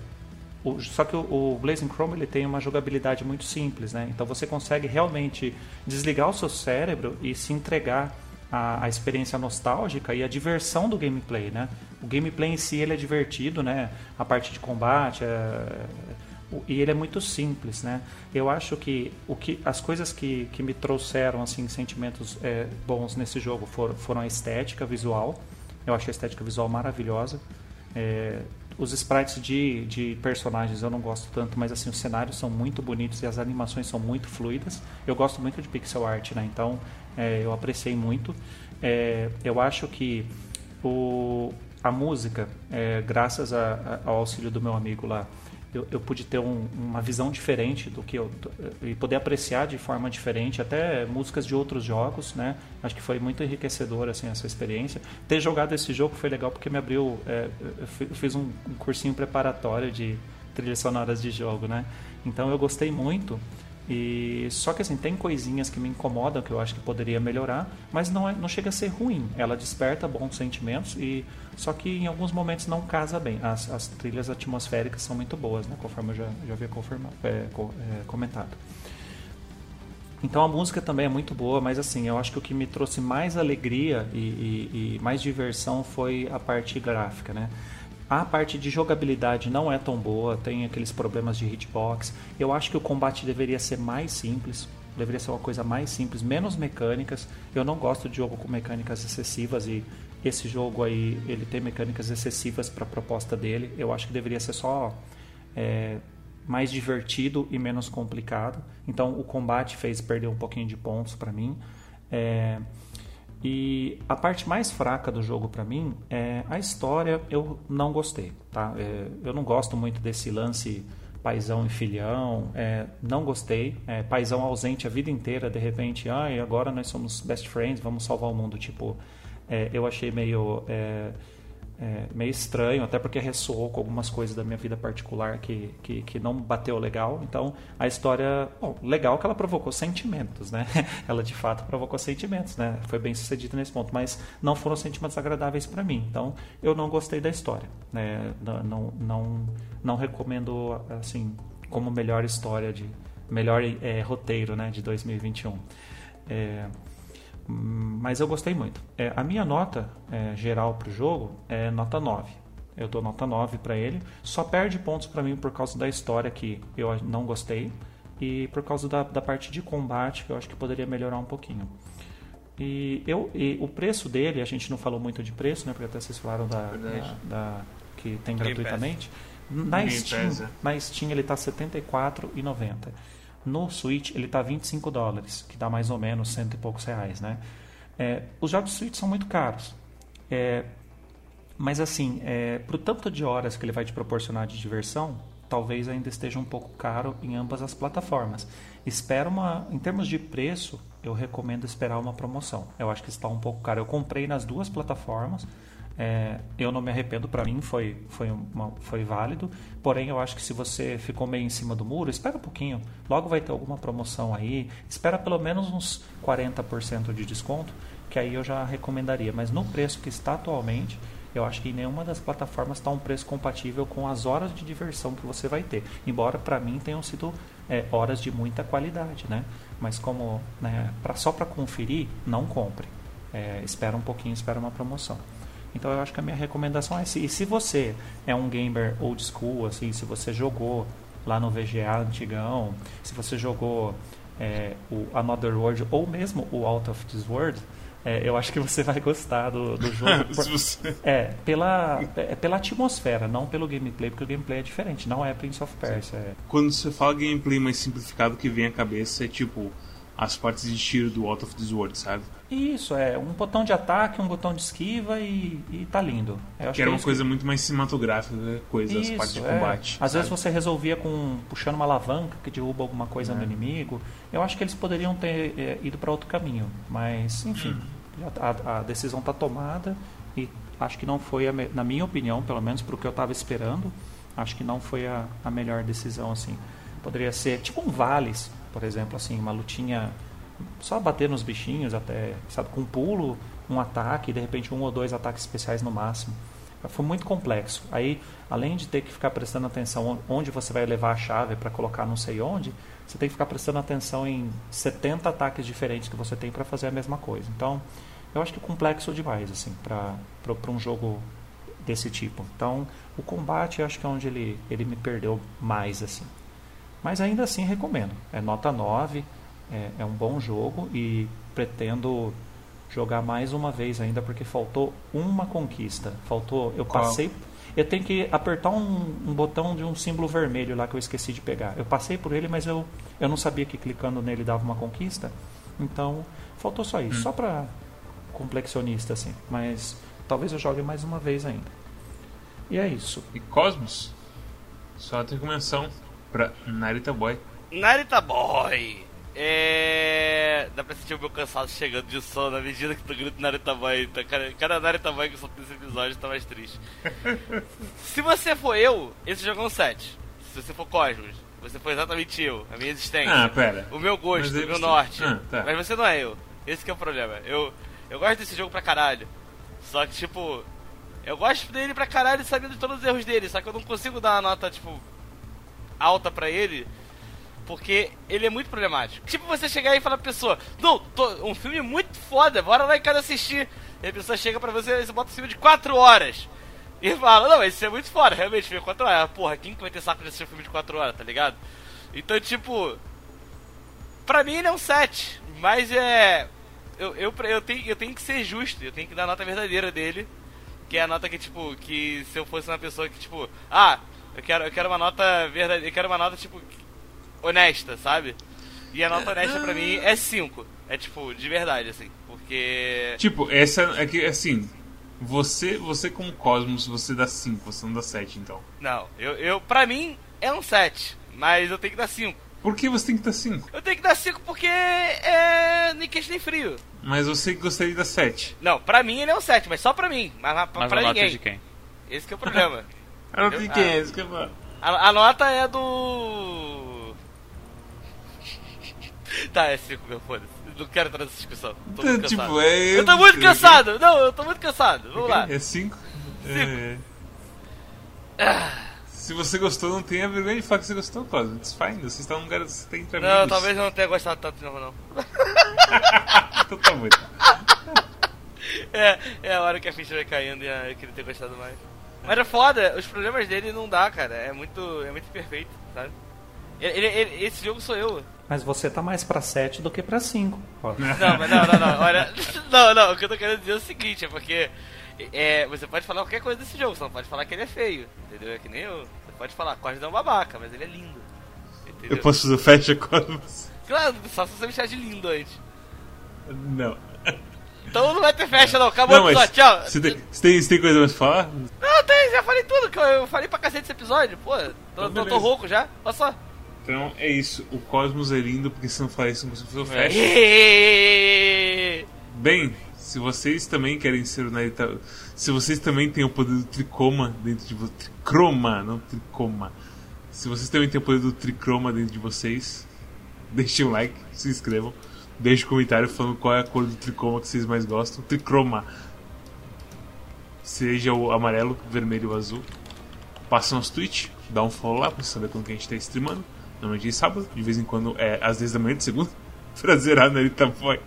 o, só que o, o, Blazing Chrome ele tem uma jogabilidade muito simples, né? Então você consegue realmente desligar o seu cérebro e se entregar à, à experiência nostálgica e à diversão do gameplay, né? O gameplay em si ele é divertido, né? A parte de combate, é, e ele é muito simples, né? Eu acho que, o que as coisas que, que me trouxeram assim sentimentos é, bons nesse jogo foram, foram a estética visual. Eu acho a estética visual maravilhosa. É, os sprites de, de personagens eu não gosto tanto, mas assim os cenários são muito bonitos e as animações são muito fluidas. Eu gosto muito de pixel art, né? Então é, eu apreciei muito. É, eu acho que o, a música, é, graças a, a, ao auxílio do meu amigo lá, eu, eu pude ter um, uma visão diferente do que eu e poder apreciar de forma diferente até músicas de outros jogos, né? Acho que foi muito enriquecedor assim essa experiência. Ter jogado esse jogo foi legal porque me abriu, é, eu fiz um, um cursinho preparatório de trilhas sonoras de jogo, né? Então eu gostei muito e só que assim, tem coisinhas que me incomodam que eu acho que poderia melhorar, mas não, é, não chega a ser ruim. Ela desperta bons sentimentos e só que em alguns momentos não casa bem. As, as trilhas atmosféricas são muito boas, né? Conforme eu já, já havia é, é, comentado. Então a música também é muito boa, mas assim, eu acho que o que me trouxe mais alegria e, e, e mais diversão foi a parte gráfica, né? A parte de jogabilidade não é tão boa, tem aqueles problemas de hitbox. Eu acho que o combate deveria ser mais simples, deveria ser uma coisa mais simples, menos mecânicas. Eu não gosto de jogo com mecânicas excessivas e esse jogo aí ele tem mecânicas excessivas para a proposta dele. Eu acho que deveria ser só é, mais divertido e menos complicado. Então o combate fez perder um pouquinho de pontos para mim. É, e a parte mais fraca do jogo para mim é a história. Eu não gostei, tá? É, eu não gosto muito desse lance paizão e filhão. É, não gostei. É, paizão ausente a vida inteira, de repente, ah, agora nós somos best friends, vamos salvar o mundo. Tipo, é, eu achei meio é, é, meio estranho, até porque ressoou com algumas coisas da minha vida particular que, que, que não bateu legal. Então, a história, bom, legal que ela provocou sentimentos, né? ela de fato provocou sentimentos, né? Foi bem sucedida nesse ponto, mas não foram sentimentos agradáveis para mim. Então, eu não gostei da história, né? Não, não, não, não recomendo, assim, como melhor história de melhor é, roteiro, né, de 2021. É, mas eu gostei muito. É, a minha nota é, geral para o jogo é nota 9. Eu dou nota 9 para ele. Só perde pontos para mim por causa da história que eu não gostei e por causa da, da parte de combate que eu acho que poderia melhorar um pouquinho. E, eu, e o preço dele, a gente não falou muito de preço, né? Porque até vocês falaram da, da, da que tem gratuitamente. Na Steam, é. na Steam ele está R$ 74,90. No Switch ele está 25 dólares, que dá mais ou menos cento e poucos reais, né? É, os jogos Switch são muito caros. É, Mas assim, é, pro tanto de horas que ele vai te proporcionar de diversão, talvez ainda esteja um pouco caro em ambas as plataformas. Espera uma, em termos de preço, eu recomendo esperar uma promoção. Eu acho que está um pouco caro. Eu comprei nas duas plataformas. É, eu não me arrependo, para mim foi, foi, uma, foi válido. Porém, eu acho que se você ficou meio em cima do muro, espera um pouquinho. Logo vai ter alguma promoção aí. Espera pelo menos uns 40% de desconto, que aí eu já recomendaria. Mas no preço que está atualmente, eu acho que nenhuma das plataformas está um preço compatível com as horas de diversão que você vai ter. Embora para mim tenham sido é, horas de muita qualidade, né? Mas como né, pra, só para conferir, não compre. É, espera um pouquinho, espera uma promoção. Então eu acho que a minha recomendação é essa. E se você é um gamer old school, assim, se você jogou lá no VGA antigão, se você jogou é, o Another World ou mesmo o Out of This World, é, eu acho que você vai gostar do, do jogo. Por. É, pela, é, pela atmosfera, não pelo gameplay, porque o gameplay é diferente, não é Prince of Persia. É... Quando você fala gameplay mais simplificado, que vem à cabeça é tipo as partes de tiro do Out of This World, sabe? Isso, é. Um botão de ataque, um botão de esquiva e, e tá lindo. Eu que era uma coisa que... muito mais cinematográfica, né? coisa, Isso, as partes de é. combate. Às sabe? vezes você resolvia com puxando uma alavanca que derruba alguma coisa é. no inimigo. Eu acho que eles poderiam ter é, ido para outro caminho, mas enfim. Hum a, a decisão está tomada e acho que não foi, a, na minha opinião, pelo menos para o que eu estava esperando, acho que não foi a, a melhor decisão assim. Poderia ser tipo um Vales, por exemplo, assim, uma lutinha só bater nos bichinhos até, sabe, com um pulo, um ataque, de repente um ou dois ataques especiais no máximo. Foi muito complexo. Aí, além de ter que ficar prestando atenção onde você vai levar a chave para colocar não sei onde, você tem que ficar prestando atenção em 70 ataques diferentes que você tem para fazer a mesma coisa. Então, eu acho que é complexo demais assim para um jogo desse tipo. Então, o combate acho que é onde ele, ele me perdeu mais assim. Mas ainda assim recomendo. É nota 9, é, é um bom jogo e pretendo jogar mais uma vez ainda porque faltou uma conquista. Faltou, eu Qual? passei eu tenho que apertar um, um, botão de um símbolo vermelho lá que eu esqueci de pegar. Eu passei por ele, mas eu, eu não sabia que clicando nele dava uma conquista. Então, faltou só isso. Hum. Só para complexionista, assim. Mas talvez eu jogue mais uma vez ainda. E é isso. E Cosmos? Só tem menção pra Narita Boy. Narita Boy! É. Dá pra sentir o meu cansaço chegando de sono na medida que tu grita Narita Boy. Tá, cada, cada Boy que solto nesse episódio tá mais triste. Se você for eu, esse jogo é um 7. Se você for Cosmos, você foi exatamente eu, a minha existência. Ah, pera. O meu gosto, o meu norte. Ah, tá. Mas você não é eu. Esse que é o problema. Eu, eu gosto desse jogo pra caralho. Só que, tipo, eu gosto dele pra caralho sabendo de todos os erros dele. Só que eu não consigo dar uma nota, tipo, alta pra ele porque ele é muito problemático. Tipo você chegar e falar pra pessoa, não, um filme muito foda, bora lá em casa assistir. E a pessoa chega pra você e você bota um filme de 4 horas. E fala, não, esse é muito foda, realmente, filme de 4 horas. Porra, quem que vai ter saco de assistir um filme de 4 horas, tá ligado? Então, tipo. Pra mim ele é um 7. Mas é. Eu, eu, eu, tenho, eu tenho que ser justo, eu tenho que dar a nota verdadeira dele. Que é a nota que, tipo, que se eu fosse uma pessoa que, tipo, ah, eu quero, eu quero uma nota verdadeira, eu quero uma nota, tipo, honesta, sabe? E a nota honesta pra mim é 5. É tipo, de verdade, assim. Porque. Tipo, essa é que, assim. Você, você com Cosmos, você dá 5, você não dá 7, então. Não, eu, eu. Pra mim é um 7, mas eu tenho que dar 5. Por que você tem que dar 5? Eu tenho que dar 5 porque é. nem quente nem frio. Mas você gostaria de dar 7? Não, pra mim ele é um 7, mas só pra mim. Mas, mas pra, a ninguém. Nota de quem? Esse que é o problema. a nota de quem? Esse que é a, a nota é do. Tá, é 5, meu foda Não quero entrar nessa discussão. Tô muito tipo, cansado. É... Eu tô muito cansado! Não, eu tô muito cansado. Vamos lá. É 5? É... Se você gostou, não tenha vergonha de falar que você gostou, Cosmo. It's fine. Você está num lugar você tem entre Não, talvez eu não tenha gostado tanto de novo, não. então tá muito. É, é a hora que a ficha vai caindo e eu queria ter gostado mais. Mas é foda, os problemas dele não dá, cara. É muito, é muito perfeito, sabe? Ele, ele, esse jogo sou eu. Mas você tá mais pra 7 do que pra 5. Não, mas não, não, não. Olha, não, não. O que eu tô querendo dizer é o seguinte: é porque é, você pode falar qualquer coisa desse jogo, você não pode falar que ele é feio. Entendeu? É que nem eu. Você pode falar, Cosmos é um babaca, mas ele é lindo. Entendeu? Eu posso fazer o Fetch Cosmos? Claro, só se você me chamar de lindo antes. Não. Então não vai ter festa não, acabou Não, o episódio, tchau. Você tem, tem, tem coisa mais pra falar? Não, tem, já falei tudo, que eu, eu falei pra cacete esse episódio, pô. Tô, tô, tô rouco já, olha só. Então é isso. O Cosmos é lindo, porque se não falar isso, não consigo fazer o fecha. Bem, se vocês também querem ser o. Se vocês também têm o poder do tricoma dentro de vocês... Tricroma, não tricoma. Se vocês também têm o poder do tricroma dentro de vocês, deixem um like, se inscrevam. Deixem um comentário falando qual é a cor do tricoma que vocês mais gostam. Tricroma. Seja o amarelo, vermelho ou azul. Passa nosso Twitch, dá um follow lá pra saber quando que a gente tá streamando. Normalmente é sábado, de vez em quando é às 10 da manhã de segunda. pra zerar na Boy.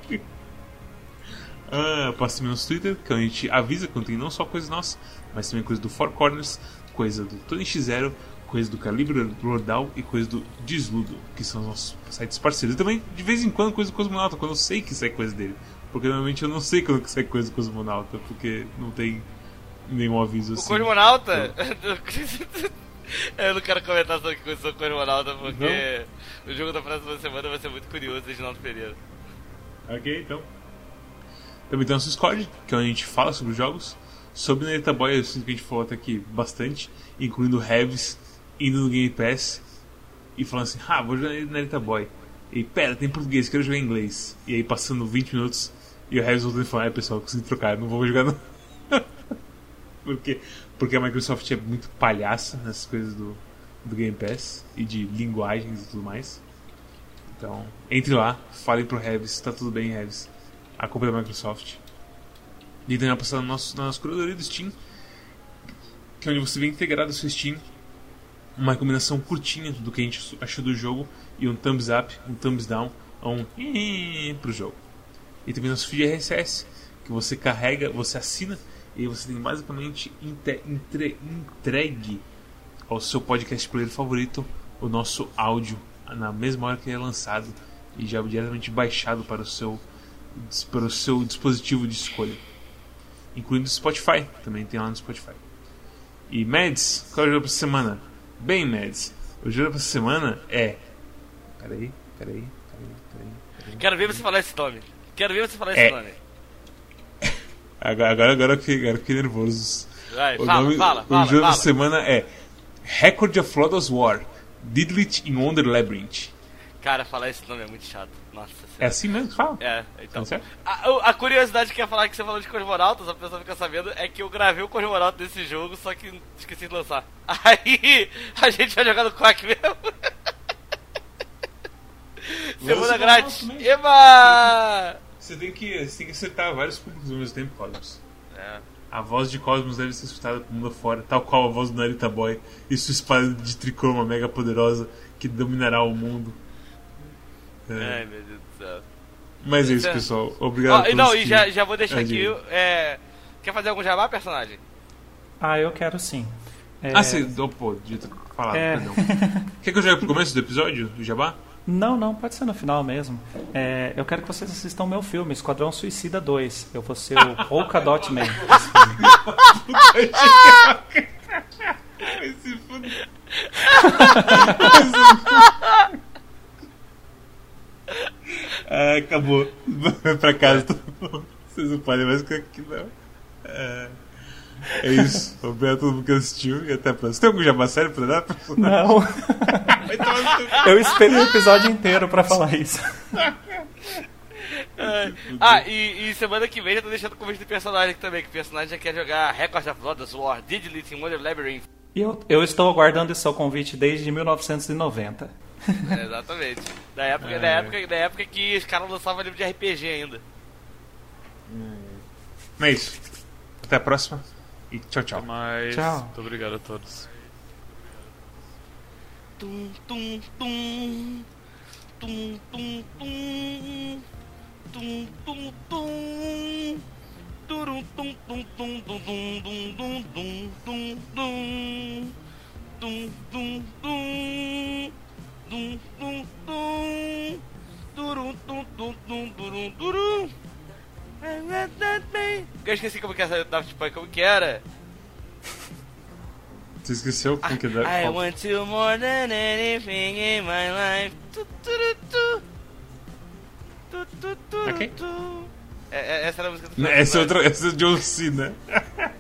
Ah, também nosso Twitter, que a gente avisa quando tem não só coisas nossas, mas também coisa do Four Corners, coisa do Tony X0, coisa do Calibre Lordal e coisa do Desludo, que são os nossos sites parceiros. E também, de vez em quando, coisa do Cosmonauta, quando eu sei que sai coisa dele. Porque normalmente eu não sei quando que sai coisa do Cosmonauta, porque não tem nenhum aviso O assim. Cosmonauta. eu não quero comentar sobre que eu sou Cosmonauta, porque o jogo da próxima semana vai ser muito curioso, Reginaldo Pereira. Ok, então. Também tem nosso Discord, que é onde a gente fala sobre os jogos. Sobre Narita Boy, eu sinto que a gente falou até aqui bastante, incluindo Heavis, indo no Game Pass e falando assim: ah, vou jogar Narita Boy. E pera, tem português, quero jogar em inglês. E aí passando 20 minutos e o Heavis voltando e falando: é pessoal, consegui trocar, não vou jogar não. porque, porque a Microsoft é muito palhaça nessas coisas do, do Game Pass e de linguagens e tudo mais. Então, entre lá, fale pro Heavis, tá tudo bem, Heavis. A culpa é da Microsoft. E também vai passar no nosso, na nossa curadoria do Steam, que é onde você vê integrado o seu Steam uma recomendação curtinha do que a gente achou do jogo e um thumbs up, um thumbs down, um pro jogo. E também nosso feed RSS, que você carrega, você assina e você tem basicamente inte- entre- entregue ao seu podcast player favorito o nosso áudio na mesma hora que ele é lançado e já diretamente baixado para o seu para o seu dispositivo de escolha, incluindo o Spotify, também tem lá no Spotify. E Mads, qual é o jogo para essa semana? Bem, Mads, o jogo para essa semana é. Peraí, peraí, peraí, peraí. peraí. Quero ver você falar esse nome. Quero ver você falar É. esse nome. Agora, agora, fiquei, agora fiquei nervoso. Vai, O, fala, nome, fala, o fala, jogo fala. da semana é Record of Lodoss War Didlit in Wonder Labyrinth. Cara, falar esse nome é muito chato. Nossa É assim mesmo que fala? É, então. Certo? A, o- a curiosidade que eu ia falar que você falou de Cosmonautas, a pessoa fica sabendo, é que eu gravei o Cosmonauta desse jogo, só que esqueci de lançar. Aí a gente vai jogar no Quack mesmo. Semana grátis. Eba! Você tem, que, você tem que acertar vários públicos ao mesmo tempo, Cosmos. É. A voz de Cosmos deve ser escutada pro mundo afora, tal qual a voz do Narita Boy e sua espada de tricoma mega poderosa que dominará o mundo. É. Ai, meu Deus do céu. Mas é isso, pessoal. Obrigado por não, e já, já vou deixar Ah, aqui. É, quer fazer algum jabá, personagem? Ah, eu quero sim. É, Ah, você. Oh, pô, devia ter falado, É. perdão. Quer que eu jogue pro começo do episódio, do Jabá? Não, não, pode ser no final mesmo. É, eu quero que vocês assistam meu filme, Esquadrão Suicida 2. Eu vou ser o Polkadot Man. desse filme. Ah, acabou. Vai pra casa. mundo. Vocês não podem mais ficar aqui, não. É, é isso. Obrigado a todo mundo que assistiu e até a próxima. Tem algum jabá sério pra dar? Não, no seu- eu esperei o episódio inteiro pra falar isso. Ah, e, e semana que vem já tô deixando o convite do personagem aqui também, que o personagem já quer jogar Record of Lodoss War, Digilit in Wonder Labyrinth. E eu, eu estou aguardando esse seu convite desde 1990. É, exatamente. Da época, da, época, da época que os caras lançavam livro de RPG ainda. Mas é isso. Até a próxima. E tchau, tchau. Mas, Tchau. muito obrigado a todos. Tum, tum, tum. Tum, tum, tum. Tum, tum, tum. Turum, tum, tum, tum, tum, tum, tum, tum, tum, tum, tum. Tum, tum, tum. Tum, tum, tum. Turum, tum, tum, tum, turum, turum. Eu esqueci como que era Daft Punk, como que era? Você esqueceu como que dá? I want you more than anything in my life. Tu, tu, tu, tu. Tu, tu, tu, Ok. tu. É, é, essa era a música do Essa é outra, essa é John Cena.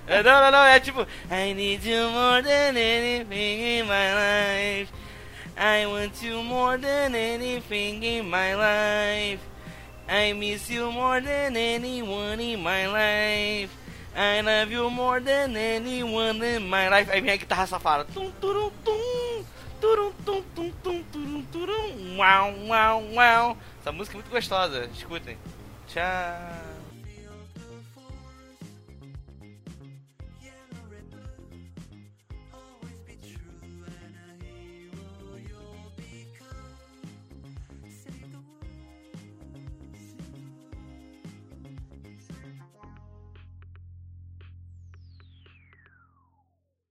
É, não, não, não, é tipo I need you more than anything in my life I want you more than anything in my life I miss you more than anyone in my life. I love you more than anyone in my life. Aí vem a guitarra safada. Tum, turum, tum, turum, tum, tum, tum, turum, turum, uau, uau, uau. Essa música é muito gostosa, escutem. Tchau